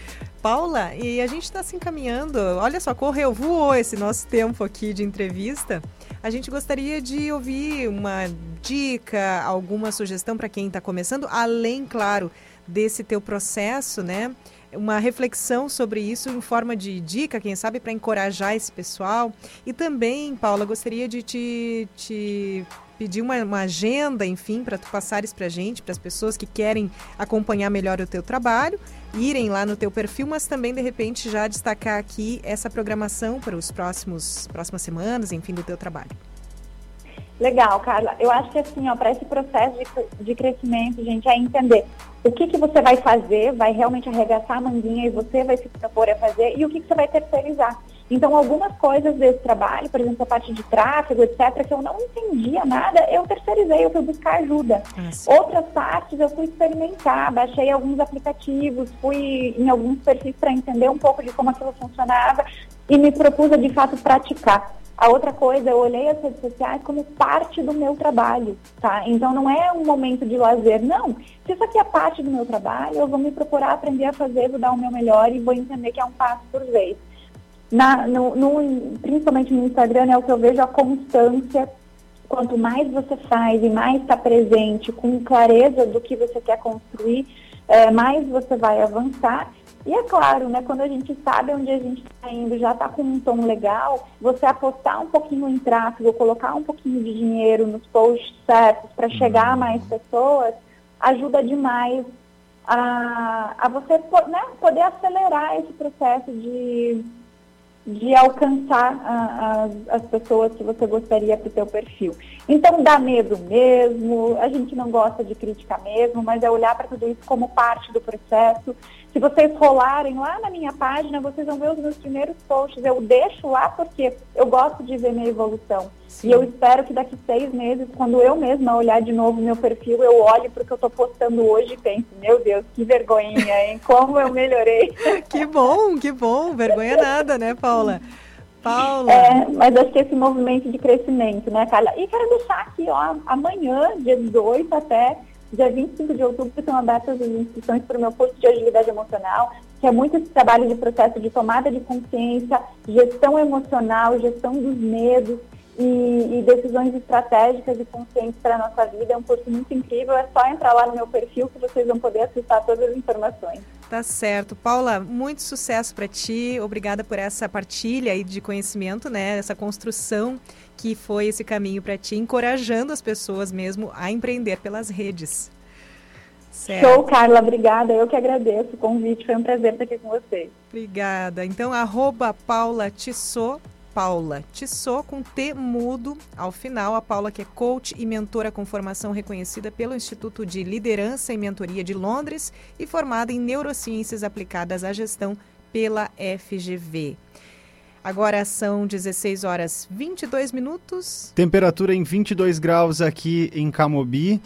Speaker 2: Paula, e a gente está se encaminhando. Olha só, correu, voou esse nosso tempo aqui de entrevista. A gente gostaria de ouvir uma dica, alguma sugestão para quem está começando, além, claro, desse teu processo, né? Uma reflexão sobre isso em forma de dica, quem sabe, para encorajar esse pessoal. E também, Paula, gostaria de te, te pedir uma, uma, agenda, enfim, para tu passares para gente, para as pessoas que querem acompanhar melhor o teu trabalho, irem lá no teu perfil, mas também de repente já destacar aqui essa programação para os próximos próximas semanas, enfim, do teu trabalho.
Speaker 20: Legal, Carla. Eu acho que assim, ó, para esse processo de, de crescimento, gente, é entender o que, que você vai fazer, vai realmente arregaçar a manguinha e você vai se propor a fazer, e o que, que você vai terceirizar. Então, algumas coisas desse trabalho, por exemplo, a parte de tráfego, etc., que eu não entendia nada, eu terceirizei, eu fui buscar ajuda. Nossa. Outras partes eu fui experimentar, baixei alguns aplicativos, fui em alguns perfis para entender um pouco de como aquilo funcionava e me propus a, de fato, praticar. A outra coisa, eu olhei as redes sociais como parte do meu trabalho, tá? Então não é um momento de lazer, não. Se isso aqui é parte do meu trabalho, eu vou me procurar aprender a fazer, vou dar o meu melhor e vou entender que é um passo por vez na, no, no, principalmente no Instagram, é o que eu vejo a constância. Quanto mais você faz e mais está presente, com clareza do que você quer construir, é, mais você vai avançar. E é claro, né, quando a gente sabe onde a gente está indo, já está com um tom legal, você apostar um pouquinho em tráfego, colocar um pouquinho de dinheiro nos posts certos para chegar a mais pessoas, ajuda demais a, a você né, poder acelerar esse processo de de alcançar a, a, as pessoas que você gostaria para o seu perfil. Então dá medo mesmo, a gente não gosta de crítica mesmo, mas é olhar para tudo isso como parte do processo se vocês rolarem lá na minha página, vocês vão ver os meus primeiros posts. Eu deixo lá porque eu gosto de ver minha evolução. Sim. E eu espero que daqui seis meses, quando eu mesma olhar de novo meu perfil, eu olhe para o que eu estou postando hoje e pense, meu Deus, que vergonha, hein? Como eu melhorei.
Speaker 2: que bom, que bom. Vergonha nada, né, Paula? Paula.
Speaker 20: É, mas acho que esse movimento de crescimento, né, Carla? E quero deixar aqui, ó, amanhã, dia 18 até Dia 25 de outubro estão abertas as inscrições para o meu curso de agilidade emocional, que é muito esse trabalho de processo de tomada de consciência, gestão emocional, gestão dos medos. e, e decisões estratégicas e conscientes para a nossa vida. É um curso muito incrível. É só entrar lá no meu perfil que vocês vão poder acessar todas as informações.
Speaker 2: Tá certo. Paula, muito sucesso para ti. Obrigada por essa partilha aí de conhecimento, né? Essa construção que foi esse caminho para ti, encorajando as pessoas mesmo a empreender pelas redes.
Speaker 20: Certo. Show, Carla, obrigada. Eu que agradeço o convite, foi um prazer estar aqui com vocês.
Speaker 2: Obrigada. Então, arroba Paula Tissot, Paula Tissot com T mudo ao final. A Paula que é coach e mentora com formação reconhecida pelo Instituto de Liderança e Mentoria de Londres e formada em neurociências aplicadas à gestão pela FGV. Agora são 16 horas 22 minutos.
Speaker 3: Temperatura em 22 graus aqui em Camobi.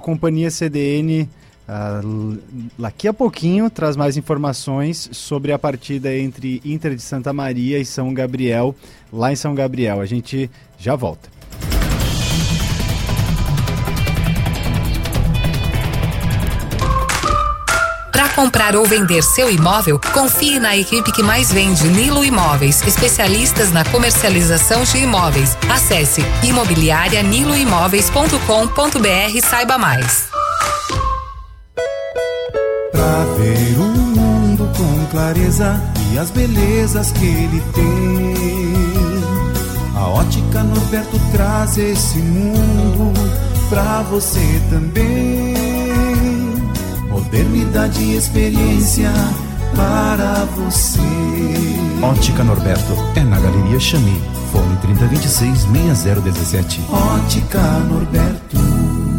Speaker 3: Companhia CDN Uh, daqui a pouquinho traz mais informações sobre a partida entre Inter de Santa Maria e São Gabriel, lá em São Gabriel. A gente já volta.
Speaker 17: Comprar ou vender seu imóvel, confie na equipe que mais vende Nilo Imóveis, especialistas na comercialização de imóveis. Acesse imobiliarianiloimóveis.com.br e saiba mais.
Speaker 21: Pra ver o mundo com clareza e as belezas que ele tem. A ótica Norberto traz esse mundo pra você também. Modernidade e experiência para você.
Speaker 22: Ótica Norberto é na Galeria Chami. Fone 3026 6017.
Speaker 21: Ótica Norberto.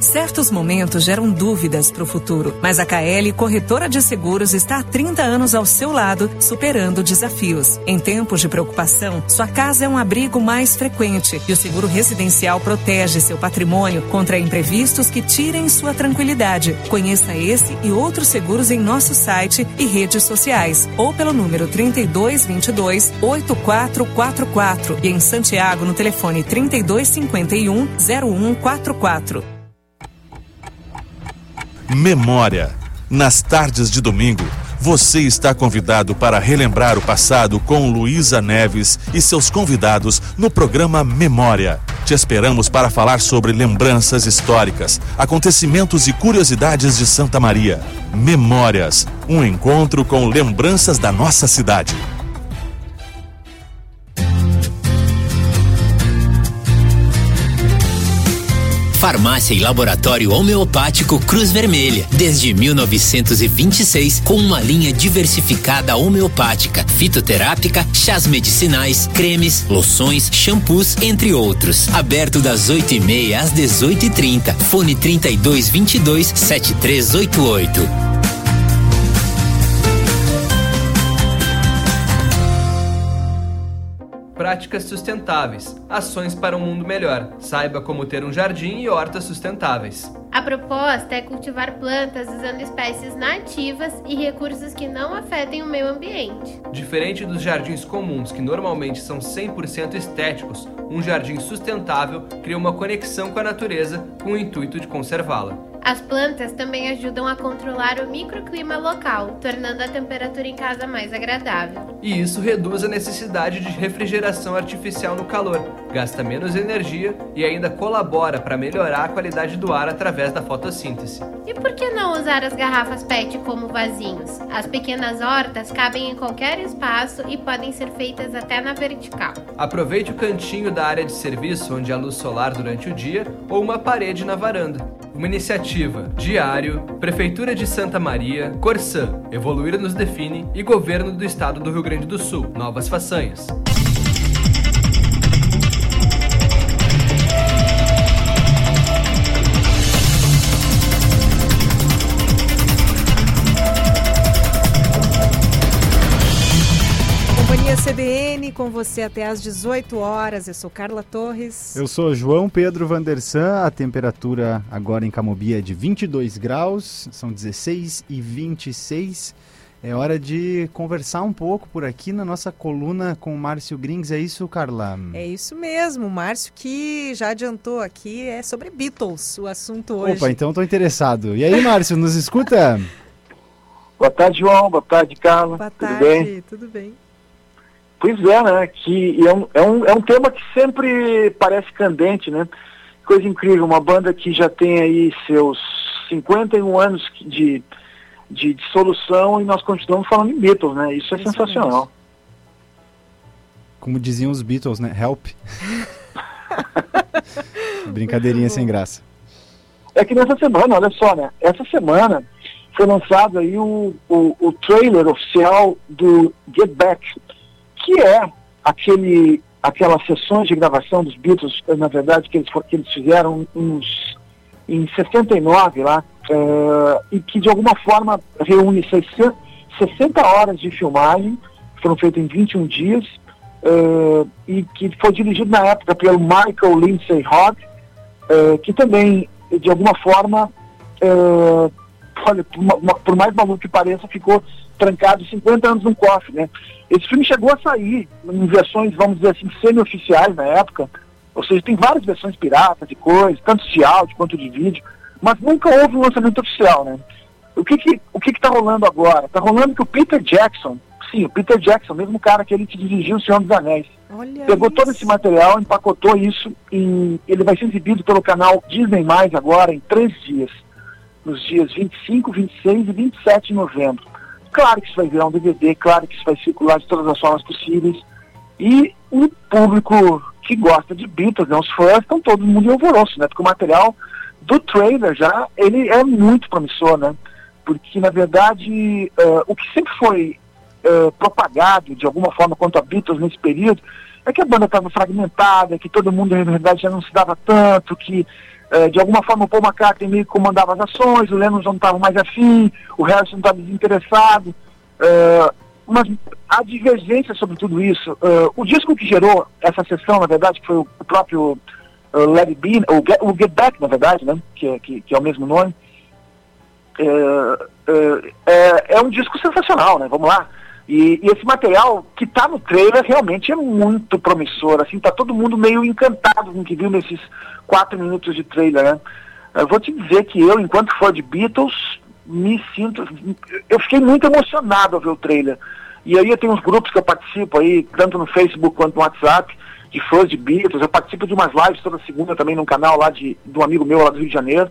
Speaker 6: Certos momentos geram dúvidas para o futuro, mas a KL Corretora de Seguros está há 30 anos ao seu lado, superando desafios. Em tempos de preocupação, sua casa é um abrigo mais frequente e o seguro residencial protege seu patrimônio contra imprevistos que tirem sua tranquilidade. Conheça esse e outros seguros em nosso site e redes sociais ou pelo número 3222 8444 e em Santiago no telefone 3251 0144.
Speaker 23: Memória. Nas tardes de domingo, você está convidado para relembrar o passado com Luísa Neves e seus convidados no programa Memória. Te esperamos para falar sobre lembranças históricas, acontecimentos e curiosidades de Santa Maria. Memórias um encontro com lembranças da nossa cidade.
Speaker 24: Farmácia e Laboratório Homeopático Cruz Vermelha, desde 1926, com uma linha diversificada homeopática, fitoterápica, chás medicinais, cremes, loções, shampoos, entre outros. Aberto das 8h30 às 18h30. Fone 3222 7388.
Speaker 5: Práticas sustentáveis, ações para um mundo melhor. Saiba como ter um jardim e hortas sustentáveis.
Speaker 19: A proposta é cultivar plantas usando espécies nativas e recursos que não afetem o meio ambiente.
Speaker 5: Diferente dos jardins comuns, que normalmente são 100% estéticos, um jardim sustentável cria uma conexão com a natureza com o intuito de conservá-la.
Speaker 19: As plantas também ajudam a controlar o microclima local, tornando a temperatura em casa mais agradável.
Speaker 5: E isso reduz a necessidade de refrigeração artificial no calor, gasta menos energia e ainda colabora para melhorar a qualidade do ar através da fotossíntese.
Speaker 19: E por que não usar as garrafas PET como vasinhos? As pequenas hortas cabem em qualquer espaço e podem ser feitas até na vertical.
Speaker 5: Aproveite o cantinho da área de serviço onde há luz solar durante o dia ou uma parede na varanda. Uma iniciativa Diário, Prefeitura de Santa Maria, Corsã, Evoluir nos Define e Governo do Estado do Rio Grande do Sul. Novas façanhas.
Speaker 2: CBN com você até às 18 horas. Eu sou Carla Torres.
Speaker 3: Eu sou João Pedro Vandersan. A temperatura agora em Camobi é de 22 graus, são 16 e 26. É hora de conversar um pouco por aqui na nossa coluna com o Márcio Grings. É isso, Carla?
Speaker 2: É isso mesmo. O Márcio que já adiantou aqui é sobre Beatles o assunto hoje.
Speaker 3: Opa, então estou interessado. E aí, Márcio, nos escuta?
Speaker 25: Boa tarde, João. Boa tarde, Carla.
Speaker 2: Boa
Speaker 25: tudo
Speaker 2: tarde,
Speaker 25: bem?
Speaker 2: tudo bem.
Speaker 26: Pois é, né? Que é um, é, um, é um tema que sempre parece candente, né? Coisa incrível, uma banda que já tem aí seus 51 anos de, de, de solução e nós continuamos falando em Beatles, né? Isso é Isso sensacional. Mesmo.
Speaker 3: Como diziam os Beatles, né? Help. Brincadeirinha sem graça.
Speaker 26: É que nessa semana, olha só, né? Essa semana foi lançado aí o, o, o trailer oficial do Get Back, que é aquele, aquelas sessões de gravação dos Beatles, na verdade, que eles, que eles fizeram uns, em 69 lá, uh, e que de alguma forma reúne 60, 60 horas de filmagem, foram feitas em 21 dias, uh, e que foi dirigido na época pelo Michael Lindsay Hogg, uh, que também, de alguma forma, olha, por, por, mais maluco que pareça, ficou trancado 50 anos num cofre, né? Esse filme chegou a sair em versões, vamos dizer assim, semi-oficiais na época, ou seja, tem várias versões piratas e coisas, tanto de áudio quanto de vídeo, mas nunca houve um lançamento oficial, né? O que que, o que que tá rolando agora? Tá rolando que o Peter Jackson, Sim, o Peter Jackson, mesmo cara que ele que dirigiu O Senhor dos Anéis. Olha Pegou isso. todo esse material, empacotou isso e ele vai ser exibido pelo canal Disney Mais agora em três dias. Nos dias 25, 26 e 27 de novembro. Claro que isso vai virar um DVD, claro que isso vai circular de todas as formas possíveis. E o público que gosta de Beatles, né, os fãs, estão todo mundo em alvoroço, né? Porque o material do trailer já, ele é muito promissor, né? Porque, na verdade, uh, o que sempre foi uh, propagado de alguma forma quanto a Beatles nesse período, é que a banda estava fragmentada, que todo mundo na verdade já não se dava tanto, que uh, de alguma forma o Paul McCartney meio que comandava as ações, o Lennon não estava mais afim, o Harrison estava desinteressado, uh, mas a divergência sobre tudo isso, o disco que gerou essa sessão, na verdade, foi o, próprio uh, Let It Be, o Get, o Get Back, na verdade, né, que, é, que, que é o mesmo nome, é, é um disco sensacional, né? Vamos lá. E, e, esse material que está no trailer realmente é muito promissor. Assim, tá todo mundo meio encantado com o que viu nesses quatro minutos de trailer. Né? Eu vou te dizer que eu, enquanto for de Beatles, me sinto. Eu fiquei muito emocionado ao ver o trailer. E aí eu tenho uns grupos que eu participo aí, tanto no Facebook quanto no WhatsApp, de fãs de Beatles. Eu participo de umas lives toda segunda também num canal lá de, de um amigo meu lá do Rio de Janeiro.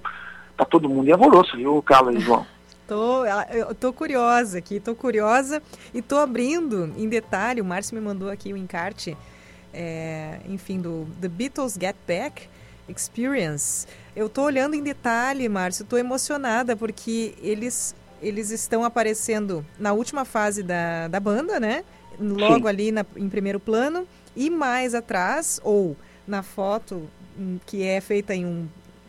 Speaker 26: Tá todo mundo em alvoroço, viu, Carla e João?
Speaker 2: Tô, eu tô curiosa aqui, tô curiosa e tô abrindo em detalhe. O Márcio me mandou aqui o encarte, é, enfim, do The Beatles Get Back Experience. Eu tô olhando em detalhe, Márcio, tô emocionada porque eles, eles estão aparecendo na última fase da, da banda, né? Logo Sim. ali na, em primeiro plano e mais atrás, ou na foto hum, que é feita em um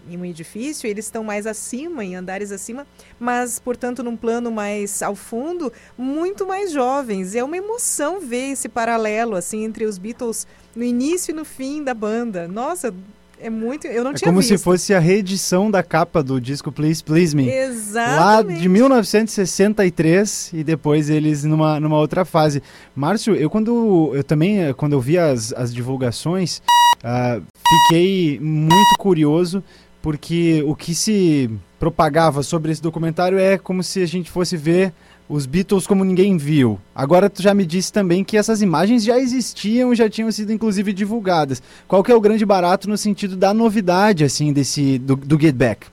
Speaker 2: em um edifício, eles estão mais acima, em andares acima, mas, portanto, num plano mais ao fundo, muito mais jovens. É uma emoção ver esse paralelo, assim, entre os Beatles no início e no fim da banda. Nossa, é muito. Eu não
Speaker 3: é
Speaker 2: tinha
Speaker 3: como
Speaker 2: visto.
Speaker 3: se fosse a reedição da capa do disco Please Please Me.
Speaker 2: Exatamente.
Speaker 3: Lá de 1963 e depois eles numa, numa outra fase. Márcio, eu quando eu também quando eu vi as, as divulgações, uh, fiquei muito curioso porque o que se propagava sobre esse documentário é como se a gente fosse ver os Beatles como ninguém viu. Agora tu já me disse também que essas imagens já existiam, já tinham sido inclusive divulgadas. Qual que é o grande barato no sentido da novidade assim desse do, do Get Back?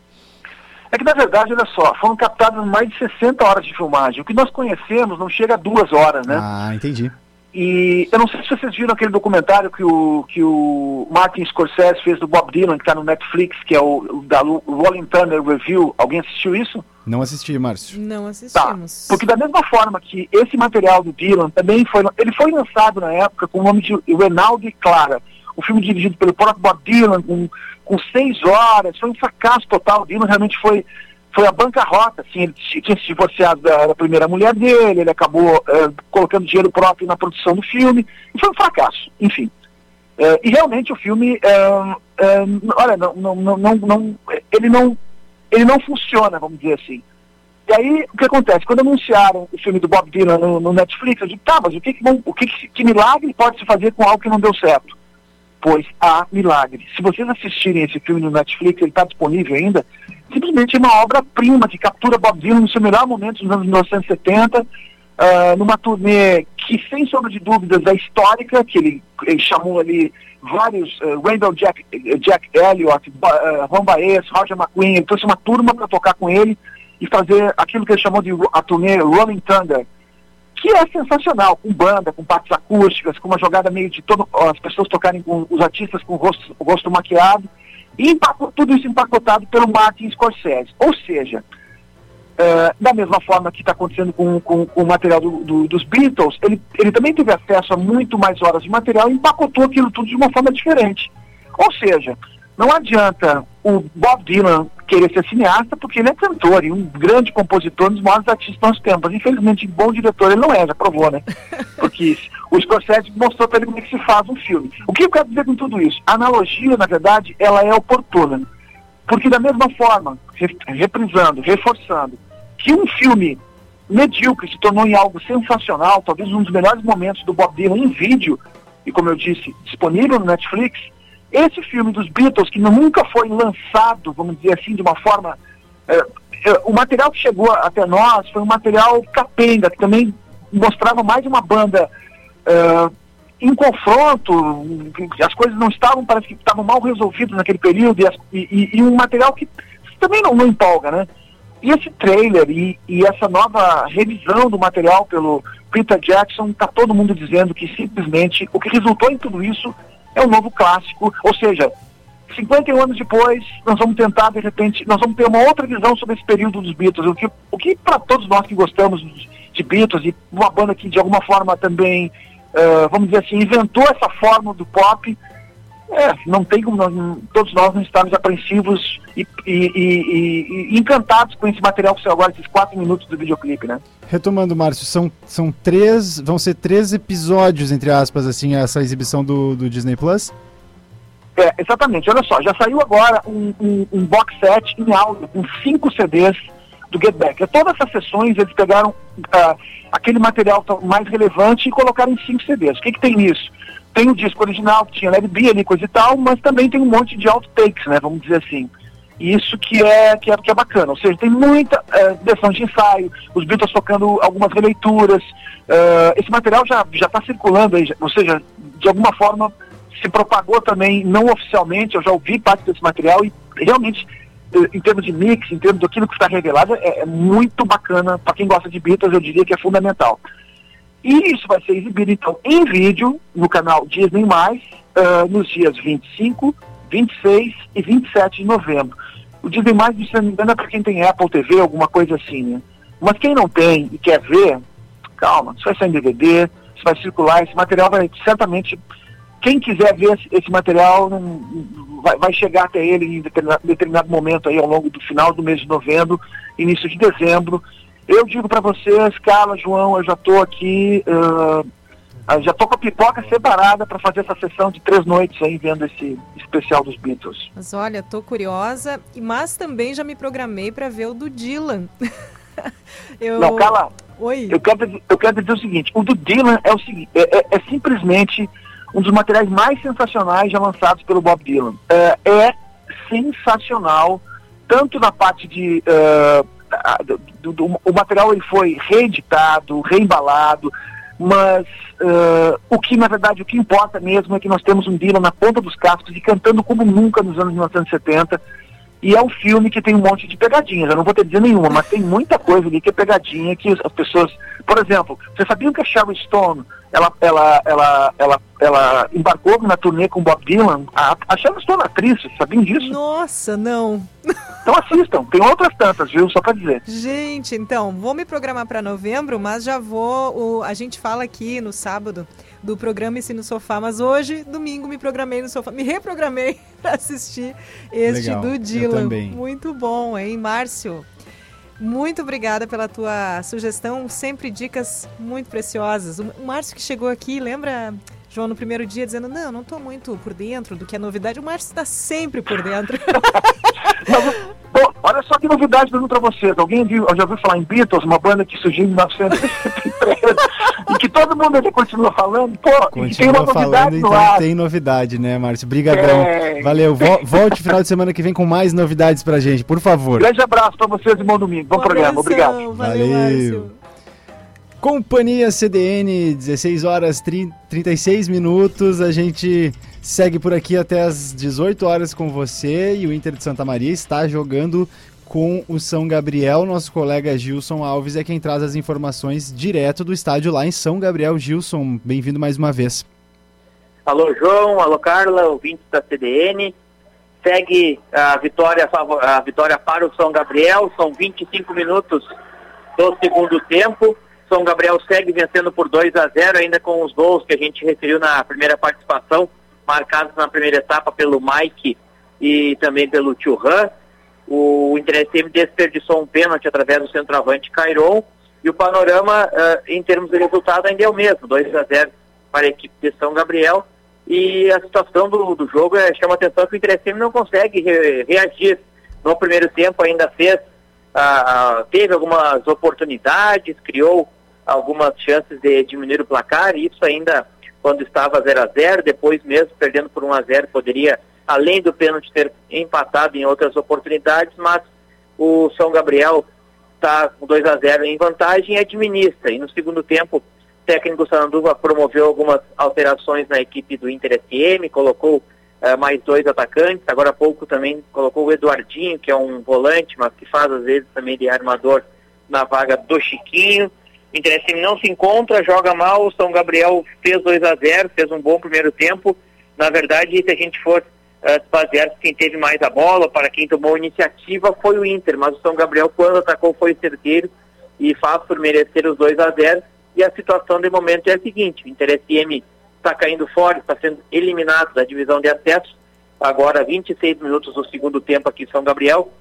Speaker 26: É que na verdade, olha só, foram captadas mais de 60 horas de filmagem. O que nós conhecemos não chega a duas horas, né?
Speaker 3: Ah, entendi.
Speaker 26: E eu não sei se vocês viram aquele documentário que o, que o Martin Scorsese fez do Bob Dylan, que está no Netflix, que é o, o da Rolling Thunder Review. Alguém assistiu isso?
Speaker 3: Não assisti, Márcio.
Speaker 2: Não assistimos.
Speaker 26: Tá. Porque da mesma forma que esse material do Dylan também foi... Ele foi lançado na época com o nome de Renaldo e Clara. O filme dirigido pelo próprio Bob Dylan, com, com seis horas. Foi um fracasso total. O Dylan realmente foi foi a bancarrota, assim, ele tinha se divorciado da, da primeira mulher dele, ele acabou é, colocando dinheiro próprio na produção do filme, e foi um fracasso, enfim. É, e realmente o filme, é, olha, não, não, não, não, ele não ele não funciona, vamos dizer assim. E aí, o que acontece? Quando anunciaram o filme do Bob Dylan no, no Netflix, eu disse, tá, mas o que, que, o que, que milagre pode se fazer com algo que não deu certo? Pois há milagre. Se vocês assistirem esse filme no Netflix, ele está disponível ainda, simplesmente é uma obra-prima que captura Bob Dylan no seu melhor momento nos anos 1970, ah, numa turnê que, sem sombra de dúvidas, é histórica, que ele, ele chamou ali vários, uh, Randall Jack, Jack Elliott, uh, Ron Baez, Roger McQueen, ele trouxe uma turma para tocar com ele e fazer aquilo que ele chamou de a turnê Rolling Thunder, que é sensacional, com banda, com partes acústicas, com uma jogada meio de todo, as pessoas tocarem com os artistas com o rosto, o rosto maquiado, e empaco, tudo isso empacotado pelo Martin Scorsese. Ou seja, uh, da mesma forma que está acontecendo com, com, com, o material do, do, dos Beatles, ele, ele também teve acesso a muito mais horas de material e empacotou aquilo tudo de uma forma diferente. Ou seja, não adianta o Bob Dylan querer ser cineasta porque ele é cantor e um grande compositor, um dos maiores artistas do nosso tempo. Mas infelizmente, bom diretor ele não é, já provou, né? Porque o Scorsese mostrou para ele como é que se faz um filme. O que eu quero dizer com tudo isso? A analogia, na verdade, ela é oportuna. Porque da mesma forma, reprisando, reforçando, que um filme medíocre se tornou em algo sensacional, talvez um dos melhores momentos do Bob Dylan em vídeo, e como eu disse, disponível no Netflix, esse filme dos Beatles, que nunca foi lançado, vamos dizer assim, de uma forma. É, é, o material que chegou até nós foi um material capenga, que também mostrava mais uma banda é, em confronto, as coisas não estavam, parece que estavam mal resolvidas naquele período, e, e, e um material que também não, não empolga, né? E esse trailer e, e, essa nova revisão do material pelo Peter Jackson, está todo mundo dizendo que simplesmente o que resultou em tudo isso é um novo clássico, ou seja, 51 anos depois, nós vamos tentar, de repente, nós vamos ter uma outra visão sobre esse período dos Beatles, o que, o que para todos nós que gostamos de Beatles e uma banda que de alguma forma também, uh, vamos dizer assim, inventou essa forma do pop, é, não tem como nós, todos nós não estarmos apreensivos e, e, e, e, encantados com esse material que saiu agora, esses quatro minutos do videoclipe, né?
Speaker 3: Retomando, Márcio, são, são três, vão ser três episódios, entre aspas, assim, essa exibição do, do Disney Plus?
Speaker 26: É, exatamente. Olha só, já saiu agora um, um, um box set em áudio com cinco CDs do Get Back. Todas essas sessões eles pegaram uh, aquele material mais relevante e colocaram em cinco CDs. O que, que tem nisso? Tem o disco original, que tinha Leve B ali, coisa e tal, mas também tem um monte de outtakes, né, vamos dizer assim. Isso que é, que é, que é bacana, ou seja, tem muita é, versão de ensaio, os Beatles tocando algumas releituras, uh, esse material já está circulando aí, ou seja, de alguma forma se propagou também, não oficialmente, eu já ouvi parte desse material e realmente, em termos de mix, em termos daquilo que está revelado, é, é muito bacana, para quem gosta de Beatles, eu diria que é fundamental. E isso vai ser exibido, então, em vídeo no canal Disney+, uh, nos dias 25, 26 e 27 de novembro. O Disney+, se não me engano, é para quem tem Apple TV, alguma coisa assim, né? Mas quem não tem e quer ver, calma, isso vai sair em DVD, isso vai circular, esse material vai certamente... Quem quiser ver esse, material vai, vai, chegar até ele em determinado, determinado momento aí ao longo do final do mês de novembro, início de dezembro, eu digo para vocês, Carla, João, eu já estou aqui, uh, já estou com a pipoca separada para fazer essa sessão de três noites aí vendo esse especial dos Beatles.
Speaker 2: Mas olha, estou curiosa, mas também já me programei para ver o do Dylan.
Speaker 26: eu... Não, Carla, Oi. Eu, quero, eu quero dizer o seguinte, o do Dylan é, o seguinte, é, é, é simplesmente um dos materiais mais sensacionais já lançados pelo Bob Dylan. É, é sensacional, tanto na parte de... Uh, do, do, o material ele foi reeditado, reembalado, mas uh, o que na verdade o que importa mesmo é que nós temos um Dylan na ponta dos cascos e cantando como nunca nos anos 1970 e é um filme que tem um monte de pegadinhas, eu não vou ter dizer nenhuma, mas tem muita coisa ali que é pegadinha que as pessoas, por exemplo, vocês sabiam que a Sharon Stone ela, ela, ela, ela, ela embarcou na turnê com Bob Dylan. A, a Sharon Stone atriz, sabiam disso?
Speaker 2: Nossa, não.
Speaker 26: Então assistam, tem outras tantas, viu? Só pra dizer.
Speaker 2: Gente, então, vou me programar para novembro, mas já vou. O, a gente fala aqui no sábado do programa Ensino Sofá, mas hoje, domingo, me programei no sofá, me reprogramei para assistir este Legal, do Dylan. Muito bom, hein, Márcio? Muito obrigada pela tua sugestão, sempre dicas muito preciosas. O Márcio que chegou aqui, lembra, João, no primeiro dia, dizendo, não, não estou muito por dentro do que é novidade. O Márcio está sempre por dentro.
Speaker 26: Mas, Pô, olha só que novidade dando pra vocês. Alguém viu, já ouviu falar em Beatles, uma banda que surgiu em 1973 e que todo mundo ainda continua falando? Pô,
Speaker 3: continua tem uma novidade falando, então tem novidade, né, Márcio? Brigadão. É... Valeu. Volte final de semana que vem com mais novidades pra gente, por favor.
Speaker 26: Grande abraço pra vocês e bom domingo. Bom, bom programa. Obrigado.
Speaker 2: Valeu. Valeu.
Speaker 3: Companhia CDN, 16 horas 30, 36 minutos. A gente segue por aqui até as 18 horas com você e o Inter de Santa Maria está jogando com o São Gabriel. Nosso colega Gilson Alves é quem traz as informações direto do estádio lá em São Gabriel. Gilson, bem-vindo mais uma vez.
Speaker 13: Alô, João, alô, Carla, ouvintes da CDN. Segue a vitória, a vitória para o São Gabriel, são 25 minutos do segundo tempo. São Gabriel segue vencendo por 2 a 0, ainda com os gols que a gente referiu na primeira participação, marcados na primeira etapa pelo Mike e também pelo Churran. O Inter desperdiçou um pênalti através do centroavante Cairon. E o panorama, uh, em termos de resultado, ainda é o mesmo: 2 a 0 para a equipe de São Gabriel. E a situação do, do jogo é, chama atenção que o Inter não consegue re, reagir. No primeiro tempo ainda fez, uh, teve algumas oportunidades, criou algumas chances de diminuir o placar, e isso ainda quando estava 0 a 0 depois mesmo perdendo por 1 a 0 poderia, além do pênalti, ter empatado em outras oportunidades, mas o São Gabriel está com 2 a 0 em vantagem e administra. E no segundo tempo, técnico Sanduva promoveu algumas alterações na equipe do Inter SM, colocou uh, mais dois atacantes, agora há pouco também colocou o Eduardinho, que é um volante, mas que faz às vezes também de armador na vaga do Chiquinho. O Inter SM não se encontra, joga mal, o São Gabriel fez 2 a 0 fez um bom primeiro tempo. Na verdade, se a gente for uh, basear quem teve mais a bola, para quem tomou a iniciativa, foi o Inter, mas o São Gabriel, quando atacou, foi certeiro e faz por merecer os 2 a 0 e a situação de momento é a seguinte: o Inter SM está caindo fora, está sendo eliminado da divisão de acesso. Agora, 26 minutos do segundo tempo aqui em São Gabriel,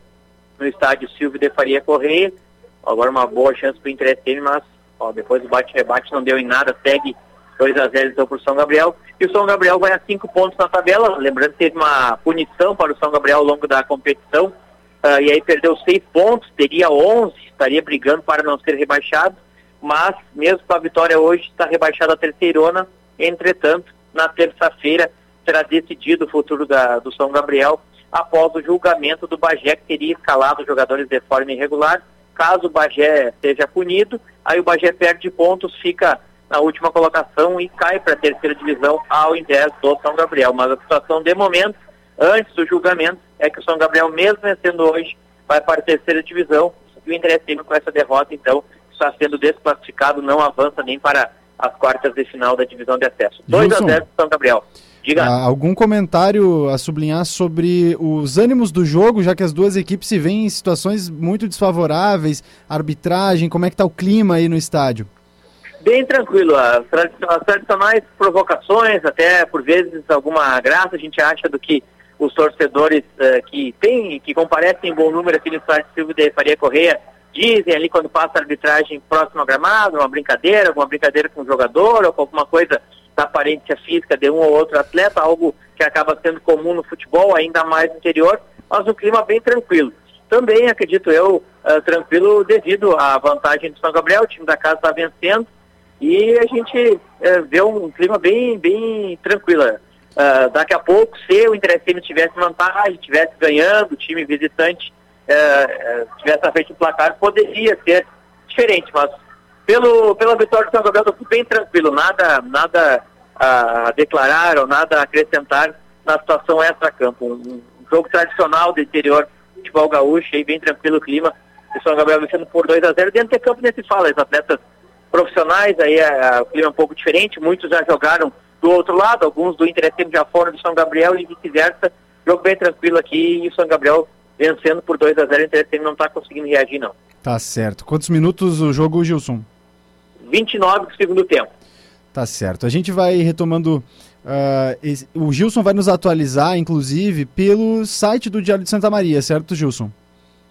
Speaker 13: no estádio Silvio de Faria Correia. Agora, uma boa chance para o Inter mas ó, depois do bate-rebate não deu em nada, segue 2 a 0 então para o São Gabriel. E o São Gabriel vai a 5 pontos na tabela. Lembrando que teve uma punição para o São Gabriel ao longo da competição. Uh, e aí perdeu 6 pontos, teria 11, estaria brigando para não ser rebaixado mas mesmo com a vitória hoje está rebaixada a terceirona. Entretanto, na terça-feira será decidido o futuro da, do São Gabriel após o julgamento do Bagé que teria escalado jogadores de forma irregular. Caso o Bagé seja punido, aí o Bagé perde pontos, fica na última colocação e cai para a terceira divisão ao invés do São Gabriel. Mas a situação de momento, antes do julgamento, é que o São Gabriel, mesmo vencendo hoje, vai para a terceira divisão e o Inter com essa derrota, então, está sendo desclassificado, não avança nem para as quartas de final da divisão de acesso. 2 a 0 São Gabriel. Diga.
Speaker 3: Ah, algum comentário a sublinhar sobre os ânimos do jogo, já que as duas equipes se veem em situações muito desfavoráveis, arbitragem, como é que está o clima aí no estádio?
Speaker 13: Bem tranquilo, as, tradicionais provocações, até por vezes alguma graça a gente acha do que os torcedores uh, que têm, que comparecem em bom número aqui no estádio Silvio de Faria Correia, dizem ali quando passa a arbitragem próximo ao gramado, uma brincadeira, alguma brincadeira com o jogador ou com alguma coisa da aparência física de um ou outro atleta, algo que acaba sendo comum no futebol, ainda mais no interior, mas um clima bem tranquilo. Também, acredito eu, uh, tranquilo devido à vantagem do São Gabriel, o time da casa está vencendo e a gente uh, vê um clima bem, bem tranquilo. Uh, daqui a pouco, se o Interessante tivesse vantagem, estivesse ganhando, o time visitante é, é, tivesse na frente do placar, poderia ser diferente, mas pelo, pela vitória do São Gabriel, estou bem tranquilo, nada, nada a declarar ou nada a acrescentar na situação extra-campo. Um, jogo tradicional do interior, futebol gaúcho, aí bem tranquilo o clima. O São Gabriel vencendo por 2 a 0 Dentro de campo nem se fala, os atletas profissionais, aí é, o clima é um pouco diferente, muitos já jogaram do outro lado, alguns do Inter já foram do São Gabriel e vice-versa. Jogo bem tranquilo aqui e o São Gabriel vencendo por 2 a 0 o Inter não está conseguindo reagir, não.
Speaker 3: Tá certo. Quantos minutos o jogo, Gilson?
Speaker 13: 29 do segundo tempo.
Speaker 3: Tá certo. A gente vai retomando. Uh, esse, o Gilson vai nos atualizar, inclusive, pelo site do Diário de Santa Maria, certo, Gilson?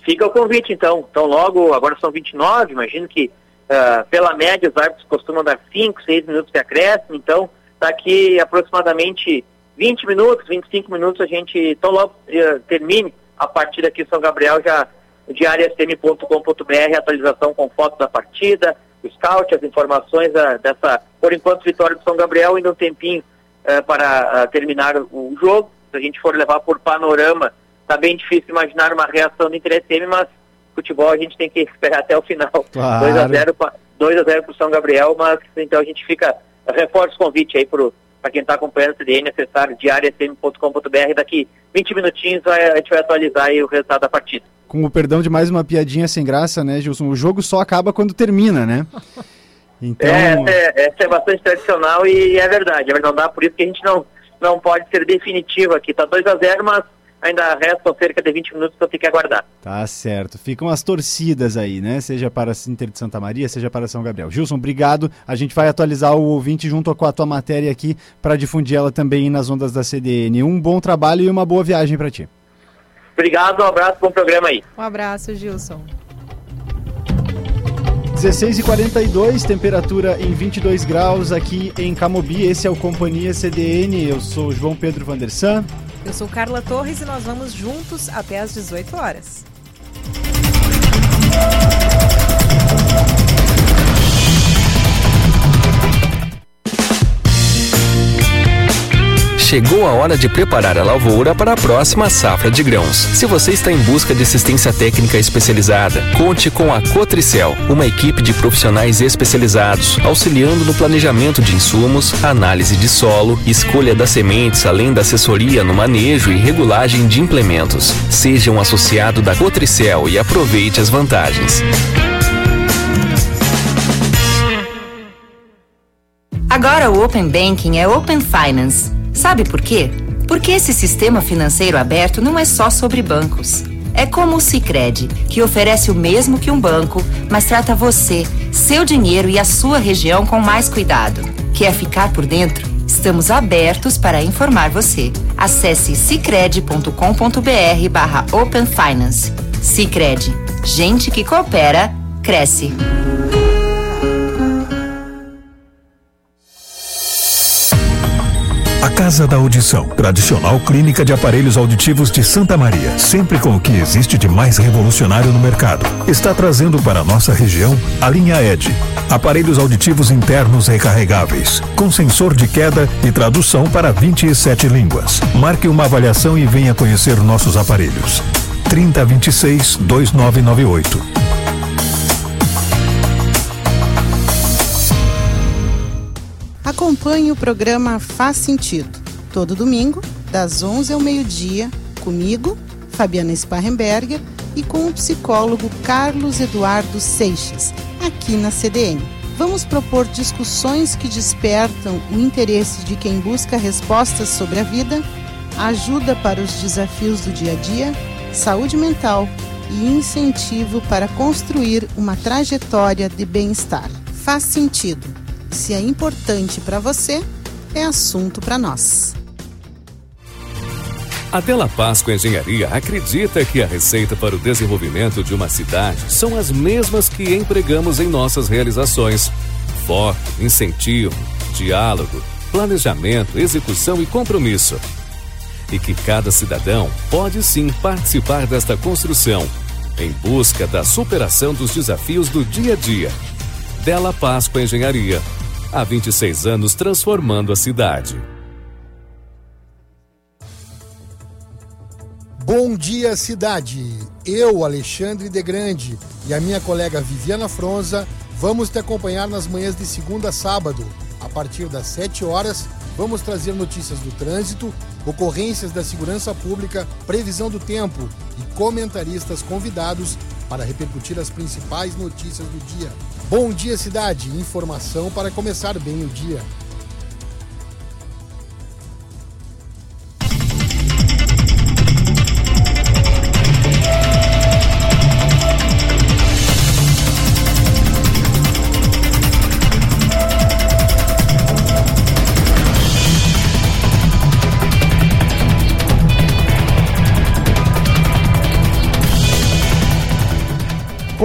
Speaker 13: Fica o convite, então. Então, logo, agora são 29, imagino que, uh, pela média, os árbitros costumam dar 5, 6 minutos de acréscimo, então, daqui aproximadamente 20 minutos, 25 minutos, a gente, então logo uh, termine a partir aqui em São Gabriel já diariasm.com.br, atualização com fotos da partida, scout, as informações uh, dessa, por enquanto, vitória do São Gabriel, ainda um tempinho uh, para uh, terminar o jogo. Se a gente for levar por panorama, está bem difícil imaginar uma reação do Inter SM, mas futebol a gente tem que esperar até o final.
Speaker 3: Claro.
Speaker 13: 2 a 0 2 a 0 para o São Gabriel, mas então a gente fica, reforça o convite aí para quem está acompanhando o CDN, acessar diariasm.com.br, daqui 20 minutinhos a gente vai atualizar o resultado da partida.
Speaker 3: Com o perdão de mais uma piadinha sem graça, né, Gilson? O jogo só acaba quando termina, né?
Speaker 13: Então... É, é, essa é bastante tradicional e é verdade, é verdade, não dá, por isso que a gente não, não pode ser definitivo aqui. Tá 2 a 0 mas ainda restam cerca de 20 minutos que eu tenho que aguardar.
Speaker 3: Tá certo. Ficam as torcidas aí, né? Seja para Inter de Santa Maria, seja para São Gabriel. Gilson, obrigado. A gente vai atualizar o ouvinte junto com a tua matéria aqui para difundir ela também nas ondas da CDN. Um bom trabalho e uma boa viagem para ti.
Speaker 13: Obrigado, um abraço, bom programa aí.
Speaker 2: Um abraço, Gilson.
Speaker 3: 16 e 42 temperatura em 22 graus aqui em Camobi. Esse é o Companhia CDN. Eu sou João Pedro Vandersan.
Speaker 2: Eu sou Carla Torres e nós vamos juntos até às 18 horas.
Speaker 27: Chegou a hora de preparar a lavoura para a próxima safra de grãos. Se você está em busca de assistência técnica especializada, conte com a Cotricel, uma equipe de profissionais especializados, auxiliando no planejamento de insumos, análise de solo, escolha das sementes, além da assessoria no manejo e regulagem de implementos. Seja um associado da Cotricel e aproveite as vantagens.
Speaker 8: Agora o Open Banking é Open Finance. Sabe por quê? Porque esse sistema financeiro aberto não é só sobre bancos. É como o Sicredi, que oferece o mesmo que um banco, mas trata você, seu dinheiro e a sua região com mais cuidado. Quer ficar por dentro? Estamos abertos para informar você. Acesse cicred.com.br barra Open. Cicred. Gente que coopera, cresce.
Speaker 28: A Casa da Audição, tradicional clínica de aparelhos auditivos de Santa Maria, sempre com o que existe de mais revolucionário no mercado, está trazendo para nossa região a linha ED. Aparelhos auditivos internos recarregáveis, com sensor de queda e tradução para 27 línguas. Marque uma avaliação e venha conhecer nossos aparelhos. 3026 2998
Speaker 29: Acompanhe o programa Faz Sentido, todo domingo, das 11 ao meio-dia, comigo, Fabiana Sparrenberger, e com o psicólogo Carlos Eduardo Seixas, aqui na CDN. Vamos propor discussões que despertam o interesse de quem busca respostas sobre a vida, ajuda para os desafios do dia a dia, saúde mental e incentivo para construir uma trajetória de bem-estar. Faz sentido se é importante para você, é assunto para nós.
Speaker 30: A Della Páscoa Engenharia acredita que a receita para o desenvolvimento de uma cidade são as mesmas que empregamos em nossas realizações: foco, incentivo, diálogo, planejamento, execução e compromisso. E que cada cidadão pode sim participar desta construção, em busca da superação dos desafios do dia a dia. Della Páscoa Engenharia há 26 anos transformando a cidade.
Speaker 25: Bom dia, cidade! Eu, Alexandre de Grande, e a minha colega Viviana Fronza vamos te acompanhar nas manhãs de segunda a sábado. A partir das 7 horas, vamos trazer notícias do trânsito, ocorrências da segurança pública, previsão do tempo e comentaristas convidados para repercutir as principais notícias do dia. Bom dia, cidade! Informação para começar bem o dia.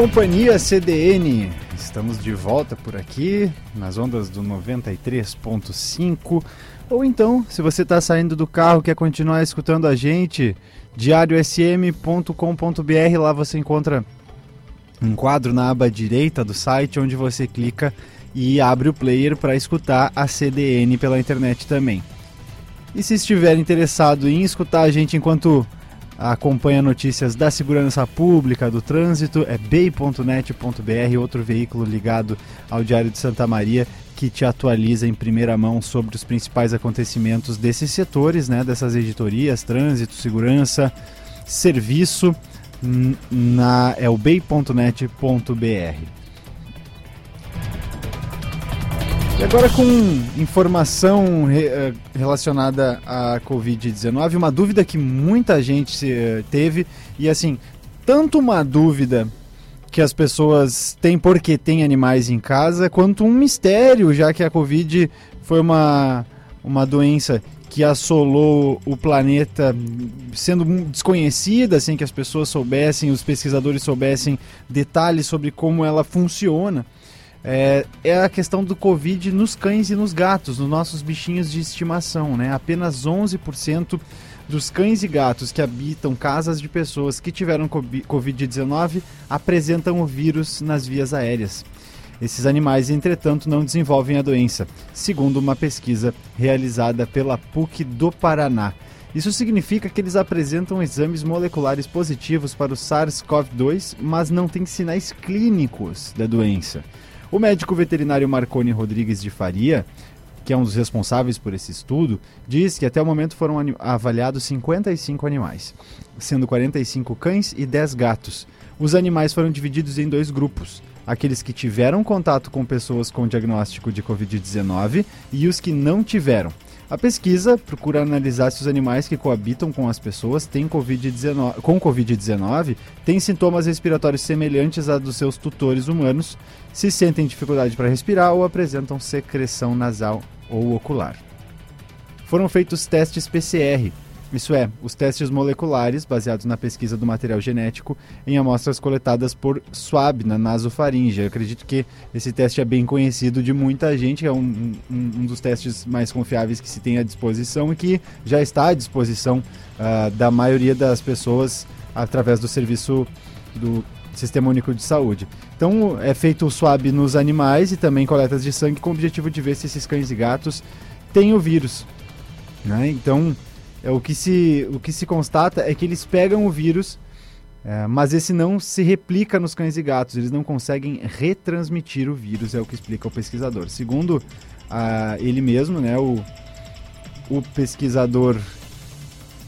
Speaker 3: Companhia CDN Estamos de volta por aqui, nas ondas do 93.5. Ou então, se você está saindo do carro quer continuar escutando a gente, diariosm.com.br, lá você encontra um quadro na aba direita do site onde você clica e abre o player para escutar a CDN pela internet também. E se estiver interessado em escutar a gente enquanto acompanha notícias da segurança pública, do trânsito, é bei.net.br, outro veículo ligado ao Diário de Santa Maria que te atualiza em primeira mão sobre os principais acontecimentos desses setores, né, dessas editorias, trânsito, segurança, serviço, na é o bei.net.br. E agora com informação re, eh, relacionada à Covid-19, uma dúvida que muita gente eh, teve, e assim, tanto uma dúvida que as pessoas têm porque tem animais em casa, quanto um mistério, já que a Covid foi uma, uma doença que assolou o planeta sendo desconhecida, sem que as pessoas soubessem, os pesquisadores soubessem detalhes sobre como ela funciona é, é, a questão do Covid nos cães e nos gatos, nos nossos bichinhos de estimação. Né? Apenas 11% dos cães e gatos que habitam casas de pessoas que tiveram Covid-19 apresentam o vírus nas vias aéreas. Esses animais, entretanto, não desenvolvem a doença, segundo uma pesquisa realizada pela PUC do Paraná. Isso significa que eles apresentam exames moleculares positivos para o SARS-CoV-2, mas não têm sinais clínicos da doença. O médico veterinário Marconi Rodrigues de Faria, que é um dos responsáveis por esse estudo, diz que até o momento foram avaliados 55 animais, sendo 45 cães e 10 gatos. Os animais foram divididos em dois grupos: aqueles que tiveram contato com pessoas com diagnóstico de Covid-19 e os que não tiveram. A pesquisa procura analisar se os animais que coabitam com as pessoas têm COVID com Covid-19 têm sintomas respiratórios semelhantes a dos seus tutores humanos, se sentem dificuldade para respirar ou apresentam secreção nasal ou ocular. Foram feitos testes PCR, isso é, os testes moleculares baseados na pesquisa do material genético em amostras coletadas por swab na nasofaringe. Eu acredito que esse teste é bem conhecido de muita gente, é um, um, um dos testes mais confiáveis que se tem à disposição e que já está à disposição uh, da maioria das pessoas através do serviço do Sistema Único de Saúde. Então é feito o swab nos animais e também coletas de sangue com o objetivo de ver se esses cães e gatos têm o vírus. Né? Então é, o, que se, o que se constata é que eles pegam o vírus, é, mas esse não se replica nos cães e gatos, eles não conseguem retransmitir o vírus, é o que explica o pesquisador. Segundo a, ele mesmo, né, o, o pesquisador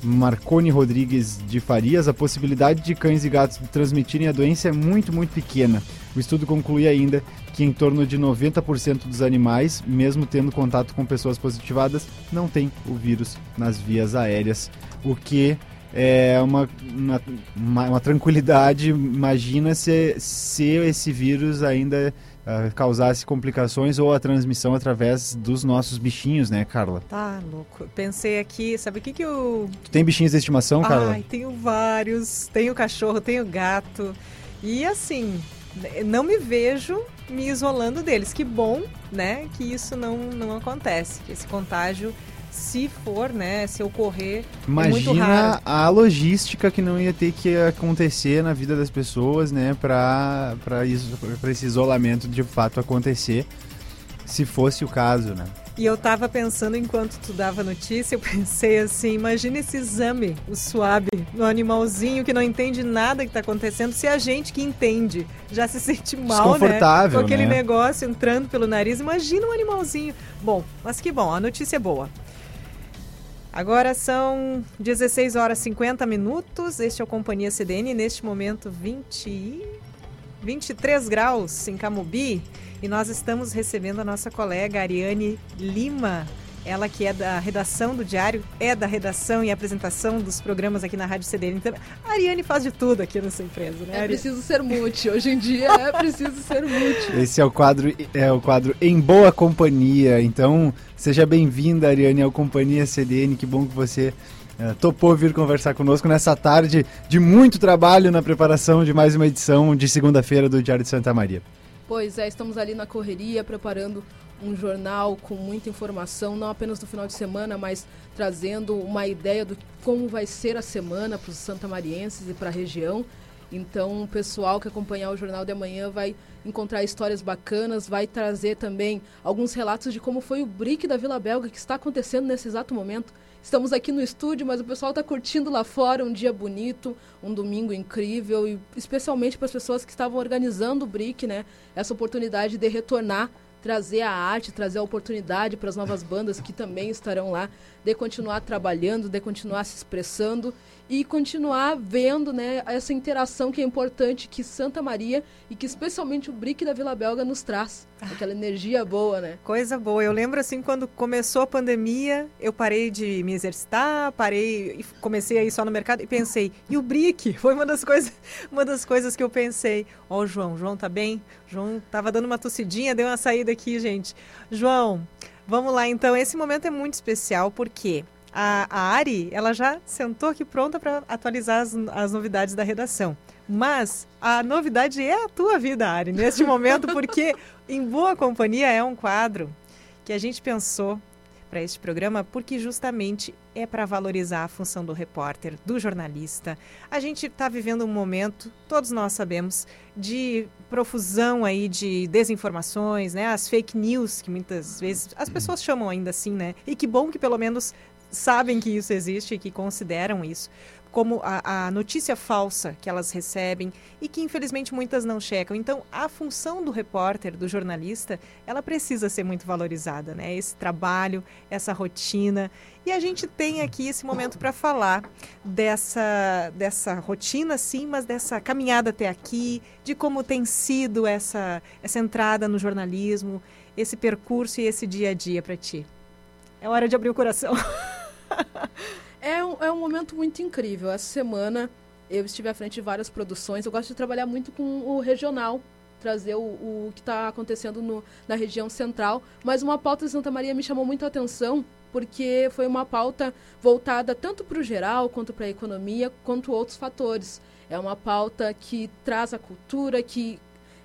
Speaker 3: Marconi Rodrigues de Farias, a possibilidade de cães e gatos transmitirem a doença é muito, muito pequena. O estudo conclui ainda que em torno de 90% dos animais, mesmo tendo contato com pessoas positivadas, não tem o vírus nas vias aéreas, o que é uma, uma, uma, uma tranquilidade. Imagina se, se esse vírus ainda uh, causasse complicações ou a transmissão através dos nossos bichinhos, né, Carla?
Speaker 2: Tá louco. Pensei aqui, sabe o que que eu...
Speaker 3: Tu tem bichinhos de estimação, Carla?
Speaker 2: Ai, tenho vários. Tenho cachorro, tenho gato. E assim, não me vejo me isolando deles. Que bom, né, que isso não, não acontece, que esse contágio se for, né, se ocorrer,
Speaker 3: Imagina é a logística que não ia ter que acontecer na vida das pessoas, né, para para esse isolamento de fato acontecer, se fosse o caso, né?
Speaker 2: E eu tava pensando, enquanto tu dava notícia, eu pensei assim, imagina esse exame, o suave, no animalzinho que não entende nada que tá acontecendo, se a gente que entende já se sente mal, né? Com aquele
Speaker 3: né?
Speaker 2: negócio entrando pelo nariz, imagina um animalzinho. Bom, mas que bom, a notícia é boa. Agora são 16 horas e 50 minutos, este é o Companhia CDN, neste momento 20 23 graus em Camubi. E nós estamos recebendo a nossa colega Ariane Lima, ela que é da redação do Diário, é da redação e apresentação dos programas aqui na Rádio CDN. Então, a Ariane faz de tudo aqui nessa empresa, né?
Speaker 31: É preciso ser multi. Hoje em dia é preciso ser multi.
Speaker 3: Esse é o quadro, é o quadro Em Boa Companhia. Então, seja bem-vinda, Ariane, ao Companhia CDN. Que bom que você uh, topou vir conversar conosco nessa tarde de muito trabalho na preparação de mais uma edição de segunda-feira do Diário de Santa Maria.
Speaker 31: Pois é, estamos ali na correria preparando um jornal com muita informação, não apenas no final de semana, mas trazendo uma ideia do como vai ser a semana para os santamarienses e para a região. Então, o pessoal que acompanhar o Jornal de Amanhã vai encontrar histórias bacanas, vai trazer também alguns relatos de como foi o BRIC da Vila Belga que está acontecendo nesse exato momento. Estamos aqui no estúdio, mas o pessoal está curtindo lá fora um dia bonito, um domingo incrível e especialmente para as pessoas que estavam organizando o BRIC, né? Essa oportunidade de retornar trazer a arte, trazer a oportunidade para as novas bandas que também estarão lá, de continuar trabalhando, de continuar se expressando e continuar vendo né, essa interação que é importante que Santa Maria e que especialmente o Brick da Vila Belga nos traz. Aquela energia boa, né?
Speaker 2: Coisa boa. Eu lembro assim, quando começou a pandemia, eu parei de me exercitar, parei e comecei a ir só no mercado e pensei, e o Brick? Foi uma das coisas, uma das coisas que eu pensei. Ó, oh, o João, João tá bem? João tava dando uma tossidinha, deu uma saída aqui, gente. João, vamos lá então. Esse momento é muito especial porque a, a Ari, ela já sentou aqui pronta para atualizar as, as novidades da redação. Mas a novidade é a tua vida, Ari, neste momento, porque Em Boa Companhia é um quadro que a gente pensou para este programa porque justamente é para valorizar a função do repórter, do jornalista. A gente está vivendo um momento, todos nós sabemos, de profusão aí de desinformações, né? As fake news que muitas vezes as pessoas chamam ainda assim, né? E que bom que pelo menos sabem que isso existe e que consideram isso como a, a, notícia falsa que elas recebem e que infelizmente muitas não checam. Então, a função do repórter, do jornalista, ela precisa ser muito valorizada, né? Esse trabalho, essa rotina. E a gente tem aqui esse momento para falar dessa, dessa rotina, sim, mas dessa caminhada até aqui, de como tem sido essa, essa entrada no jornalismo, esse percurso e esse dia a dia para ti. É hora de abrir o coração.
Speaker 31: é, um, é um momento muito incrível. Essa semana eu estive à frente de várias produções. Eu gosto de trabalhar muito com o regional, trazer o, o que está acontecendo no, na região central. Mas uma pauta de Santa Maria me chamou muito a atenção, porque foi uma pauta voltada tanto para o geral, quanto para a economia, quanto outros fatores. É uma pauta que traz a cultura, que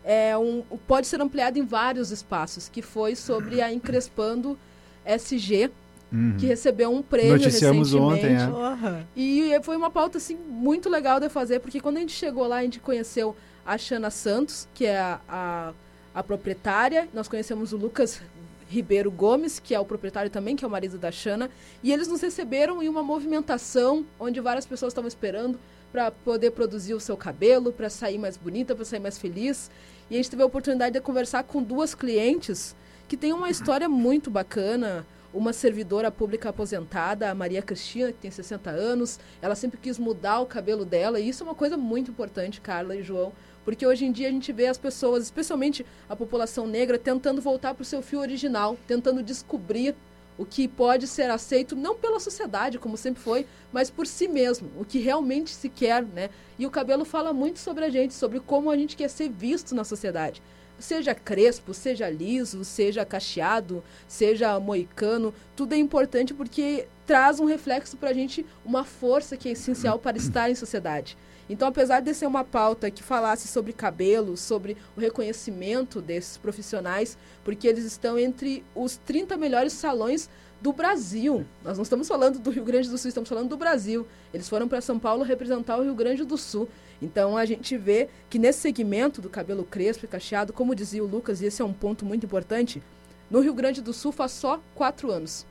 Speaker 31: é um, pode ser ampliada em vários espaços, que foi sobre a Encrespando SG, uhum. que recebeu um prêmio
Speaker 3: Noticiamos
Speaker 31: recentemente.
Speaker 3: ontem, é.
Speaker 31: E foi uma pauta assim muito legal de fazer, porque quando a gente chegou lá, a gente conheceu a Xana Santos, que é a, a, a proprietária, nós conhecemos o Lucas Ribeiro Gomes, que é o proprietário também, que é o marido da Xana, e eles nos receberam em uma movimentação onde várias pessoas estavam esperando para poder produzir o seu cabelo, para sair mais bonita, para sair mais feliz. E a gente teve a oportunidade de conversar com duas clientes que têm uma história muito bacana uma servidora pública aposentada, a Maria Cristina, que tem 60 anos. Ela sempre quis mudar o cabelo dela, e isso é uma coisa muito importante, Carla e João, porque hoje em dia a gente vê as pessoas, especialmente a população negra, tentando voltar para o seu fio original, tentando descobrir o que pode ser aceito não pela sociedade, como sempre foi, mas por si mesmo, o que realmente se quer, né? E o cabelo fala muito sobre a gente, sobre como a gente quer ser visto na sociedade seja crespo, seja liso, seja cacheado, seja moicano, tudo é importante porque traz um reflexo para a gente, uma força que é essencial para estar em sociedade. Então, apesar de ser uma pauta que falasse sobre cabelo, sobre o reconhecimento desses profissionais, porque eles estão entre os 30 melhores salões do Brasil. Nós não estamos falando do Rio Grande do Sul, estamos falando do Brasil. Eles foram para São Paulo representar o Rio Grande do Sul. Então a gente vê que nesse segmento do cabelo crespo e cacheado, como dizia o Lucas, e esse é um ponto muito importante, no Rio Grande do Sul faz só quatro anos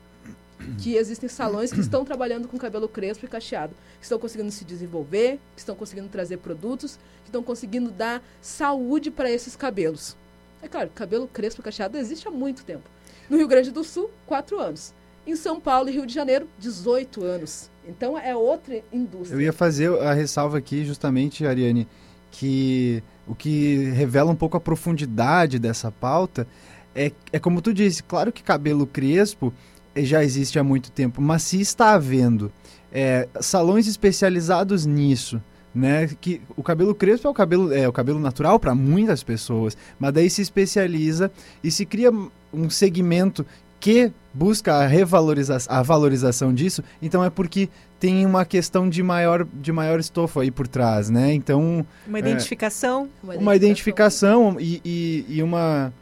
Speaker 31: que existem salões que estão trabalhando com cabelo crespo e cacheado, que estão conseguindo se desenvolver, que estão conseguindo trazer produtos, que estão conseguindo dar saúde para esses cabelos. É claro, cabelo crespo e cacheado existe há muito tempo. No Rio Grande do Sul, quatro anos. Em São Paulo e Rio de Janeiro, 18 anos. Então é outra indústria.
Speaker 3: Eu ia fazer a ressalva aqui, justamente, Ariane, que o que revela um pouco a profundidade dessa pauta é, é como tu disse, claro que cabelo crespo já existe há muito tempo, mas se está havendo é, salões especializados nisso, né? Que o cabelo crespo é o cabelo, é o cabelo natural para muitas pessoas, mas daí se especializa e se cria um segmento que busca a revalorização, a valorização disso, então é porque tem uma questão de maior, de maior estofo aí por trás, né? Então
Speaker 2: uma identificação,
Speaker 3: é, uma identificação e, e, e, uma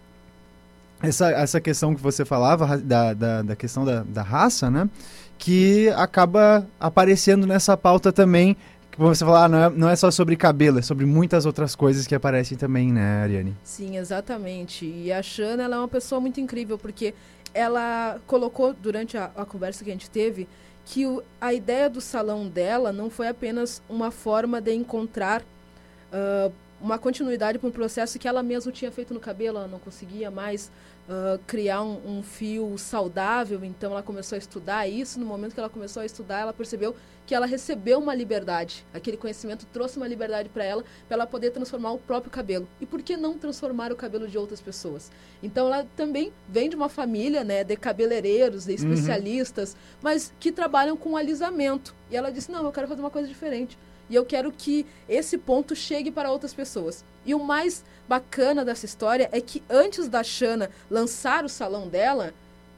Speaker 3: essa, essa questão que você falava da, da, da questão da, da raça, né? Que acaba aparecendo nessa pauta também que você falar, ah, não, é, não é só sobre cabelo, é sobre muitas outras coisas que aparecem também, né, Ariane?
Speaker 31: Sim, exatamente. E a Xana, ela é uma pessoa muito incrível, porque ela colocou, durante a, a conversa que a gente teve, que o, a ideia do salão dela não foi apenas uma forma de encontrar uh, uma continuidade para um processo que ela mesma tinha feito no cabelo, ela não conseguia mais uh, criar um, um, fio saudável, então ela começou a estudar isso. No momento que ela começou a estudar, ela percebeu que ela recebeu uma liberdade. Aquele conhecimento trouxe uma liberdade para ela, para ela poder transformar o próprio cabelo. E por que não transformar o cabelo de outras pessoas? Então ela também vem de uma família né, de cabeleireiros, de uhum. especialistas, uhum. mas que trabalham com alisamento. E ela disse: Não, eu quero fazer uma coisa diferente. E eu quero que esse ponto chegue para outras pessoas. E o mais bacana dessa história é que antes da Shana lançar o salão dela,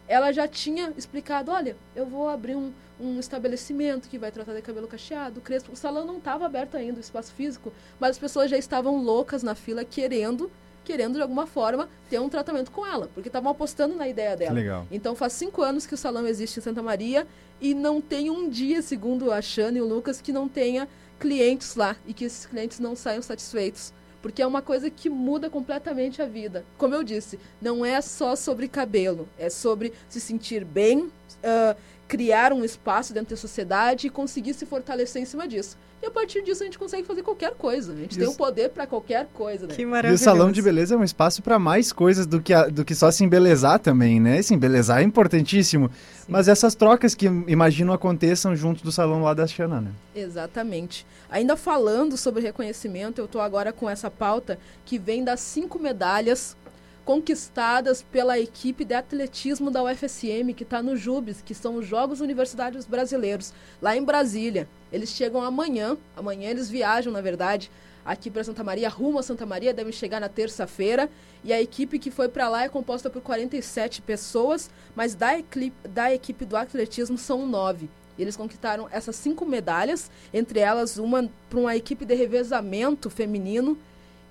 Speaker 31: ela já tinha explicado: olha, eu vou abrir um, um estabelecimento que vai tratar de cabelo cacheado, crespo. O salão não estava aberto ainda, o espaço físico, mas as pessoas já estavam loucas na fila querendo querendo de alguma forma ter um tratamento com ela, porque estavam apostando na ideia dela.
Speaker 3: Legal.
Speaker 31: Então faz cinco anos que o salão existe em Santa Maria e não tem um dia, segundo a Shana e o Lucas, que não tenha clientes lá e que esses clientes não saiam satisfeitos. Porque é uma coisa que muda completamente a vida. Como eu disse, não é só sobre cabelo, é sobre se sentir bem, uh, criar um espaço dentro da sociedade e conseguir se fortalecer em cima disso. E a partir disso a gente consegue fazer qualquer coisa. A gente Isso. tem o poder para qualquer coisa, né?
Speaker 3: Que maravilhoso. E o salão de beleza é um espaço para mais coisas do que, a, do que só se embelezar também, né? Se embelezar é importantíssimo. Sim. Mas essas trocas que imagino aconteçam junto do salão lá da Xana, né?
Speaker 31: Exatamente. Ainda falando sobre reconhecimento, eu estou agora com essa pauta que vem das cinco medalhas conquistadas pela equipe de atletismo da UFSM, que está no JUBES, que são os Jogos Universitários Brasileiros, lá em Brasília. Eles chegam amanhã, amanhã eles viajam, na verdade, aqui para Santa Maria, rumo a Santa Maria, devem chegar na terça-feira. E a equipe que foi para lá é composta por 47 pessoas, mas da, equipe, da equipe do atletismo são nove. Eles conquistaram essas cinco medalhas, entre elas uma para uma equipe de revezamento feminino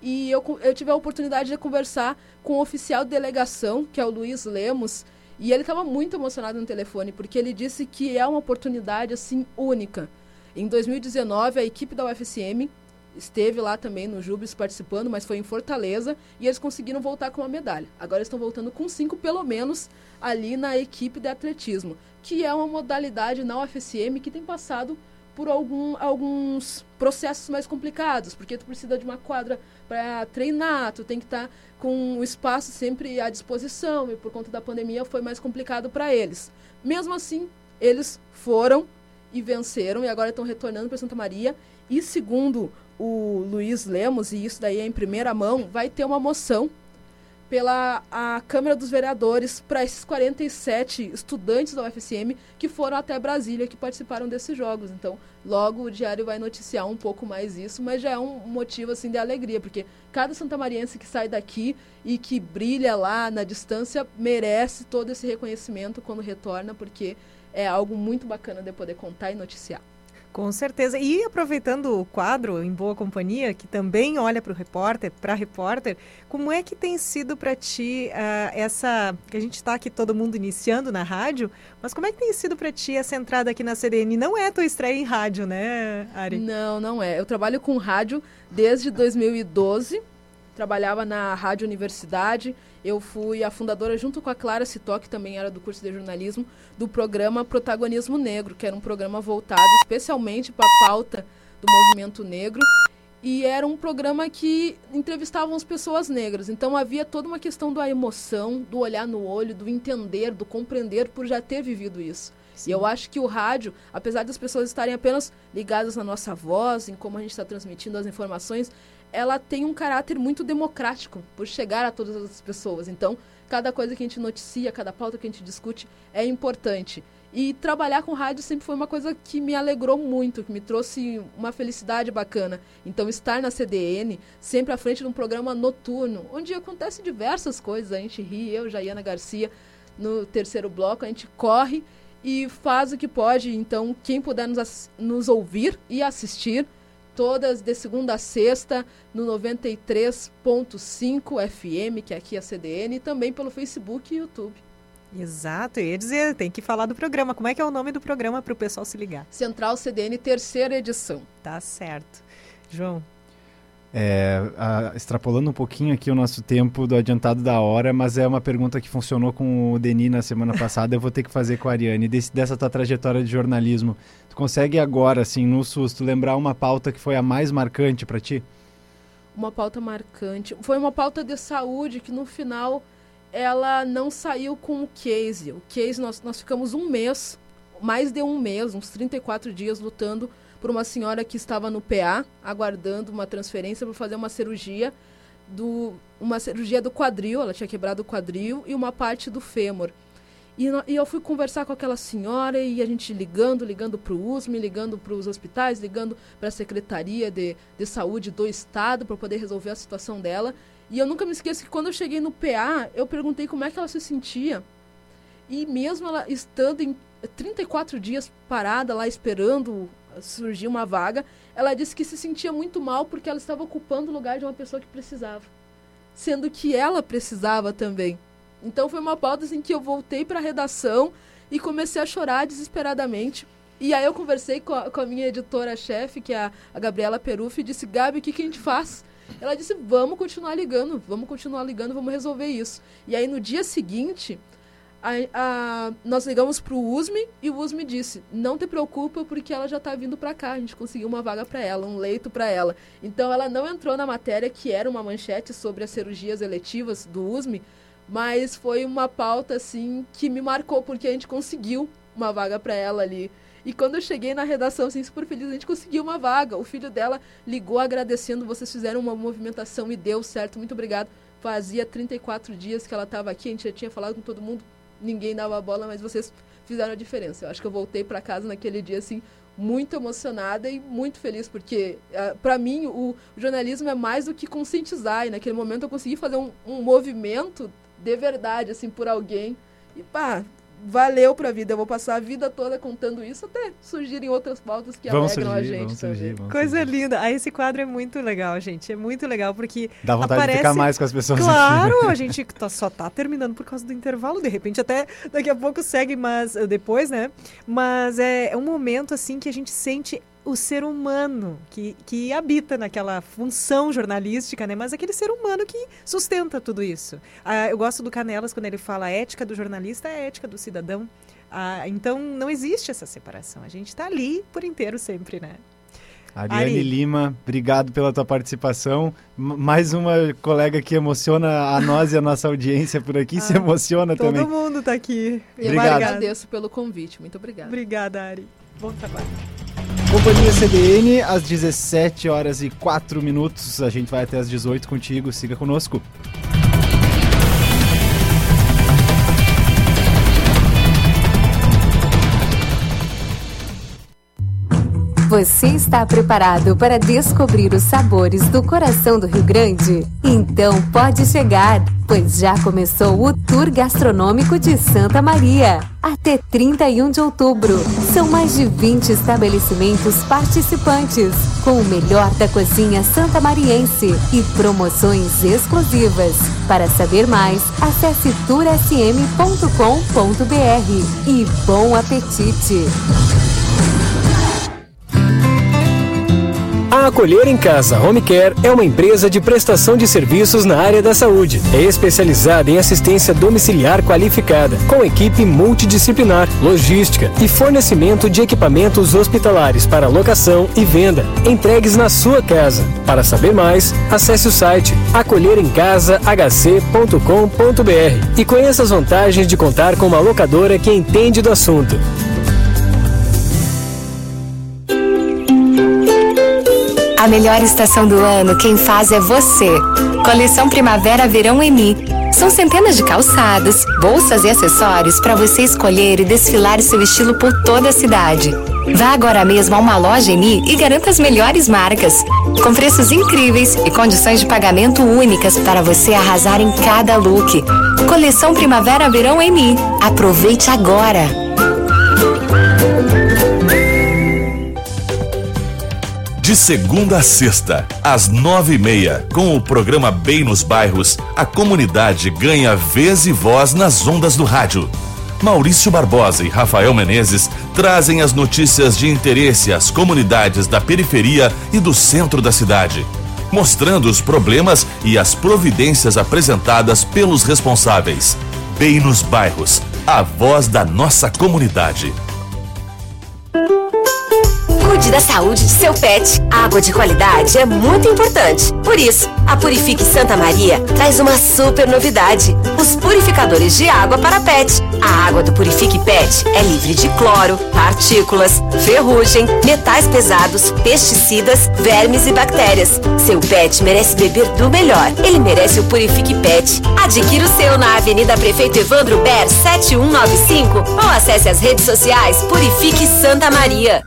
Speaker 31: e eu, eu tive a oportunidade de conversar com o oficial de delegação, que é o Luiz Lemos, e ele estava muito emocionado no telefone, porque ele disse que é uma oportunidade assim única. Em 2019, a equipe da UFSM esteve lá também no Jubes participando, mas foi em Fortaleza e eles conseguiram voltar com uma medalha. Agora estão voltando com cinco, pelo menos, ali na equipe de atletismo, que é uma modalidade na UFSM que tem passado por algum, alguns processos mais complicados, porque tu precisa de uma quadra para treinar, tu tem que estar tá com o espaço sempre à disposição e por conta da pandemia foi mais complicado para eles. Mesmo assim, eles foram e venceram e agora estão retornando para Santa Maria e segundo o Luiz Lemos, e isso daí é em primeira mão, vai ter uma moção pela a Câmara dos Vereadores para esses 47 estudantes da UFSM que foram até Brasília, que participaram desses jogos. Então, logo o Diário vai noticiar um pouco mais isso, mas já é um motivo assim de alegria, porque cada santamariense que sai daqui e que brilha lá na distância merece todo esse reconhecimento quando retorna, porque é algo muito bacana de poder contar e noticiar.
Speaker 2: Com certeza. E aproveitando o quadro Em Boa Companhia, que também olha para o repórter, para repórter, como é que tem sido para ti uh, essa. que a gente está aqui todo mundo iniciando na rádio, mas como é que tem sido para ti essa entrada aqui na CDN? Não é a tua estreia em rádio, né, Ari?
Speaker 31: Não, não é. Eu trabalho com rádio desde 2012 trabalhava na Rádio Universidade. Eu fui a fundadora, junto com a Clara Citó, que também era do curso de jornalismo, do programa Protagonismo Negro, que era um programa voltado especialmente para a pauta do movimento negro. E era um programa que entrevistavam as pessoas negras. Então havia toda uma questão da emoção, do olhar no olho, do entender, do compreender por já ter vivido isso. Sim. E eu acho que o rádio, apesar das pessoas estarem apenas ligadas na nossa voz, em como a gente está transmitindo as informações, ela tem um caráter muito democrático por chegar a todas as pessoas. Então, cada coisa que a gente noticia, cada pauta que a gente discute é importante. E trabalhar com rádio sempre foi uma coisa que me alegrou muito, que me trouxe uma felicidade bacana. Então, estar na CDN, sempre à frente de um programa noturno, onde acontece diversas coisas, a gente ri, eu, Jaiana Garcia, no terceiro bloco, a gente corre e faz o que pode. Então, quem puder nos, nos ouvir e assistir, todas de segunda a sexta no 93.5 FM, que é aqui a CDN, e também pelo Facebook e YouTube.
Speaker 2: Exato, eu ia dizer, tem que falar do programa. Como é que é o nome do programa para o pessoal se ligar?
Speaker 31: Central CDN, terceira edição.
Speaker 2: Tá certo. João.
Speaker 3: É, a, extrapolando um pouquinho aqui o nosso tempo do adiantado da hora, mas é uma pergunta que funcionou com o Denis na semana passada, eu vou ter que fazer com a Ariane. Desse, dessa tua trajetória de jornalismo, tu consegue agora, assim, no susto, lembrar uma pauta que foi a mais marcante para ti?
Speaker 31: Uma pauta marcante. Foi uma pauta de saúde que no final ela não saiu com o case. O case, nós, nós ficamos um mês, mais de um mês, uns 34 dias lutando por uma senhora que estava no PA, aguardando uma transferência para fazer uma cirurgia do uma cirurgia do quadril, ela tinha quebrado o quadril e uma parte do fêmur. E, e eu fui conversar com aquela senhora e a gente ligando, ligando para o USM, ligando para os hospitais, ligando para a Secretaria de, de Saúde do Estado para poder resolver a situação dela. E eu nunca me esqueço que quando eu cheguei no PA, eu perguntei como é que ela se sentia. E mesmo ela estando em 34 dias parada lá esperando surgiu uma vaga, ela disse que se sentia muito mal porque ela estava ocupando o lugar de uma pessoa que precisava, sendo que ela precisava também. Então foi uma pauta em assim, que eu voltei para a redação e comecei a chorar desesperadamente. E aí eu conversei com a, com a minha editora-chefe, que é a, a Gabriela Peruf, e disse, Gabi, o que, que a gente faz? Ela disse, vamos continuar ligando, vamos continuar ligando, vamos resolver isso. E aí no dia seguinte, a, a, nós ligamos para o USME e o USME disse: não te preocupa porque ela já está vindo para cá. A gente conseguiu uma vaga para ela, um leito para ela. Então ela não entrou na matéria que era uma manchete sobre as cirurgias eletivas do USME, mas foi uma pauta assim que me marcou porque a gente conseguiu uma vaga para ela ali. E quando eu cheguei na redação, assim, super feliz, a gente conseguiu uma vaga. O filho dela ligou agradecendo, vocês fizeram uma movimentação e deu certo, muito obrigado. Fazia 34 dias que ela estava aqui, a gente já tinha falado com todo mundo, ninguém dava bola, mas vocês fizeram a diferença. Eu acho que eu voltei para casa naquele dia assim muito emocionada e muito feliz porque ah, para mim o, jornalismo é mais do que conscientizar e naquele momento eu consegui fazer um, um movimento de verdade assim por alguém e pá valeu pra vida. Eu vou passar a vida toda contando isso até surgirem outras pautas que vão alegram surgir, a gente surgir,
Speaker 2: também. Coisa surgir. linda. Aí esse quadro é muito legal, gente. É muito legal porque.
Speaker 3: Dá vontade
Speaker 2: aparece...
Speaker 3: de ficar mais com as pessoas
Speaker 2: Claro,
Speaker 3: aqui.
Speaker 2: a gente tá, só tá terminando por causa do intervalo. De repente, até daqui a pouco segue, mas eh, depois, né? Mas é, é um momento assim que a gente sente o ser humano que, que habita naquela função jornalística, né? Mas aquele ser humano que sustenta tudo isso. Ah, eu gosto do Canelas quando ele fala a ética do jornalista é a ética do cidadão. Ah, então não existe essa separação. A gente está ali por inteiro sempre, né?
Speaker 3: Ariane Ari. Lima, obrigado pela tua participação. M mais uma colega que emociona a nós e a nossa audiência por aqui, ah, se emociona
Speaker 2: todo
Speaker 3: também.
Speaker 2: Todo mundo está aqui.
Speaker 31: Eu agradeço pelo convite. Muito obrigada.
Speaker 2: Obrigada, Ari. Bom trabalho.
Speaker 3: Companhia CDN, às 17 horas e 4 minutos. A gente vai até às 18 contigo. Siga conosco.
Speaker 6: Você está preparado para descobrir os sabores do coração do Rio Grande? Então pode chegar, pois já começou o Tour Gastronômico de Santa Maria. Até 31 de outubro. São mais de 20 estabelecimentos participantes, com o melhor da cozinha santamariense e promoções exclusivas. Para saber mais, acesse toursm.com.br e bom apetite!
Speaker 32: A Acolher em Casa Home Care é uma empresa de prestação de serviços na área da saúde. É especializada em assistência domiciliar qualificada, com equipe multidisciplinar, logística e fornecimento de equipamentos hospitalares para locação e venda, entregues na sua casa. Para saber mais, acesse o site acolheremcasahc.com.br e conheça as vantagens de contar com uma locadora que entende do assunto.
Speaker 8: A melhor estação do ano, quem faz é você. Coleção Primavera Verão Eni. São centenas de calçados, bolsas e acessórios para você escolher e desfilar seu estilo por toda a cidade. Vá agora mesmo a uma loja Eni e garanta as melhores marcas, com preços incríveis e condições de pagamento únicas para você arrasar em cada look. Coleção Primavera Verão Eni. Aproveite agora!
Speaker 23: De segunda a sexta, às nove e meia, com o programa Bem nos Bairros, a comunidade ganha vez e voz nas ondas do rádio. Maurício Barbosa e Rafael Menezes trazem as notícias de interesse às comunidades da periferia e do centro da cidade, mostrando os problemas e as providências apresentadas pelos responsáveis. Bem nos Bairros, a voz da nossa comunidade.
Speaker 33: Cuide da saúde de seu pet. Água de qualidade é muito importante. Por isso, a Purifique Santa Maria traz uma super novidade: os purificadores de água para pet. A água do Purifique Pet é livre de cloro, partículas, ferrugem, metais pesados, pesticidas, vermes e bactérias. Seu pet merece beber do melhor. Ele merece o Purifique Pet. Adquira o seu na Avenida Prefeito Evandro Ber 7195 ou acesse as redes sociais Purifique Santa Maria.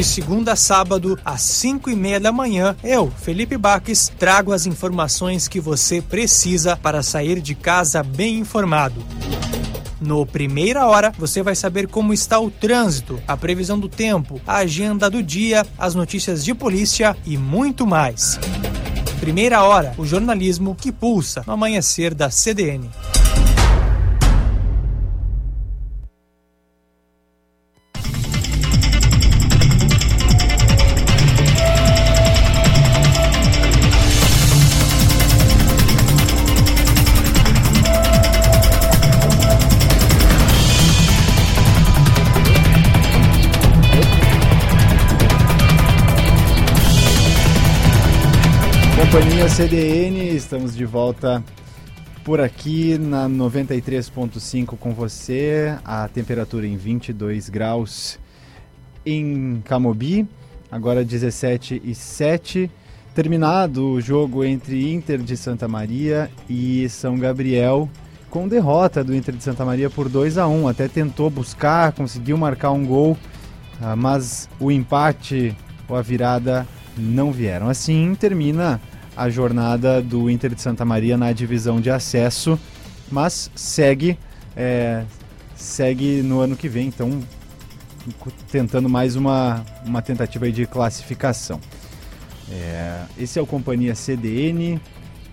Speaker 34: De segunda a sábado, às 5 e meia da manhã, eu, Felipe Baques, trago as informações que você precisa para sair de casa bem informado. No Primeira Hora, você vai saber como está o trânsito, a previsão do tempo, a agenda do dia, as notícias de polícia e muito mais. Primeira Hora, o jornalismo que pulsa no amanhecer da CDN.
Speaker 3: CDN, estamos de volta por aqui na 93.5 com você. A temperatura em 22 graus em Camobi, agora 17 e 7. Terminado o jogo entre Inter de Santa Maria e São Gabriel, com derrota do Inter de Santa Maria por 2 a 1 Até tentou buscar, conseguiu marcar um gol, ah, mas o empate ou a virada não vieram. Assim termina a jornada do Inter de Santa Maria na divisão de acesso, mas segue é, segue no ano que vem, então tentando mais uma, uma tentativa de classificação. É, esse é o Companhia CDN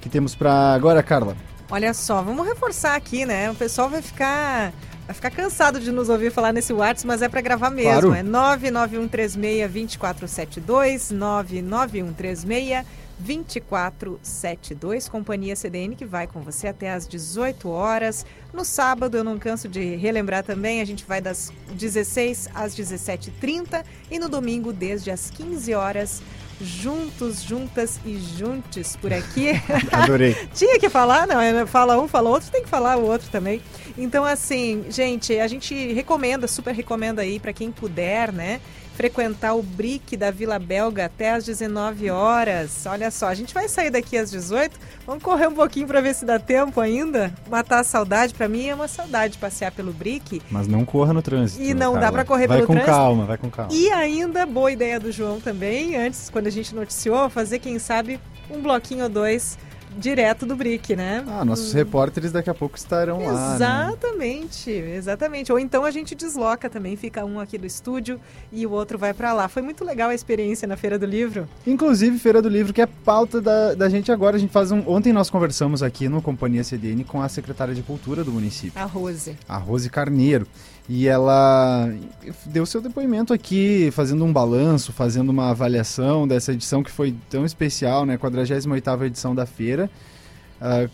Speaker 3: que temos para agora, Carla.
Speaker 2: Olha só, vamos reforçar aqui, né? O pessoal vai ficar vai ficar cansado de nos ouvir falar nesse WhatsApp, mas é para gravar mesmo. Claro. É 991362472, 99136 2472, Companhia CDN, que vai com você até às 18 horas. No sábado, eu não canso de relembrar também, a gente vai das 16 às 17h30 e no domingo, desde as 15 horas juntos, juntas e juntos por aqui.
Speaker 3: Adorei.
Speaker 2: Tinha que falar, não, é, fala um, fala outro, tem que falar o outro também. Então, assim, gente, a gente recomenda, super recomenda aí para quem puder, né? Frequentar o BRIC da Vila Belga até às 19 horas. Olha só, a gente vai sair daqui às 18. Vamos correr um pouquinho para ver se dá tempo ainda. Matar a saudade, para mim é uma saudade passear pelo BRIC.
Speaker 3: Mas não corra no trânsito.
Speaker 2: E não Carla. dá para correr
Speaker 3: vai
Speaker 2: pelo
Speaker 3: trânsito.
Speaker 2: Vai
Speaker 3: com calma, vai com calma.
Speaker 2: E ainda, boa ideia do João também, antes, quando a gente noticiou, fazer, quem sabe, um bloquinho ou dois direto do BRIC, né?
Speaker 3: Ah, nossos hum. repórteres daqui a pouco estarão
Speaker 2: exatamente,
Speaker 3: lá.
Speaker 2: Exatamente, né? exatamente. Ou então a gente desloca também, fica um aqui do estúdio e o outro vai para lá. Foi muito legal a experiência na Feira do Livro.
Speaker 3: Inclusive, Feira do Livro, que é pauta da, da gente agora. A gente faz um. Ontem nós conversamos aqui no Companhia CDN com a secretária de Cultura do município.
Speaker 2: A Rose.
Speaker 3: A Rose Carneiro. E ela deu seu depoimento aqui, fazendo um balanço, fazendo uma avaliação dessa edição que foi tão especial, né? 48ª edição da feira. Uh,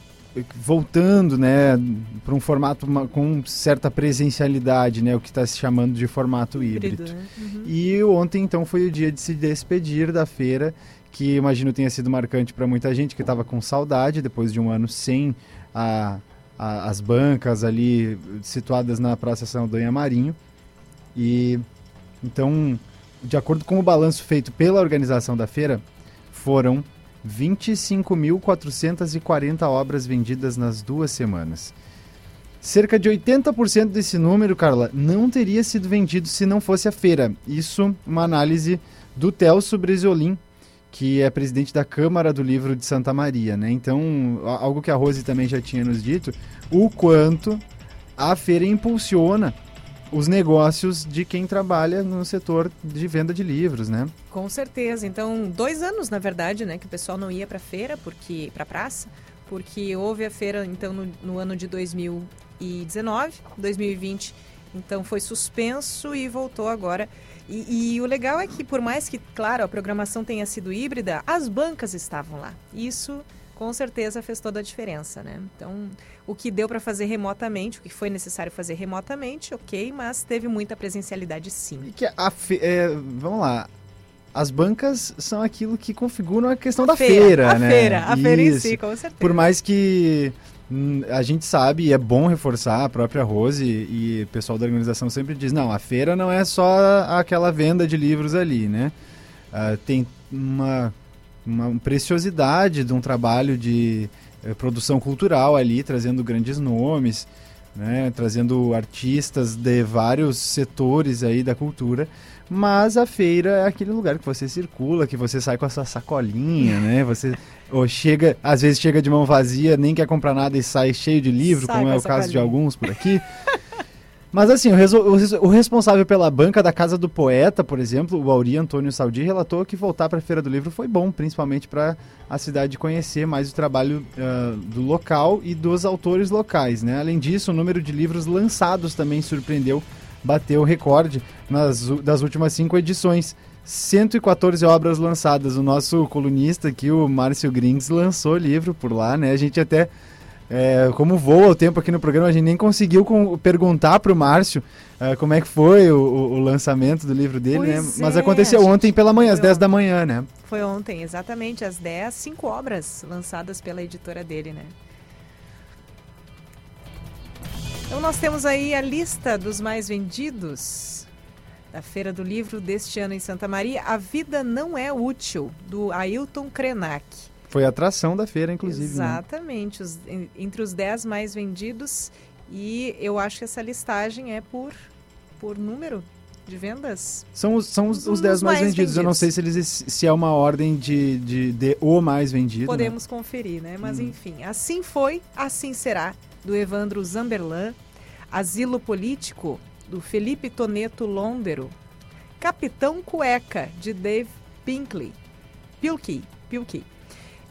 Speaker 3: voltando, né, para um formato com certa presencialidade, né, o que está se chamando de formato híbrido. híbrido né? uhum. E ontem, então, foi o dia de se despedir da feira, que imagino tenha sido marcante para muita gente que estava com saudade depois de um ano sem a a, as bancas ali situadas na Praça São Marinho. E então, de acordo com o balanço feito pela organização da feira, foram 25.440 obras vendidas nas duas semanas. Cerca de 80% desse número, Carla, não teria sido vendido se não fosse a feira. Isso, uma análise do Telso Bresolin, que é presidente da Câmara do Livro de Santa Maria, né? Então, algo que a Rose também já tinha nos dito, o quanto a feira impulsiona os negócios de quem trabalha no setor de venda de livros, né?
Speaker 2: Com certeza. Então, dois anos, na verdade, né, que o pessoal não ia para feira, porque para praça, porque houve a feira então no, no ano de 2019, 2020, então foi suspenso e voltou agora. E, e, o legal é que, por mais que, claro, a programação tenha sido híbrida, as bancas estavam lá. Isso com certeza fez toda a diferença, né? Então, o que deu para fazer remotamente, o que foi necessário fazer remotamente, ok, mas teve muita presencialidade sim.
Speaker 3: E que a fe... é, vamos lá, as bancas são aquilo que configuram a questão a da feira, feira
Speaker 2: a
Speaker 3: né?
Speaker 2: Feira, a feira em si, com certeza.
Speaker 3: Por mais que a gente sabe e é bom reforçar, a própria Rose e o pessoal da organização sempre diz, não, a feira não é só aquela venda de livros ali, né? Uh, tem uma uma preciosidade de um trabalho de eh, produção cultural ali, trazendo grandes nomes, né, trazendo artistas de vários setores aí da cultura. Mas a feira é aquele lugar que você circula, que você sai com a sua sacolinha, né? Você ou chega, às vezes chega de mão vazia, nem quer comprar nada e sai cheio de livro, sai como é o caso de alguns por aqui. Mas assim, o, o, o, responsável pela banca da Casa do Poeta, por exemplo, o Auri Antônio Saldi, relatou que voltar para a Feira do Livro foi bom, principalmente para a cidade conhecer mais o trabalho uh, do local e dos autores locais. Né? Além disso, o número de livros lançados também surpreendeu, bateu o recorde nas, das últimas cinco edições. 114 obras lançadas. O nosso colunista aqui, o Márcio Grings, lançou livro por lá, né? A gente até é, como voa o tempo aqui no programa, a gente nem conseguiu com, perguntar para o Márcio uh, como é que foi o, o, o, lançamento do livro dele, né? pois né? É, Mas aconteceu ontem pela manhã, às 10 da manhã, né?
Speaker 2: Foi ontem, exatamente, às 10, cinco obras lançadas pela editora dele, né? Então nós temos aí a lista dos mais vendidos da Feira do Livro deste ano em Santa Maria. A Vida Não É Útil, do Ailton Krenak.
Speaker 3: Foi a atração da feira, inclusive.
Speaker 2: Né? Exatamente, né? os, entre os 10 mais vendidos. E eu acho que essa listagem é por, por número de vendas?
Speaker 3: São os, são os, os 10 mais, mais vendidos. vendidos. Eu não sei se, eles, se é uma ordem de, de, de o mais vendido. Né?
Speaker 2: Podemos né? conferir, né? Mas hum. enfim, assim foi, assim será, do Evandro Zamberlan. Asilo Político, do Felipe Toneto Londero. Capitão Cueca, de Dave Pinkley. Pilkey, Pilkey.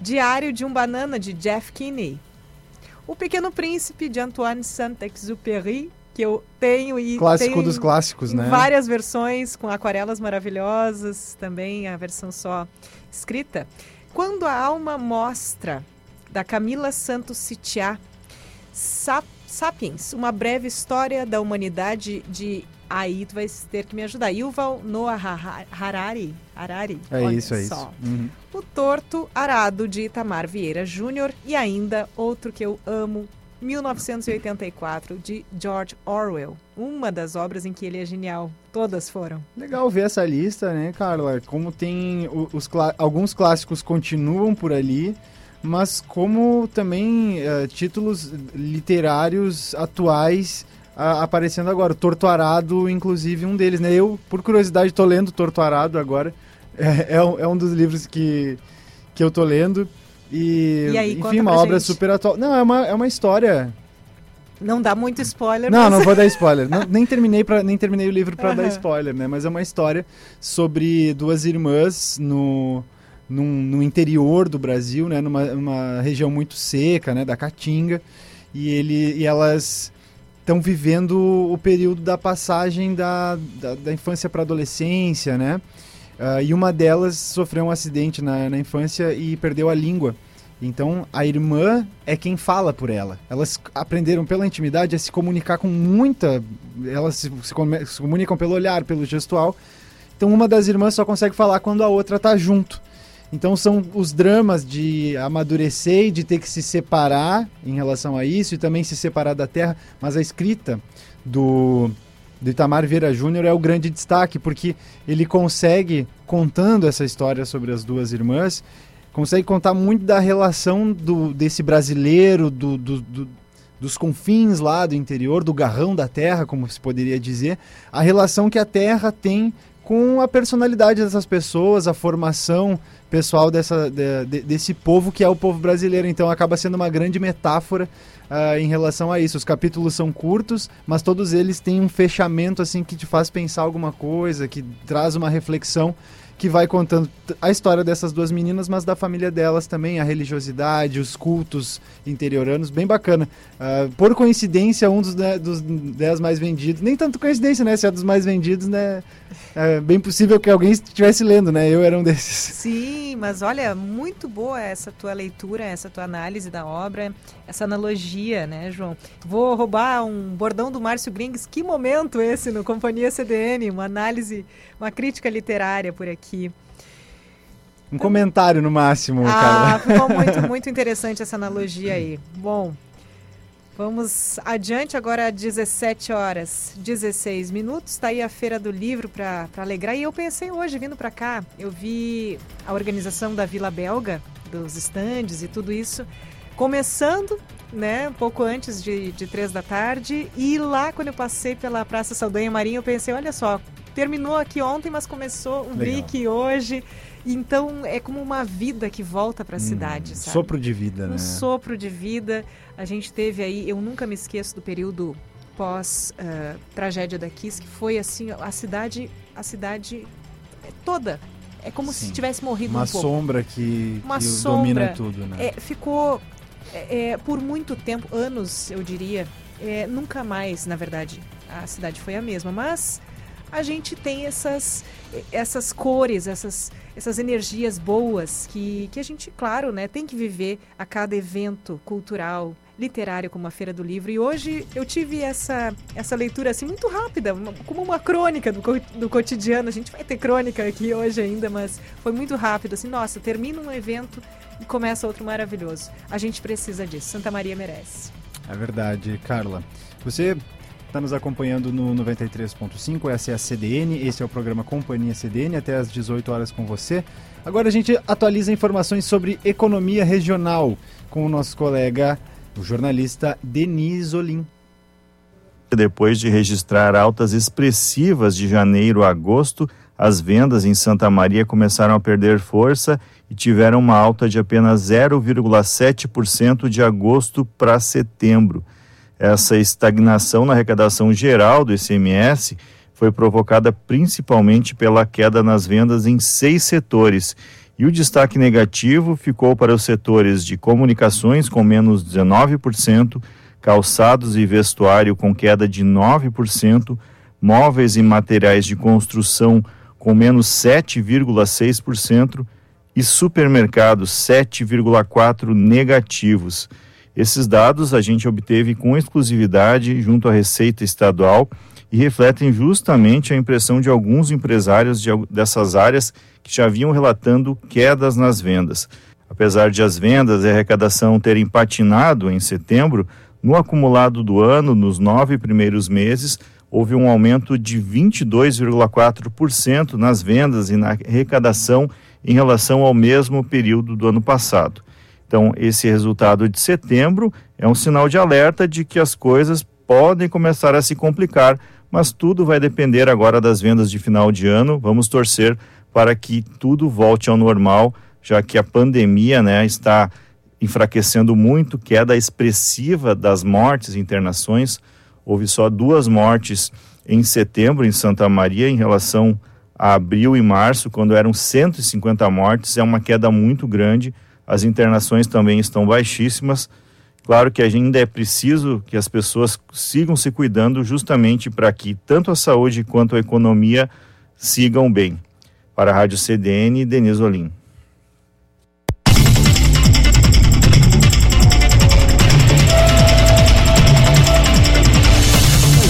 Speaker 2: Diário de um Banana, de Jeff Kinney. O Pequeno Príncipe, de Antoine Saint-Exupéry, que eu tenho e
Speaker 3: Clássico
Speaker 2: tenho
Speaker 3: dos clássicos, né?
Speaker 2: Várias versões com aquarelas maravilhosas, também a versão só escrita. Quando a alma mostra, da Camila Santos Sitiá, Sapiens, uma breve história da humanidade de aí tu vai ter que me ajudar. Yuval Noah Harari. Harari.
Speaker 3: É isso, é só.
Speaker 2: isso. Uhum. O Torto Arado de Itamar Vieira Júnior e ainda outro que eu amo, 1984 de George Orwell. Uma das obras em que ele é genial. Todas foram.
Speaker 3: Legal ver essa lista, né, Carla? Como tem os, alguns clássicos continuam por ali mas como também uh, títulos literários atuais a, aparecendo agora. O Torto Arado, inclusive, um deles, né? Eu, por curiosidade, estou lendo Torto Arado agora. É, é, um, é um dos livros que, que eu tô lendo. E,
Speaker 2: e aí,
Speaker 3: enfim, uma obra
Speaker 2: gente.
Speaker 3: super atual. Não, é uma, é uma história.
Speaker 2: Não dá muito spoiler.
Speaker 3: Não, mas... não vou dar spoiler. não, nem, terminei pra, nem terminei o livro para uhum. dar spoiler, né? Mas é uma história sobre duas irmãs no, num, no interior do Brasil, né? Numa, numa região muito seca, né? Da Caatinga. E, ele, e elas estão vivendo o período da passagem da, da, da infância para a adolescência, né? Uh, e uma delas sofreu um acidente na, na infância e perdeu a língua. Então a irmã é quem fala por ela. Elas aprenderam pela intimidade a se comunicar com muita. Elas se, se, se comunicam pelo olhar, pelo gestual. Então uma das irmãs só consegue falar quando a outra está junto. Então são os dramas de amadurecer e de ter que se separar em relação a isso e também se separar da terra, mas a escrita do, do Itamar Vieira Júnior é o grande destaque, porque ele consegue, contando essa história sobre as duas irmãs, consegue contar muito da relação do, desse brasileiro, do, do, do dos confins lá do interior, do garrão da terra, como se poderia dizer, a relação que a terra tem com a personalidade dessas pessoas, a formação pessoal dessa, de, de, desse povo que é o povo brasileiro. Então acaba sendo uma grande metáfora uh, em relação a isso. Os capítulos são curtos, mas todos eles têm um fechamento assim que te faz pensar alguma coisa, que traz uma reflexão que vai contando a história dessas duas meninas, mas da família delas também, a religiosidade, os cultos interioranos, bem bacana. Uh, por coincidência, um dos, né, dos dez mais vendidos, nem tanto coincidência, né? Se é dos mais vendidos, né? É bem possível que alguém estivesse lendo, né? Eu era um desses.
Speaker 2: Sim, mas olha, muito boa essa tua leitura, essa tua análise da obra, essa analogia, né, João? Vou roubar um bordão do Márcio Grings. Que momento esse no Companhia CDN, uma análise, uma crítica literária por aqui.
Speaker 3: Um comentário no máximo,
Speaker 2: ah, cara. Ficou muito, muito interessante essa analogia aí. Bom, vamos adiante agora 17 horas 16 minutos. Está aí a Feira do Livro para alegrar. E eu pensei hoje, vindo para cá, eu vi a organização da Vila Belga, dos estandes e tudo isso, começando né, um pouco antes de, de três da tarde. E lá, quando eu passei pela Praça Saldanha Marinho, eu pensei, olha só, terminou aqui ontem, mas começou o BRIC hoje. Então é como uma vida que volta para a hum, cidade, sabe?
Speaker 3: Sopro de vida,
Speaker 2: um
Speaker 3: né?
Speaker 2: Um sopro de vida. A gente teve aí, eu nunca me esqueço do período pós uh, tragédia da Kiss, que foi assim, a cidade, a cidade toda. É como Sim. se tivesse morrido
Speaker 3: uma
Speaker 2: um pouco.
Speaker 3: Sombra que, uma que sombra domina tudo, né?
Speaker 2: É, ficou é, é, por muito tempo, anos, eu diria, é, nunca mais, na verdade, a cidade foi a mesma, mas a gente tem essas, essas cores, essas, essas energias boas que, que a gente, claro, né, tem que viver a cada evento cultural, literário como a Feira do Livro. E hoje eu tive essa, essa leitura assim muito rápida, uma, como uma crônica do, do cotidiano. A gente vai ter crônica aqui hoje ainda, mas foi muito rápido. Assim, nossa, termina um evento e começa outro maravilhoso. A gente precisa disso. Santa Maria merece.
Speaker 3: É verdade, Carla. Você está nos acompanhando no 93.5, essa é a CDN, esse é o programa Companhia CDN, até às 18 horas com você. Agora a gente atualiza informações sobre economia regional com o nosso colega, o jornalista Denis Olim.
Speaker 35: Depois de registrar altas expressivas de janeiro a agosto, as vendas em Santa Maria começaram a perder força e tiveram uma alta de apenas 0,7% de agosto para setembro. Essa estagnação na arrecadação geral do ICMS foi provocada principalmente pela queda nas vendas em seis setores. E o destaque negativo ficou para os setores de comunicações, com menos 19%, calçados e vestuário, com queda de 9%, móveis e materiais de construção, com menos 7,6%, e supermercados, 7,4% negativos. Esses dados a gente obteve com exclusividade junto à Receita Estadual e refletem justamente a impressão de alguns empresários de, dessas áreas que já vinham relatando quedas nas vendas. Apesar de as vendas e a arrecadação terem patinado em setembro, no acumulado do ano, nos nove primeiros meses, houve um aumento de 22,4% nas vendas e na arrecadação em relação ao mesmo período do ano passado. Então, esse resultado de setembro é um sinal de alerta de que as coisas podem começar a se complicar, mas tudo vai depender agora das vendas de final de ano. Vamos torcer para que tudo volte ao normal, já que a pandemia né, está enfraquecendo muito, queda expressiva das mortes e internações. Houve só duas mortes em setembro em Santa Maria em relação a abril e março, quando eram 150 mortes, é uma queda muito grande as internações também estão baixíssimas. Claro que ainda é preciso que as pessoas sigam se cuidando justamente para que tanto a saúde quanto a economia sigam bem. Para a Rádio CDN, Denise Olim.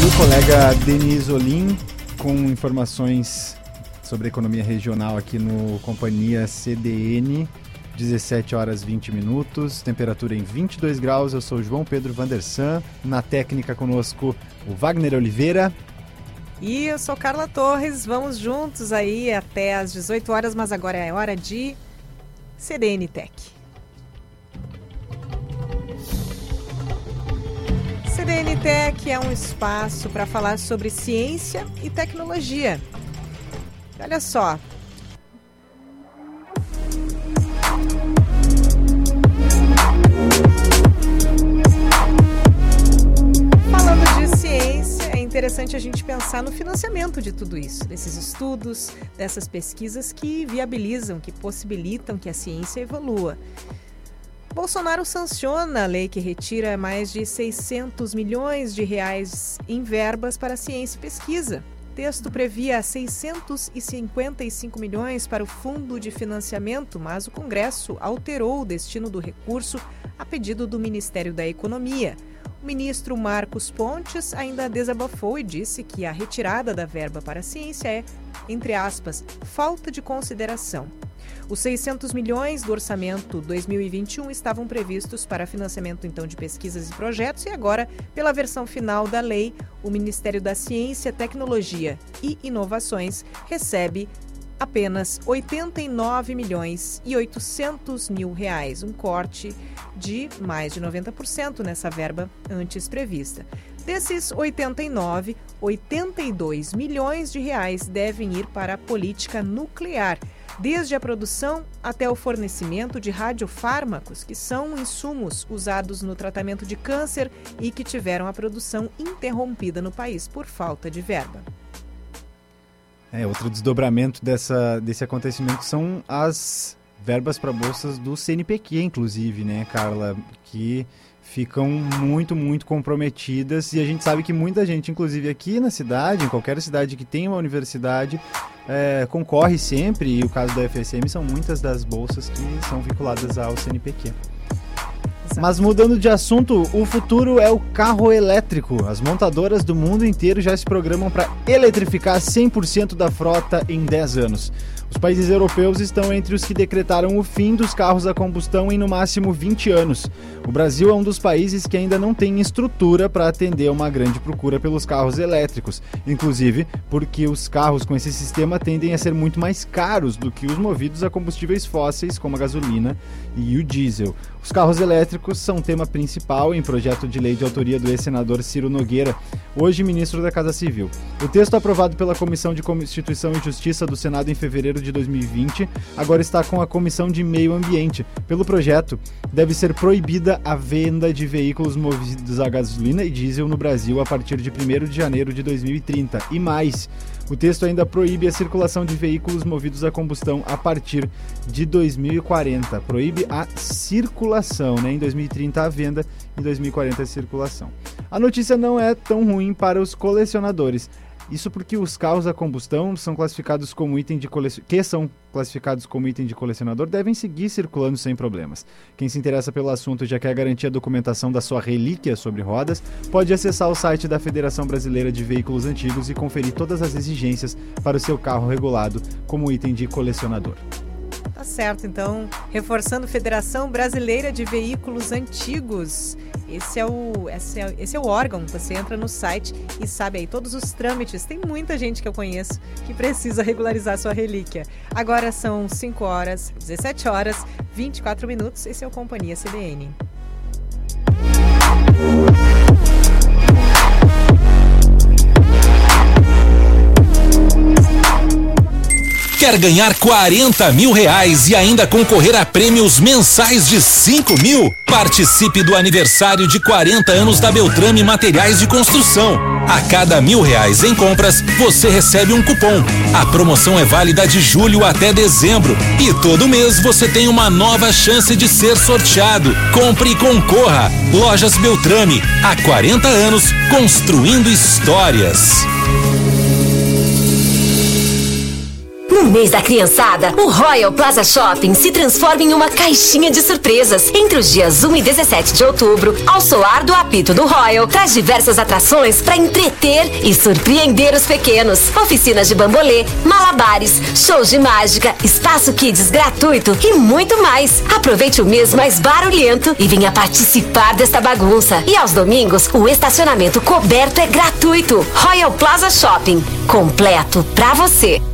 Speaker 3: o colega Denise Olim com informações sobre economia regional aqui no Companhia CDN. 17 horas 20 minutos, temperatura em 22 graus. Eu sou João Pedro Vandersan. Na técnica conosco o Wagner Oliveira.
Speaker 2: E eu sou Carla Torres. Vamos juntos aí até às 18 horas, mas agora é hora de CDN Tech. CDN Tech é um espaço para falar sobre ciência e tecnologia. Olha só, interessante a gente pensar no financiamento de tudo isso, desses estudos, dessas pesquisas que viabilizam, que possibilitam que a ciência evolua. Bolsonaro sanciona a lei que retira mais de 600 milhões de reais em verbas para ciência e pesquisa. Texto previa 655 milhões para o fundo de financiamento, mas o Congresso alterou o destino do recurso a pedido do Ministério da Economia. O ministro Marcos Pontes ainda desabafou e disse que a retirada da verba para a ciência é, entre aspas, falta de consideração. Os 600 milhões do orçamento 2021 estavam previstos para financiamento então de pesquisas e projetos e agora, pela versão final da lei, o Ministério da Ciência, Tecnologia e Inovações recebe apenas 89 milhões e 800 mil reais, um corte de mais de 90% nessa verba antes prevista. Desses 89, 82 milhões de reais devem ir para a política nuclear, desde a produção até o fornecimento de radiofármacos, que são insumos usados no tratamento de câncer e que tiveram a produção interrompida no país por falta de verba.
Speaker 3: É, outro desdobramento dessa, desse acontecimento são as verbas para bolsas do CNPq, inclusive, né, Carla? Que ficam muito, muito comprometidas e a gente sabe que muita gente, inclusive aqui na cidade, em qualquer cidade que tenha uma universidade, é, concorre sempre, e o caso da FSM são muitas das bolsas que são vinculadas ao CNPq. Mas mudando de assunto, o futuro é o carro elétrico. As montadoras do mundo inteiro já se programam para eletrificar 100% da frota em 10 anos. Os países europeus estão entre os que decretaram o fim dos carros a combustão em no máximo 20 anos. O Brasil é um dos países que ainda não tem estrutura para atender uma grande procura pelos carros elétricos, inclusive porque os carros com esse sistema tendem a ser muito mais caros do que os movidos a combustíveis fósseis, como a gasolina e o diesel. Os carros elétricos são tema principal em projeto de lei de autoria do ex-senador Ciro Nogueira, hoje ministro da Casa Civil. O texto aprovado pela Comissão de Constituição e Justiça do Senado em fevereiro de 2020 agora está com a Comissão de Meio Ambiente. Pelo projeto, deve ser proibida a venda de veículos movidos a gasolina e diesel no Brasil a partir de 1 de janeiro de 2030 e mais. O texto ainda proíbe a circulação de veículos movidos a combustão a partir de 2040. Proíbe a circulação, né? Em 2030 a venda, em 2040 a circulação. A notícia não é tão ruim para os colecionadores. Isso porque os carros a combustão são classificados como item de que são classificados como item de colecionador devem seguir circulando sem problemas. Quem se interessa pelo assunto já quer garantir a documentação da sua relíquia sobre rodas, pode acessar o site da Federação Brasileira de Veículos Antigos e conferir todas as exigências para o seu carro regulado como item de colecionador.
Speaker 2: Tá certo, então, reforçando Federação Brasileira de Veículos Antigos. Esse é o esse é, esse é o órgão. Você entra no site e sabe aí todos os trâmites. Tem muita gente que eu conheço que precisa regularizar sua relíquia. Agora são 5 horas, 17 horas, 24 minutos. Esse é o Companhia CDN.
Speaker 36: Quer ganhar 40 mil reais e ainda concorrer a prêmios mensais de 5 mil? Participe do aniversário de 40 anos da Beltrame Materiais de Construção. A cada mil reais em compras, você recebe um cupom. A promoção é válida de julho até dezembro. E todo mês você tem uma nova chance de ser sorteado. Compre e concorra. Lojas Beltrame. Há 40 anos, construindo histórias.
Speaker 33: No mês da criançada, o Royal Plaza Shopping se transforma em uma caixinha de surpresas. Entre os dias 1 e 17 de outubro, ao soar do apito do Royal, traz diversas atrações para entreter e surpreender os pequenos. Oficinas de bambolê, malabares, shows de mágica, espaço kids gratuito e muito mais. Aproveite o mês mais barulhento e venha participar desta bagunça. E aos domingos, o estacionamento coberto é gratuito. Royal Plaza Shopping, completo para você.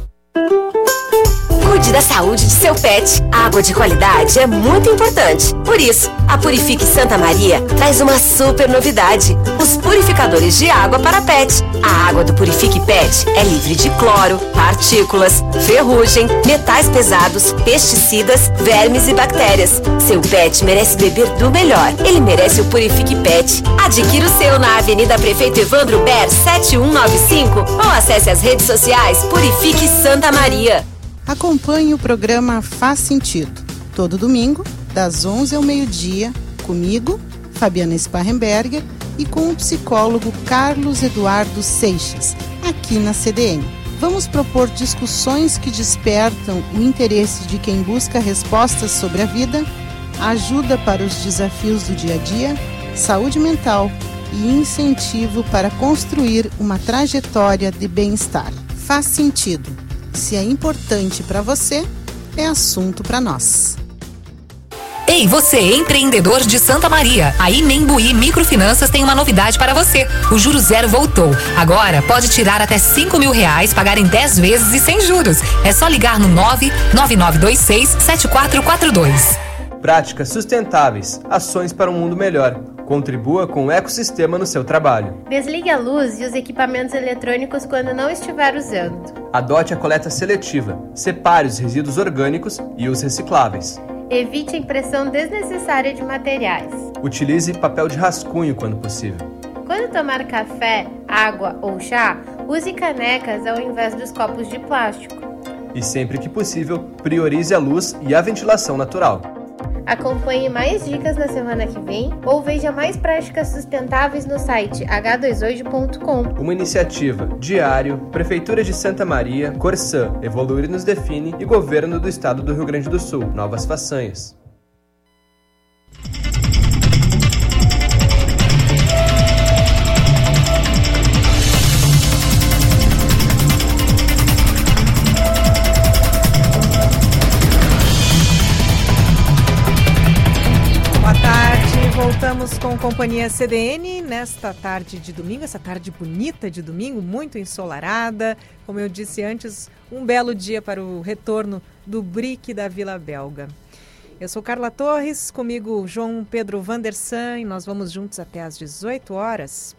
Speaker 33: Cuide da saúde de seu pet. Água de qualidade é muito importante. Por isso, A Purifique Santa Maria traz uma super novidade: os purificadores de água para PET. A água do Purifique PET é livre de cloro, partículas, ferrugem, metais pesados, pesticidas, vermes e bactérias. Seu pet merece beber do melhor. Ele merece o Purifique PET. Adquira o seu na Avenida Prefeito Evandro Ber 7195 ou acesse as redes sociais Purifique Santa Maria.
Speaker 29: Acompanhe o programa Faz Sentido, todo domingo, das 11 ao meio-dia, comigo, Fabiana Sparrenberger, e com o psicólogo Carlos Eduardo Seixas, aqui na CDN. Vamos propor discussões que despertam o interesse de quem busca respostas sobre a vida, ajuda para os desafios do dia a dia, saúde mental e incentivo para construir uma trajetória de bem-estar. Faz sentido. Se é importante para você, é assunto para nós.
Speaker 37: Ei, você, empreendedor de Santa Maria. A Imembuí Microfinanças tem uma novidade para você. O Juro Zero voltou. Agora pode tirar até 5 mil reais, pagar em 10 vezes e sem juros. É só ligar no 99926 7442.
Speaker 5: Práticas sustentáveis. Ações para um mundo melhor. Contribua com o ecossistema no seu trabalho.
Speaker 38: Desligue a luz e os equipamentos eletrônicos quando não estiver usando.
Speaker 5: Adote a coleta seletiva. Separe os resíduos orgânicos e os recicláveis.
Speaker 38: Evite a impressão desnecessária de materiais.
Speaker 5: Utilize papel de rascunho quando possível.
Speaker 38: Quando tomar café, água ou chá, use canecas ao invés dos copos de plástico.
Speaker 5: E sempre que possível, priorize a luz e a ventilação natural.
Speaker 38: Acompanhe mais dicas na semana que vem ou veja mais práticas sustentáveis no site h2hoje.com.
Speaker 5: Uma iniciativa Diário, Prefeitura de Santa Maria, Corsã, Evoluir nos Define e Governo do Estado do Rio Grande do Sul. Novas façanhas.
Speaker 2: Voltamos com Companhia CDN nesta tarde de domingo, essa tarde bonita de domingo, muito ensolarada. Como eu disse antes, um belo dia para o retorno do BRIC da Vila Belga. Eu sou Carla Torres, comigo João Pedro Vandersan e nós vamos juntos até às 18 horas.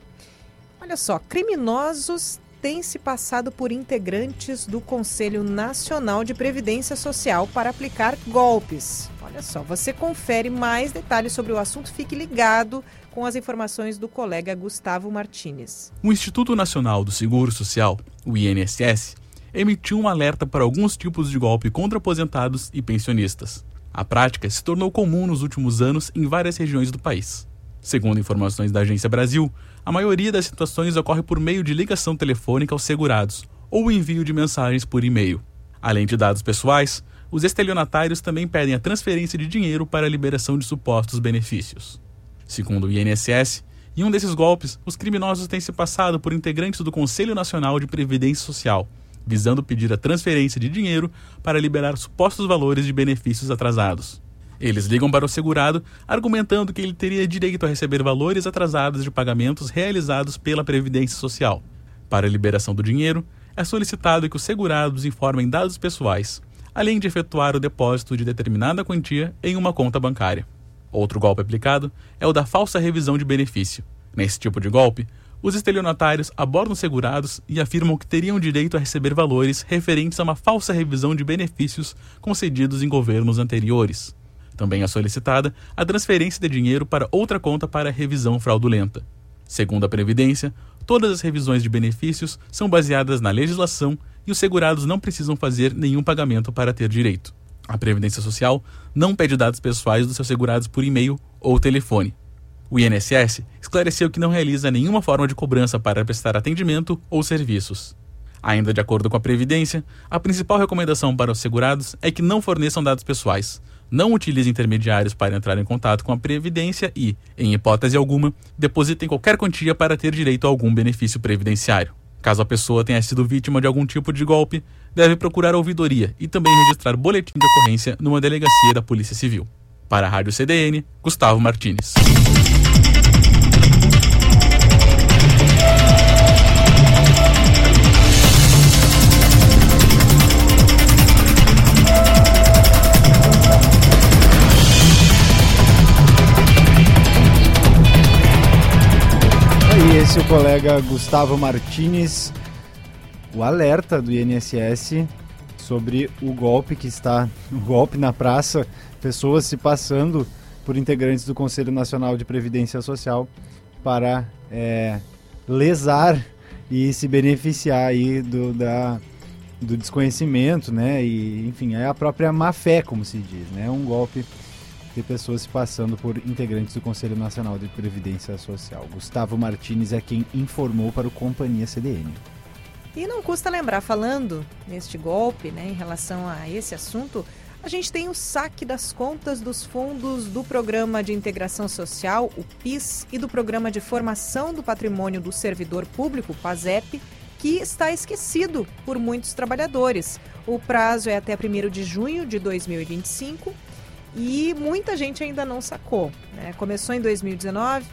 Speaker 2: Olha só, criminosos têm se passado por integrantes do Conselho Nacional de Previdência Social para aplicar golpes. Olha só, você confere mais detalhes sobre o assunto, fique ligado com as informações do colega Gustavo Martinez.
Speaker 12: O Instituto Nacional do Seguro Social, o INSS, emitiu um alerta para alguns tipos de golpe contra aposentados e pensionistas. A prática se tornou comum nos últimos anos em várias regiões do país. Segundo informações da Agência Brasil, a maioria das situações ocorre por meio de ligação telefônica aos segurados ou envio de mensagens por e-mail. Além de dados pessoais, os estelionatários também pedem a transferência de dinheiro para a liberação de supostos benefícios. Segundo o INSS, em um desses golpes, os criminosos têm se passado por integrantes do Conselho Nacional de Previdência Social, visando pedir a transferência de dinheiro para liberar supostos valores de benefícios atrasados. Eles ligam para o segurado, argumentando que ele teria direito a receber valores atrasados de pagamentos realizados pela Previdência Social. Para a liberação do dinheiro, é solicitado que os segurados informem dados pessoais, além de efetuar o depósito de determinada quantia em uma conta bancária. Outro golpe aplicado é o da falsa revisão de benefício. Nesse tipo de golpe, os estelionatários abordam segurados e afirmam que teriam direito a receber valores referentes a uma falsa revisão de benefícios concedidos em governos anteriores. Também é solicitada a transferência de dinheiro para outra conta para revisão fraudulenta. Segundo a Previdência, todas as revisões de benefícios são baseadas na legislação e os segurados não precisam fazer nenhum pagamento para ter direito. A Previdência Social não pede dados pessoais dos seus segurados por e-mail ou telefone. O INSS esclareceu que não realiza nenhuma forma de cobrança para prestar atendimento ou serviços. Ainda de acordo com a Previdência, a principal recomendação para os segurados é que não forneçam dados pessoais, não utilizem intermediários para entrar em contato com a Previdência e, em hipótese alguma, depositem qualquer quantia para ter direito a algum benefício previdenciário. Caso a pessoa tenha sido vítima de algum tipo de golpe, deve procurar ouvidoria e também registrar boletim de ocorrência numa delegacia da Polícia Civil. Para a Rádio CDN, Gustavo Martins.
Speaker 3: colega Gustavo Martinez o alerta do INSS sobre o golpe que está, o golpe na praça, pessoas se passando por integrantes do Conselho Nacional de Previdência Social para é, lesar e se beneficiar aí do, da, do desconhecimento, né? E, enfim, é a própria má fé, como se diz, né? Um golpe de pessoas se passando por integrantes do Conselho Nacional de Previdência Social. Gustavo Martins é quem informou para o Companhia CDN.
Speaker 2: E não custa lembrar, falando neste golpe, né, em relação a esse assunto, a gente tem o saque das contas dos fundos do Programa de Integração Social, o PIS, e do Programa de Formação do Patrimônio do Servidor Público, PASEP, que está esquecido por muitos trabalhadores. O prazo é até 1 de junho de 2025 e muita gente ainda não sacou. Né? Começou em 2019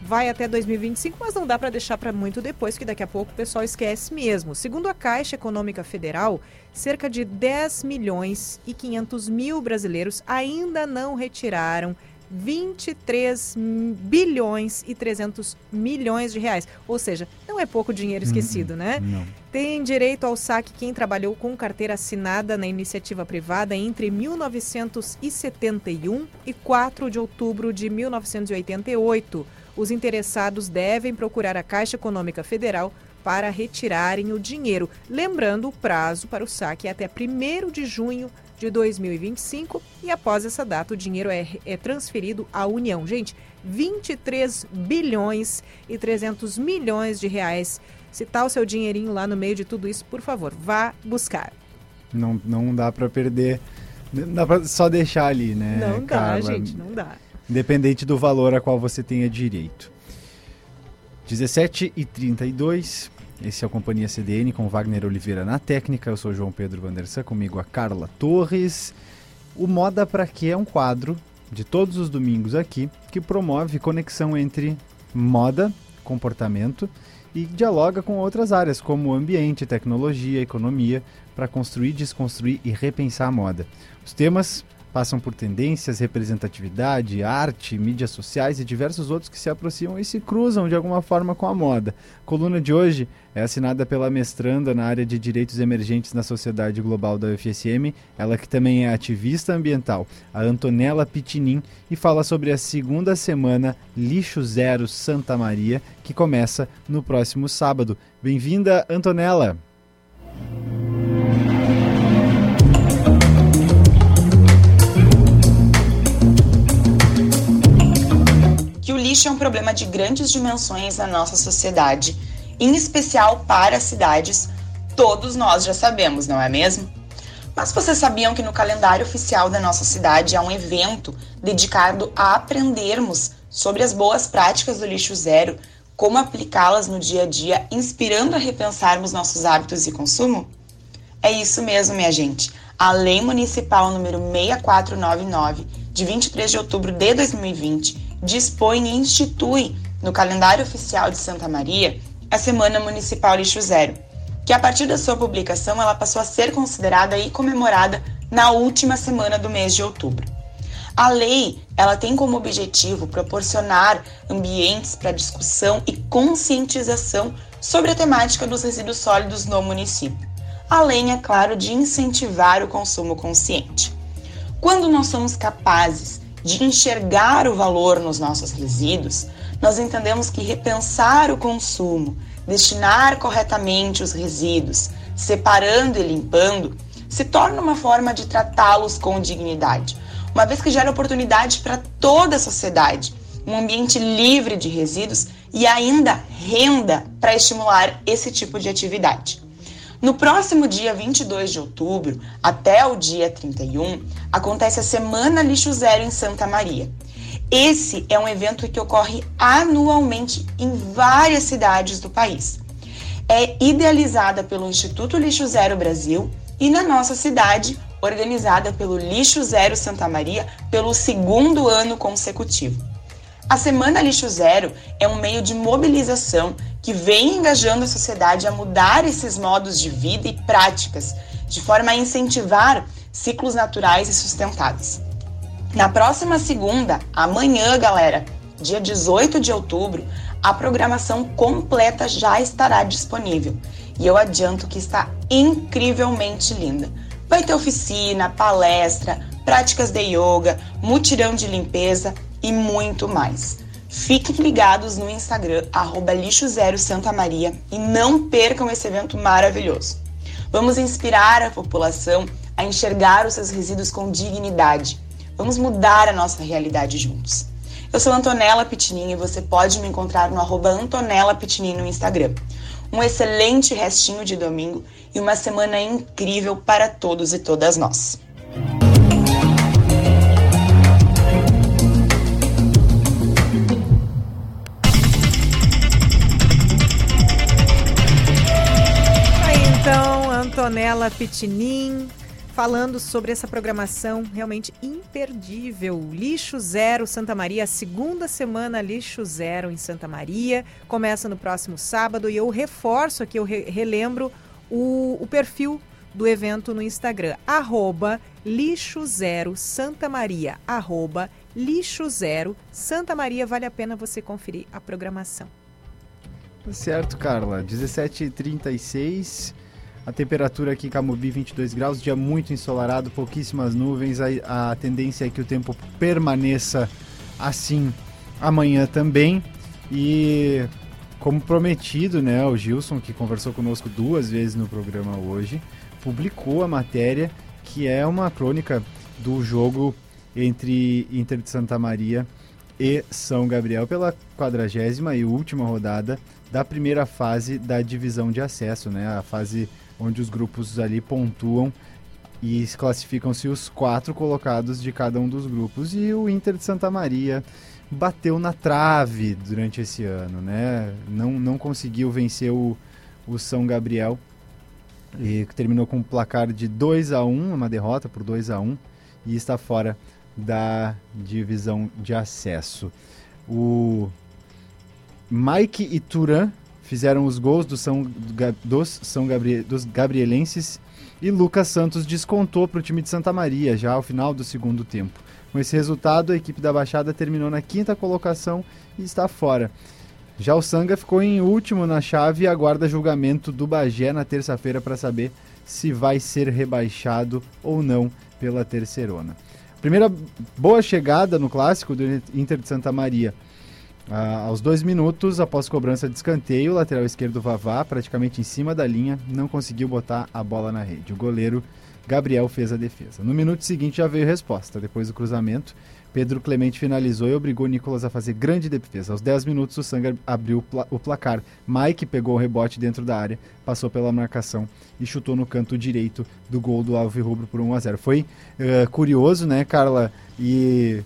Speaker 2: vai até 2025, mas não dá para deixar para muito depois, que daqui a pouco o pessoal esquece mesmo. Segundo a Caixa Econômica Federal, cerca de 10 milhões e 500 mil brasileiros ainda não retiraram 23 bilhões e 300 milhões de reais. Ou seja, não é pouco dinheiro hum, esquecido, hum, né? Não. Tem direito ao saque quem trabalhou com carteira assinada na iniciativa privada entre 1971 e 4 de outubro de 1988 os interessados devem procurar a Caixa Econômica Federal para retirarem o dinheiro. Lembrando, o prazo para o saque é até 1 de junho de 2025 e após essa data o dinheiro é, é transferido à União. Gente, 23 bilhões e 300 milhões de reais. Se tá o seu dinheirinho lá no meio de tudo isso, por favor, vá buscar.
Speaker 3: Não, não dá para perder, não dá para só deixar ali, né?
Speaker 2: Não dá, Carla? gente, não dá
Speaker 3: independente do valor a qual você tenha direito. 17 e 32, esse é o Companhia CDN com Wagner Oliveira na técnica. Eu sou João Pedro Vandersan, comigo a Carla Torres. O Moda Pra Quê é um quadro de todos os domingos aqui que promove conexão entre moda, comportamento e dialoga com outras áreas como ambiente, tecnologia, economia, para construir, desconstruir e repensar a moda. Os temas passam por tendências, representatividade, arte, mídias sociais e diversos outros que se aproximam e se cruzam de alguma forma com a moda. A coluna de hoje é assinada pela mestranda na área de direitos emergentes na sociedade global da UFSM, ela que também é ativista ambiental, a Antonella Pitinin, e fala sobre a segunda semana Lixo Zero Santa Maria, que começa no próximo sábado. Bem-vinda, Antonella!
Speaker 39: Lixo é um problema de grandes dimensões na nossa sociedade, em especial para as cidades. Todos nós já sabemos, não é mesmo? Mas vocês sabiam que no calendário oficial da nossa cidade há um evento dedicado a aprendermos sobre as boas práticas do lixo zero, como aplicá-las no dia a dia, inspirando a repensarmos nossos hábitos de consumo? É isso mesmo, minha gente. A Lei Municipal número 6499, de 23 de outubro de 2020, dispõe e institui no calendário oficial de Santa Maria a Semana Municipal Lixo Zero, que a partir da sua publicação ela passou a ser considerada e comemorada na última semana do mês de outubro. A lei, ela tem como objetivo proporcionar ambientes para discussão e conscientização sobre a temática dos resíduos sólidos no município, além, é claro, de incentivar o consumo consciente. Quando nós somos capazes de enxergar o valor nos nossos resíduos, nós entendemos que repensar o consumo, destinar corretamente os resíduos, separando e limpando, se torna uma forma de tratá-los com dignidade, uma vez que gera oportunidade para toda a sociedade, um ambiente livre de resíduos e ainda renda para estimular esse tipo de atividade. No próximo dia 22 de outubro, até o dia 31, acontece a Semana Lixo Zero em Santa Maria. Esse é um evento que ocorre anualmente em várias cidades do país. É idealizada pelo Instituto Lixo Zero Brasil e na nossa cidade, organizada pelo Lixo Zero Santa Maria pelo segundo ano consecutivo. A Semana Lixo Zero é um meio de mobilização que vem engajando a sociedade a mudar esses modos de vida e práticas, de forma a incentivar ciclos naturais e sustentáveis. Na próxima segunda, amanhã, galera, dia 18 de outubro, a programação completa já estará disponível. E eu adianto que está incrivelmente linda. Vai ter oficina, palestra, práticas de yoga, mutirão de limpeza e muito mais. Fiquem ligados no Instagram, lixo zero Santa Maria e não percam esse evento maravilhoso. Vamos inspirar a população a enxergar os seus resíduos com dignidade. Vamos mudar a nossa realidade juntos. Eu sou Antonella Pitinin e você pode me encontrar no arroba Antonella Pitinin no Instagram. Um excelente restinho de domingo e uma semana incrível para todos e todas nós.
Speaker 2: Antonella Pitinin, falando sobre essa programação realmente imperdível. Lixo Zero Santa Maria, a segunda semana Lixo Zero em Santa Maria. Começa no próximo sábado e eu reforço aqui, eu re relembro o, o perfil do evento no Instagram, arroba lixo zero Santa Maria, arroba lixo zero Santa Maria, vale a pena você conferir a programação.
Speaker 3: Tá certo, Carla, 17h36, a temperatura aqui em Camobi 22 graus, dia muito ensolarado, pouquíssimas nuvens, a, a tendência é que o tempo permaneça assim amanhã também, e como prometido, né, o Gilson, que conversou conosco duas vezes no programa hoje, publicou a matéria que é uma crônica do jogo entre Inter de Santa Maria e São Gabriel pela quadragésima e última rodada da primeira fase da divisão de acesso, né? A fase onde os grupos ali pontuam e classificam-se os quatro colocados de cada um dos grupos. E o Inter de Santa Maria bateu na trave durante esse ano, né? Não, não conseguiu vencer o, o São Gabriel e terminou com um placar de 2 a 1 uma derrota por 2 a 1 e está fora da divisão de acesso. O Mike e Turan fizeram os gols do São, dos, São Gabriel, dos gabrielenses e Lucas Santos descontou para o time de Santa Maria já ao final do segundo tempo. Com esse resultado, a equipe da Baixada terminou na quinta colocação e está fora. Já o Sanga ficou em último na chave e aguarda julgamento do Bagé na terça-feira para saber se vai ser rebaixado ou não pela terceirona. Primeira boa chegada no clássico do Inter de Santa Maria. Ah, aos dois minutos, após cobrança de escanteio, o lateral esquerdo Vavá, praticamente em cima da linha, não conseguiu botar a bola na rede. O goleiro Gabriel fez a defesa. No minuto seguinte já veio resposta. Depois do cruzamento, Pedro Clemente finalizou e obrigou Nicolas a fazer grande defesa. Aos 10 minutos, o Sanga abriu o placar. Mike pegou o rebote dentro da área, passou pela marcação e chutou no canto direito do gol do Alvi Rubro por 1 a 0. Foi uh, curioso, né, Carla? E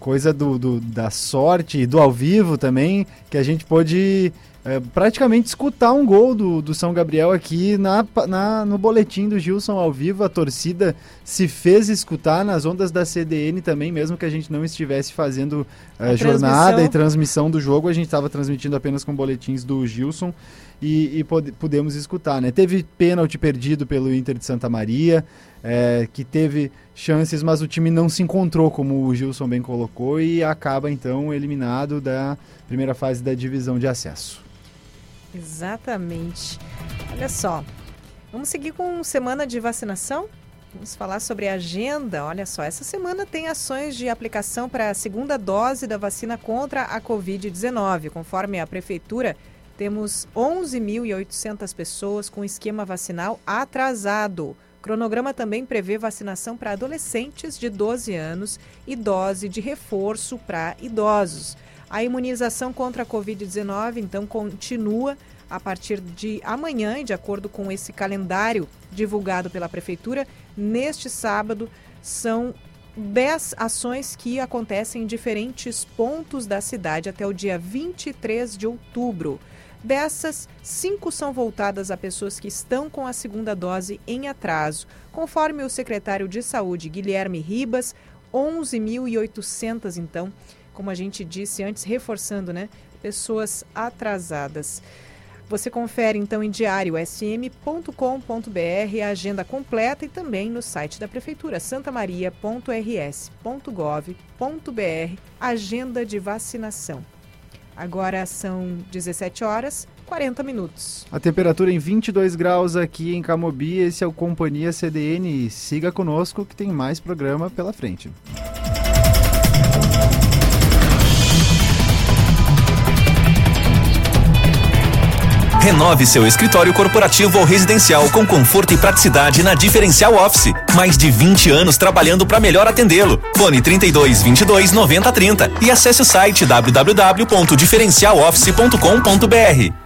Speaker 3: coisa do, do, da sorte e do ao vivo também, que a gente pôde é, praticamente escutar um gol do, do São Gabriel aqui na, na, no boletim do Gilson ao vivo. A torcida se fez escutar nas ondas da CDN também, mesmo que a gente não estivesse fazendo uh, jornada e transmissão. do jogo, a gente estava transmitindo apenas com boletins do Gilson e, e pudemos escutar. Né? Teve pênalti perdido pelo Inter de Santa Maria, é, que teve chances, mas o time não se encontrou, como o Gilson bem colocou, e acaba então eliminado da primeira fase da divisão de acesso.
Speaker 2: Exatamente. Olha só, vamos seguir com semana de vacinação? Vamos falar sobre a agenda. Olha só, essa semana tem ações de aplicação para a segunda dose da vacina contra a Covid-19. Conforme a Prefeitura, temos 11.800 pessoas com esquema vacinal atrasado. Cronograma também prevê vacinação para adolescentes de 12 anos e dose de reforço para idosos. A imunização contra a Covid-19, então, continua a partir de amanhã, de acordo com esse calendário divulgado pela Prefeitura, neste sábado são 10 ações que acontecem em diferentes pontos da cidade até o dia 23 de outubro. Dessas, cinco são voltadas a pessoas que estão com a segunda dose em atraso. Conforme o secretário de Saúde, Guilherme Ribas, 11.800, então, como a gente disse antes, reforçando, né? Pessoas atrasadas. Você confere então em diário sm.com.br a agenda completa e também no site da Prefeitura santamaria.rs.gov.br Agenda de Vacinação. Agora são 17 horas 40 minutos.
Speaker 3: A temperatura em 22 graus aqui em Camobi. Esse é o Companhia CDN. Siga conosco que tem mais programa pela frente.
Speaker 36: Renove seu escritório corporativo ou residencial com conforto e praticidade na Diferencial Office. Mais de 20 anos trabalhando para melhor atendê-lo. Fone 32 22 90 30 e acesse o site www.diferencialoffice.com.br.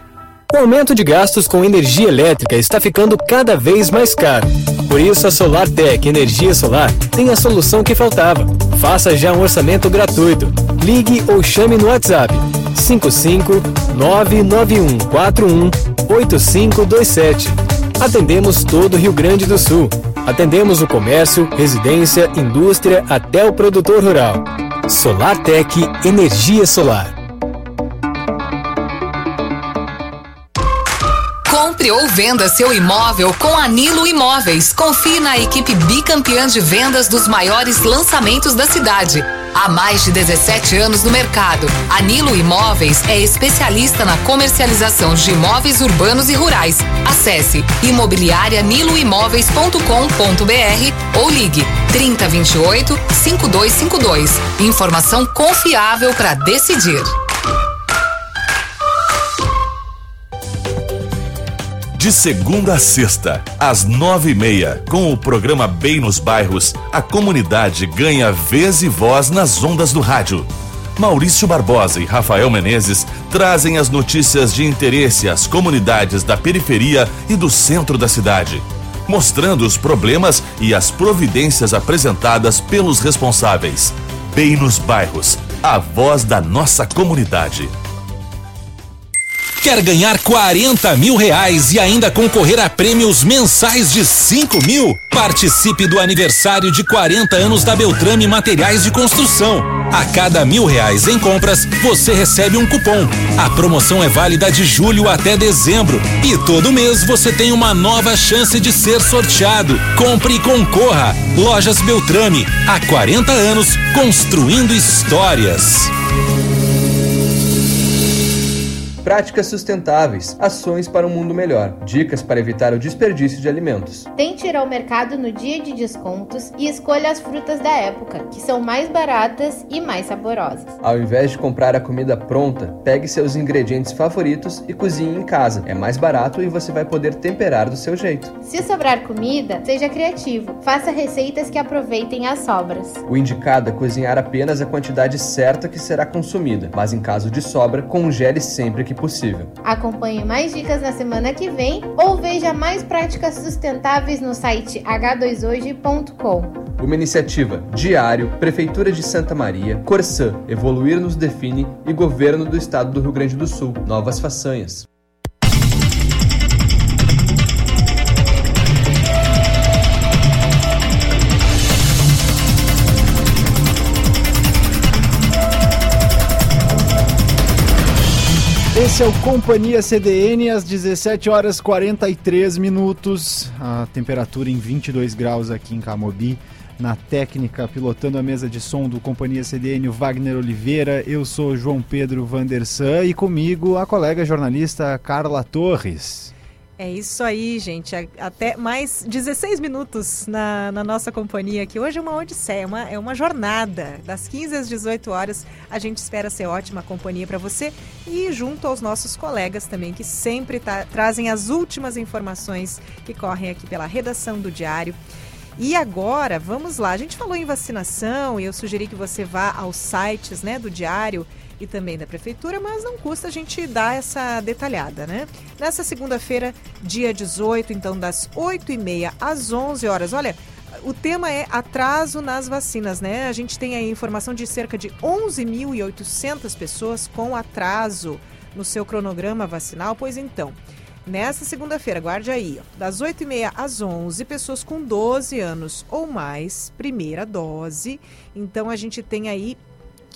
Speaker 32: O aumento de gastos com energia elétrica está ficando cada vez mais caro. Por isso, a SolarTech Energia Solar tem a solução que faltava. Faça já um orçamento gratuito. Ligue ou chame no WhatsApp 55 99141 8527. Atendemos todo o Rio Grande do Sul. Atendemos o comércio, residência, indústria até o produtor rural. SolarTech Energia Solar.
Speaker 37: Compre ou venda seu imóvel com a Nilo Imóveis. Confie na equipe bicampeã de vendas dos maiores lançamentos da cidade. Há mais de 17 anos no mercado, a Nilo Imóveis é especialista na comercialização de imóveis urbanos e rurais. Acesse imobiliarianiloimóveis.com.br ou ligue 3028 5252. Informação confiável para decidir.
Speaker 23: De segunda a sexta, às nove e meia, com o programa Bem nos Bairros, a comunidade ganha vez e voz nas ondas do rádio. Maurício Barbosa e Rafael Menezes trazem as notícias de interesse às comunidades da periferia e do centro da cidade, mostrando os problemas e as providências apresentadas pelos responsáveis. Bem nos Bairros, a voz da nossa comunidade.
Speaker 36: Quer ganhar 40 mil reais e ainda concorrer a prêmios mensais de 5 mil? Participe do aniversário de 40 anos da Beltrame Materiais de Construção. A cada mil reais em compras, você recebe um cupom. A promoção é válida de julho até dezembro e todo mês você tem uma nova chance de ser sorteado. Compre e concorra. Lojas Beltrame, há 40 anos construindo histórias.
Speaker 5: Práticas sustentáveis, ações para um mundo melhor, dicas para evitar o desperdício de alimentos.
Speaker 38: Tente ir ao mercado no dia de descontos e escolha as frutas da época, que são mais baratas e mais saborosas.
Speaker 5: Ao invés de comprar a comida pronta, pegue seus ingredientes favoritos e cozinhe em casa. É mais barato e você vai poder temperar do seu jeito.
Speaker 38: Se sobrar comida, seja criativo. Faça receitas que aproveitem as sobras.
Speaker 5: O indicado é cozinhar apenas a quantidade certa que será consumida, mas em caso de sobra, congele sempre que possível.
Speaker 38: Acompanhe mais dicas na semana que vem ou veja mais práticas sustentáveis no site h2hoje.com.
Speaker 5: Uma iniciativa Diário, Prefeitura de Santa Maria, Corsã, Evoluir nos define e Governo do Estado do Rio Grande do Sul. Novas façanhas.
Speaker 3: Esse é o Companhia CDN às 17 horas 43 minutos. A temperatura em 22 graus aqui em Camobi. Na técnica, pilotando a mesa de som do Companhia CDN, o Wagner Oliveira. Eu sou João Pedro Vandersan e comigo a colega jornalista Carla Torres.
Speaker 2: É isso aí, gente. Até mais 16 minutos na, na nossa companhia aqui. Hoje é uma odisseia, é uma, é uma jornada. Das 15 às 18 horas, a gente espera ser ótima companhia para você e junto aos nossos colegas também, que sempre tá, trazem as últimas informações que correm aqui pela redação do Diário. E agora, vamos lá. A gente falou em vacinação e eu sugeri que você vá aos sites né, do Diário e também da Prefeitura, mas não custa a gente dar essa detalhada, né? Nessa segunda-feira, dia 18, então das 8h30 às 11 horas. Olha, o tema é atraso nas vacinas, né? A gente tem aí informação de cerca de 11.800 pessoas com atraso no seu cronograma vacinal. Pois então, nessa segunda-feira, guarde aí, ó, das 8h30 às 11 pessoas com 12 anos ou mais, primeira dose. Então, a gente tem aí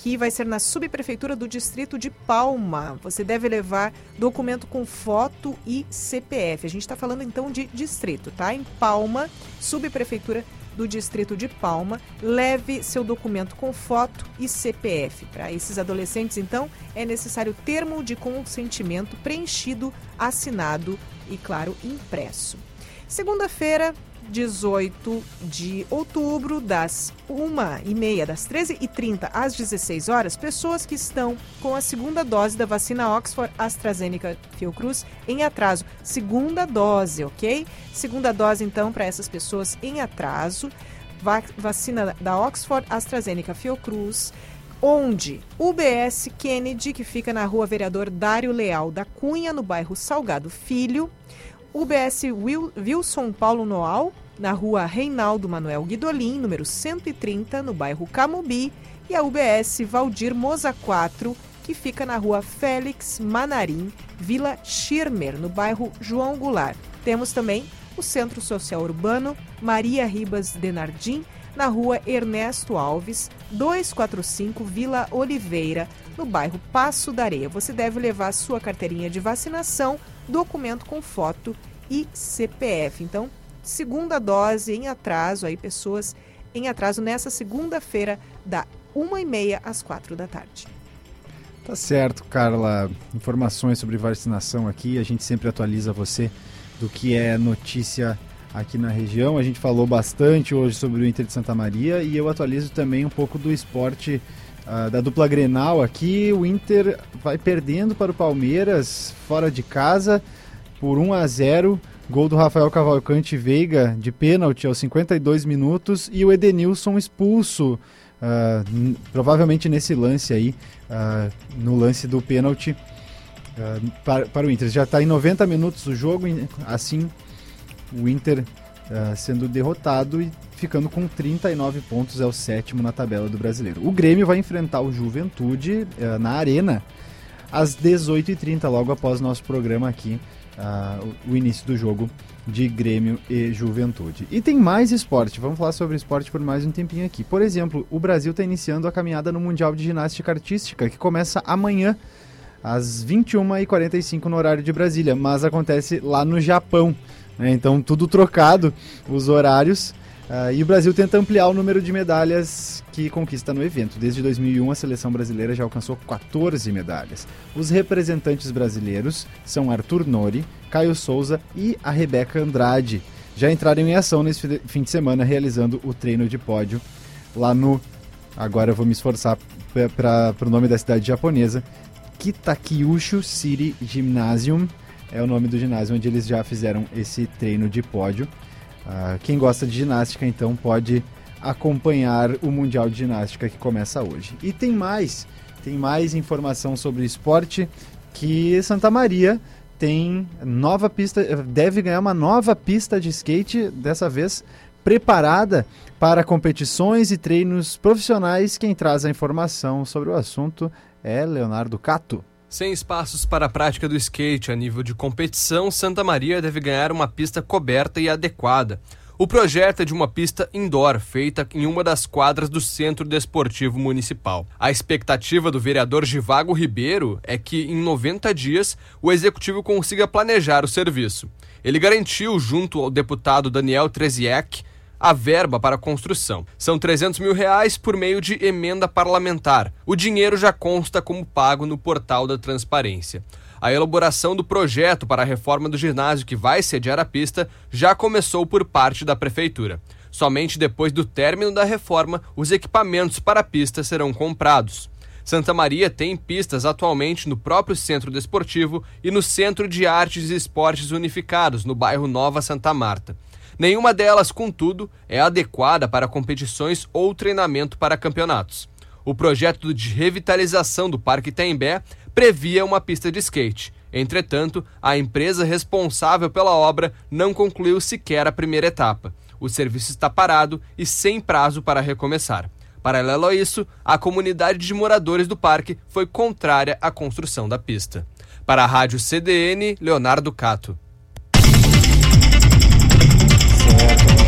Speaker 2: que vai ser na subprefeitura do distrito de Palma. Você deve levar documento com foto e CPF. A gente está falando então de distrito, tá? Em Palma, subprefeitura do distrito de Palma, leve seu documento com foto e CPF. Para esses adolescentes, então, é necessário termo de consentimento preenchido, assinado e, claro, impresso. Segunda-feira, 18 de outubro, das 1h30, das 13h30 às 16 horas, pessoas que estão com a segunda dose da vacina Oxford AstraZeneca Fiocruz em atraso. Segunda dose, ok? Segunda dose, então, para essas pessoas em atraso. vacina da Oxford AstraZeneca Fiocruz onde UBS Kennedy, que fica na rua Vereador Dário Leal da Cunha, no bairro Salgado Filho, UBS Wilson Paulo Noal, na rua Reinaldo Manuel Guidolin, número 130, no bairro Camubi, e a UBS Valdir Moza 4, que fica na rua Félix Manarim, Vila Schirmer, no bairro João Goulart. Temos também o Centro Social Urbano Maria Ribas Denardim, na rua Ernesto Alves, 245 Vila Oliveira, no bairro Passo da Areia. Você deve levar sua carteirinha de vacinação, documento com foto e CPF. Então, segunda dose em atraso, aí pessoas em atraso nessa segunda-feira, da 1h30 às 4 da tarde.
Speaker 3: Tá certo, Carla. Informações sobre vacinação aqui, a gente sempre atualiza você do que é notícia aqui na região. A gente falou bastante hoje sobre o Inter de Santa Maria e eu atualizo também um pouco do esporte uh, da dupla Grenal aqui. O Inter vai perdendo para o Palmeiras fora de casa por 1 a 0. Gol do Rafael Cavalcante Veiga de pênalti aos 52 minutos e o Edenilson expulso. Uh, provavelmente nesse lance aí, uh, no lance do pênalti uh, para, para, o Inter. Já está em 90 minutos o jogo, assim o Inter sendo derrotado e ficando com 39 pontos, é o sétimo na tabela do brasileiro. O Grêmio vai enfrentar o Juventude uh, na Arena às 18h30, logo após nosso programa aqui, uh, o início do jogo de Grêmio e Juventude. E tem mais esporte, vamos falar sobre esporte por mais um tempinho aqui. Por exemplo, o Brasil está iniciando a caminhada no Mundial de Ginástica Artística, que começa amanhã às 21h45 no horário de Brasília, mas acontece lá no Japão. Né? Então, tudo trocado, os horários. Uh, e o Brasil tenta ampliar o número de medalhas que conquista no evento. Desde 2001, a seleção brasileira já alcançou 14 medalhas. Os representantes brasileiros são Arthur Nori, Caio Souza e a Rebeca Andrade. Já entraram em ação nesse fim de semana, realizando o treino de pódio lá no. Agora eu vou me esforçar para o nome da cidade japonesa. Kitakyushu City Gymnasium é o nome do ginásio onde eles já fizeram esse treino de pódio. Uh, quem gosta de ginástica, então, pode acompanhar o Mundial de Ginástica que começa hoje. E tem mais, tem mais informação sobre esporte que Santa Maria tem nova pista, deve ganhar uma nova pista de skate, dessa vez preparada para competições e treinos profissionais. Quem traz a informação sobre o assunto é Leonardo Cato.
Speaker 5: Sem espaços para a prática do skate a nível de competição, Santa Maria deve ganhar uma pista coberta e adequada. O projeto é de uma pista indoor, feita em uma das quadras do Centro Desportivo Municipal. A expectativa do vereador Givago Ribeiro é que, em 90 dias, o executivo consiga planejar o serviço. Ele garantiu, junto ao deputado Daniel Treziek, a verba para a construção. São 300 mil reais por meio de emenda parlamentar. O dinheiro já consta como pago no portal da transparência. A elaboração do projeto para a reforma do ginásio que vai sediar a pista já começou por parte da prefeitura. Somente depois do término da reforma, os equipamentos para a pista serão comprados. Santa Maria tem pistas atualmente no próprio Centro Desportivo e no Centro de Artes e Esportes Unificados, no bairro Nova Santa Marta. Nenhuma delas, contudo, é adequada para competições ou treinamento para campeonatos. O projeto de revitalização do Parque Tembé previa uma pista de skate. Entretanto, a empresa responsável pela obra não concluiu sequer a primeira etapa. O serviço está parado e sem prazo para recomeçar. Paralelo a isso, a comunidade de moradores do parque foi contrária à construção da pista. Para a Rádio CDN, Leonardo Cato.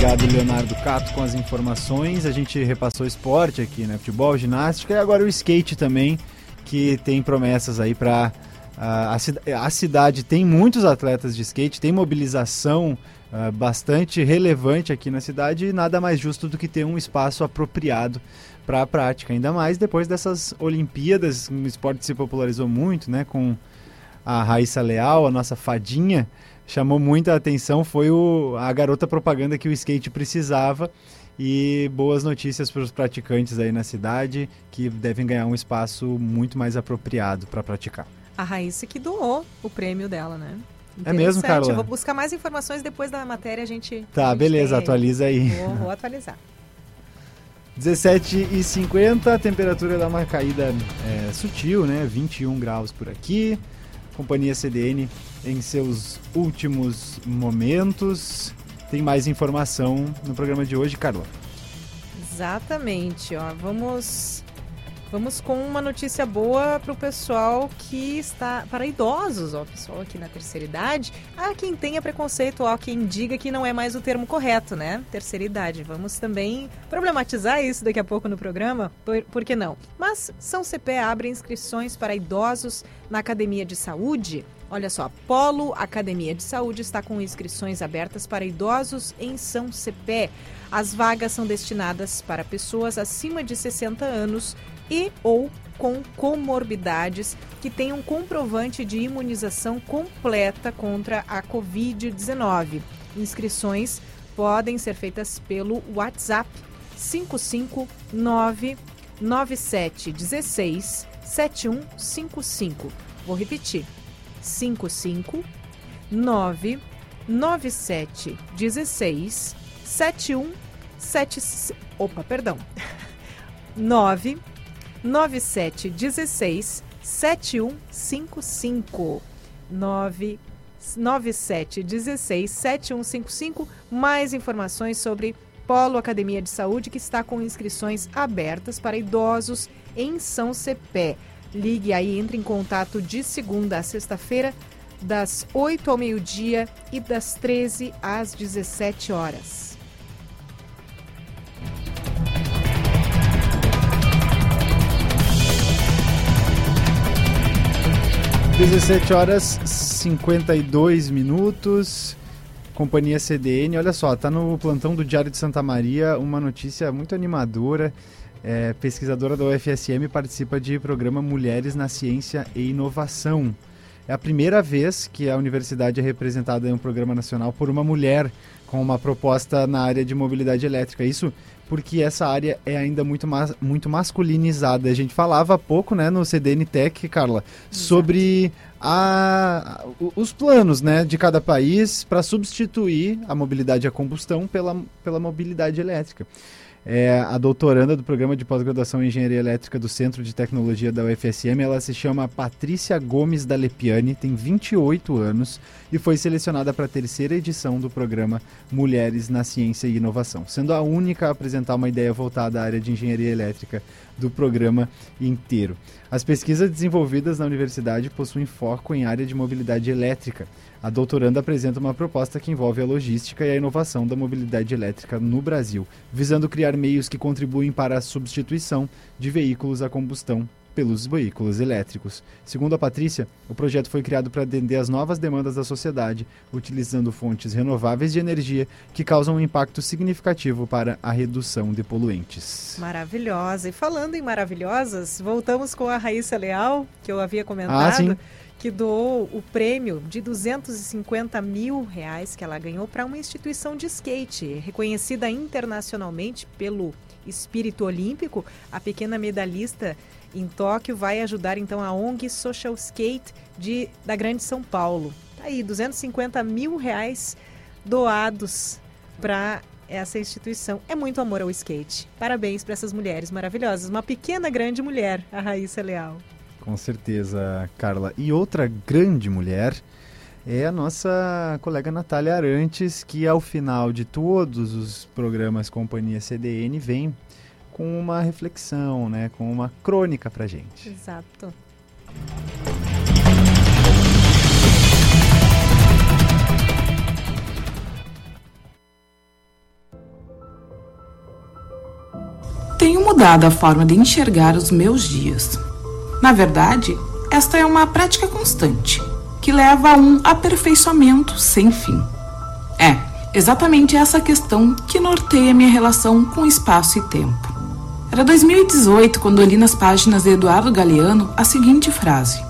Speaker 3: Obrigado, Leonardo Cato, com as informações. A gente repassou esporte aqui, né? Futebol, ginástica e agora o skate também, que tem promessas aí para a, a, cidade tem muitos atletas de skate, tem mobilização uh, bastante relevante aqui na cidade e nada mais justo do que ter um espaço apropriado para a prática. Ainda mais depois dessas Olimpíadas, o esporte se popularizou muito, né? Com a Raíssa Leal, a nossa fadinha, chamou muita atenção, foi o, a garota propaganda que o skate precisava e boas notícias para os praticantes aí na cidade que devem ganhar um espaço muito mais apropriado para praticar.
Speaker 2: A Raíssa que doou o prêmio dela, né?
Speaker 3: É mesmo, Carla? Eu
Speaker 2: vou buscar mais informações depois da matéria, a gente.
Speaker 3: Tá,
Speaker 2: a gente
Speaker 3: beleza, atualiza aí.
Speaker 2: Vou, vou atualizar.
Speaker 3: 17h50, a temperatura dá uma caída é, sutil, né? 21 graus por aqui. Companhia CDN em seus últimos momentos. Tem mais informação no programa de hoje, Carla.
Speaker 2: Exatamente, ó. Vamos Vamos com uma notícia boa para o pessoal que está. para idosos, ó, pessoal aqui na terceira idade. Há quem tenha preconceito, ó, quem diga que não é mais o termo correto, né? Terceira idade. Vamos também problematizar isso daqui a pouco no programa, por, por que não? Mas São CP abre inscrições para idosos na Academia de Saúde. Olha só, Polo Academia de Saúde está com inscrições abertas para idosos em São Cepé. As vagas são destinadas para pessoas acima de 60 anos e ou com comorbidades que tenham comprovante de imunização completa contra a Covid-19. Inscrições podem ser feitas pelo WhatsApp 559 9716 7155. Vou repetir. 559 9716 7175. Opa, perdão. 9 9716 7155. 9716 7155. Mais informações sobre Polo Academia de Saúde, que está com inscrições abertas para idosos em São Cepé. Ligue aí, entre em contato de segunda a sexta-feira, das 8 ao meio-dia e das 13 às 17 horas.
Speaker 3: 17 horas 52 minutos. Companhia CDN, olha só, tá no plantão do Diário de Santa Maria uma notícia muito animadora. É, pesquisadora da UFSM participa de programa Mulheres na Ciência e Inovação. É a primeira vez que a universidade é representada em um programa nacional por uma mulher com uma proposta na área de mobilidade elétrica. Isso porque essa área é ainda muito, mas, muito masculinizada. A gente falava há pouco, né, no CDN Tech, Carla, Exato. sobre a, os planos, né, de cada país para substituir a mobilidade a combustão pela, pela mobilidade elétrica é a doutoranda do programa de pós-graduação em Engenharia Elétrica do Centro de Tecnologia da UFSM. Ela se chama Patrícia Gomes da Lepiane, tem 28 anos e foi selecionada para a terceira edição do programa Mulheres na Ciência e Inovação, sendo a única a apresentar uma ideia voltada à área de engenharia elétrica do programa inteiro. As pesquisas desenvolvidas na universidade possuem foco em área de mobilidade elétrica. A doutoranda apresenta uma proposta que envolve a logística e a inovação da mobilidade elétrica no Brasil, visando criar meios que contribuem para a substituição de veículos a combustão pelos veículos elétricos. Segundo a Patrícia, o projeto foi criado para atender às novas demandas da sociedade, utilizando fontes renováveis de energia que causam um impacto significativo para a redução de poluentes.
Speaker 2: Maravilhosa. E falando em maravilhosas, voltamos com a Raíssa Leal, que eu havia comentado. Ah, que doou o prêmio de 250 mil reais que ela ganhou para uma instituição de skate, reconhecida internacionalmente pelo espírito olímpico. A pequena medalhista em Tóquio vai ajudar então a ONG Social Skate de, da Grande São Paulo. Tá aí, 250 mil reais doados para essa instituição. É muito amor ao skate. Parabéns para essas mulheres maravilhosas. Uma pequena grande mulher, a Raíssa Leal.
Speaker 3: Com certeza, Carla. E outra grande mulher é a nossa colega Natália Arantes, que ao final de todos os programas Companhia CDN vem com uma reflexão, né, com uma crônica pra gente.
Speaker 2: Exato.
Speaker 40: Tenho mudado a forma de enxergar os meus dias. Na verdade, esta é uma prática constante, que leva a um aperfeiçoamento sem fim. É, exatamente essa questão que norteia minha relação com espaço e tempo. Era 2018 quando li nas páginas de Eduardo Galeano a seguinte frase: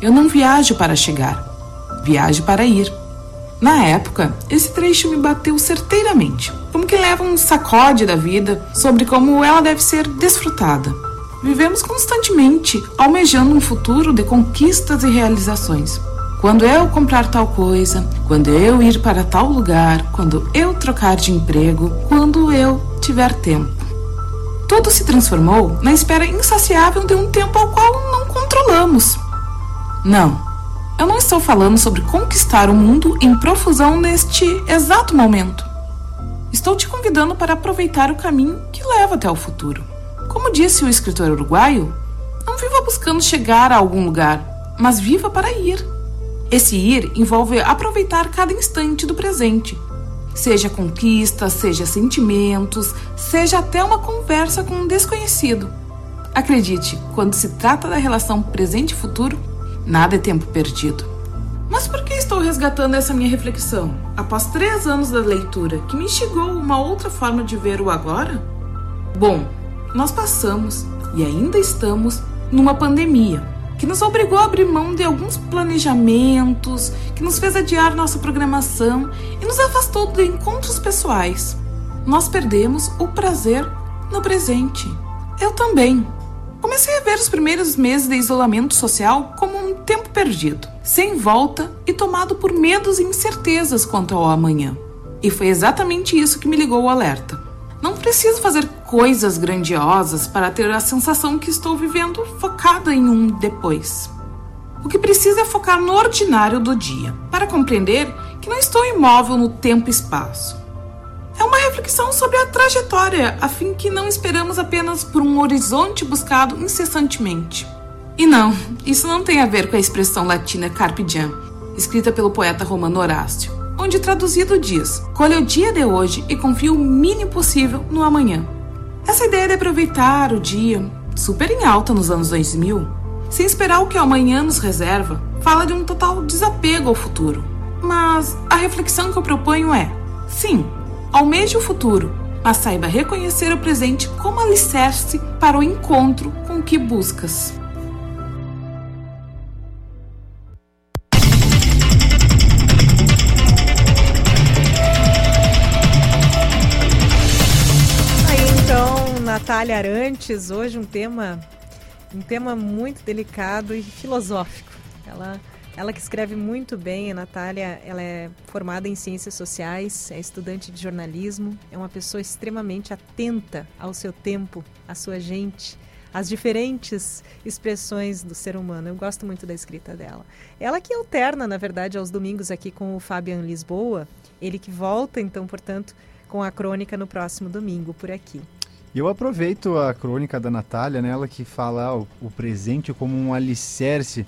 Speaker 40: Eu não viajo para chegar, viajo para ir. Na época, esse trecho me bateu certeiramente, como que leva um sacode da vida sobre como ela deve ser desfrutada. Vivemos constantemente almejando um futuro de conquistas e realizações. Quando eu comprar tal coisa, quando eu ir para tal lugar, quando eu trocar de emprego, quando eu tiver tempo. Tudo se transformou na espera insaciável de um tempo ao qual não controlamos. Não, eu não estou falando sobre conquistar o mundo em profusão neste exato momento. Estou te convidando para aproveitar o caminho que leva até o futuro. Como disse o escritor uruguaio, não viva buscando chegar a algum lugar, mas viva para ir. Esse ir envolve aproveitar cada instante do presente, seja conquista, seja sentimentos, seja até uma conversa com um desconhecido. Acredite, quando se trata da relação presente e futuro, Nada é tempo perdido. Mas por que estou resgatando essa minha reflexão? Após três anos da leitura, que me instigou uma outra forma de ver o agora? Bom, nós passamos e ainda estamos numa pandemia que nos obrigou a abrir mão de alguns planejamentos, que nos fez adiar nossa programação e nos afastou de encontros pessoais. Nós perdemos o prazer no presente. Eu também. Comecei a ver os primeiros meses de isolamento social como um tempo perdido, sem volta e tomado por medos e incertezas quanto ao amanhã. E foi exatamente isso que me ligou o alerta. Não preciso fazer coisas grandiosas para ter a sensação que estou vivendo focada em um depois. O que preciso é focar no ordinário do dia, para compreender que não estou imóvel no tempo e espaço é uma reflexão sobre a trajetória, a fim que não esperamos apenas por um horizonte buscado incessantemente. E não, isso não tem a ver com a expressão latina carpe diem, escrita pelo poeta romano Horácio, onde traduzido diz: colhe o dia de hoje e confie o mínimo possível no amanhã. Essa ideia de aproveitar o dia, super em alta nos anos 2000, sem esperar o que amanhã nos reserva, fala de um total desapego ao futuro. Mas a reflexão que eu proponho é: sim, Almeje o futuro, mas saiba reconhecer o presente como alicerce para o encontro com o que buscas.
Speaker 2: Então, Natália Arantes, hoje um tema, um tema muito delicado e filosófico. Ela ela que escreve muito bem, a Natália, ela é formada em ciências sociais, é estudante de jornalismo, é uma pessoa extremamente atenta ao seu tempo, à sua gente, às diferentes expressões do ser humano. Eu gosto muito da escrita dela. Ela que alterna, na verdade, aos domingos aqui com o Fabian Lisboa, ele que volta, então, portanto, com a crônica no próximo domingo por aqui.
Speaker 3: E eu aproveito a crônica da Natália, né, ela que fala o, o presente como um alicerce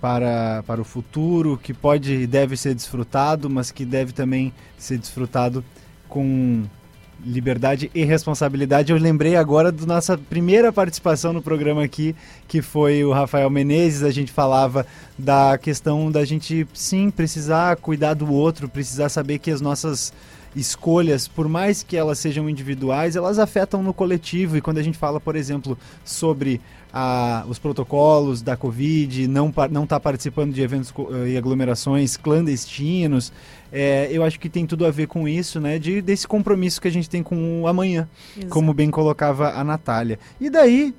Speaker 3: para, para o futuro, que pode e deve ser desfrutado, mas que deve também ser desfrutado com liberdade e responsabilidade. Eu lembrei agora da nossa primeira participação no programa aqui, que foi o Rafael Menezes. A gente falava da questão da gente, sim, precisar cuidar do outro, precisar saber que as nossas escolhas, por mais que elas sejam individuais, elas afetam no coletivo. E quando a gente fala, por exemplo, sobre a, os protocolos da Covid, não não estar tá participando de eventos eh, e aglomerações clandestinos, é, eu acho que tem tudo a ver com isso, né? De, desse compromisso que a gente tem com o amanhã, Exato. como bem colocava a Natália. E daí,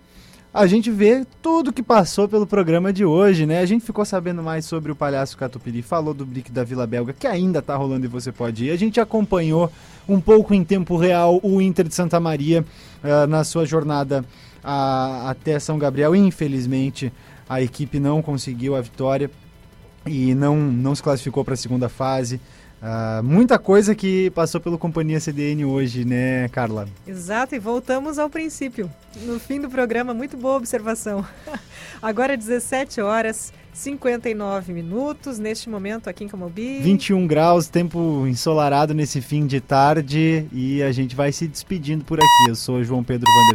Speaker 3: a gente vê tudo que passou pelo programa de hoje, né? A gente ficou sabendo mais sobre o Palhaço Catupiri, falou do Brick da Vila Belga, que ainda tá rolando e você pode ir. A gente acompanhou um pouco em tempo real o Inter de Santa Maria uh, na sua jornada uh, até São Gabriel. Infelizmente, a equipe não conseguiu a vitória e não, não se classificou para a segunda fase. Uh, muita coisa que passou pelo Companhia CDN hoje, né, Carla?
Speaker 2: Exato, e voltamos ao princípio. No fim do programa, muito boa observação. Agora 17 horas 59 minutos, neste momento aqui em Camobi.
Speaker 3: 21 graus, tempo ensolarado nesse fim de tarde e a gente vai se despedindo por aqui. Eu sou João Pedro Vander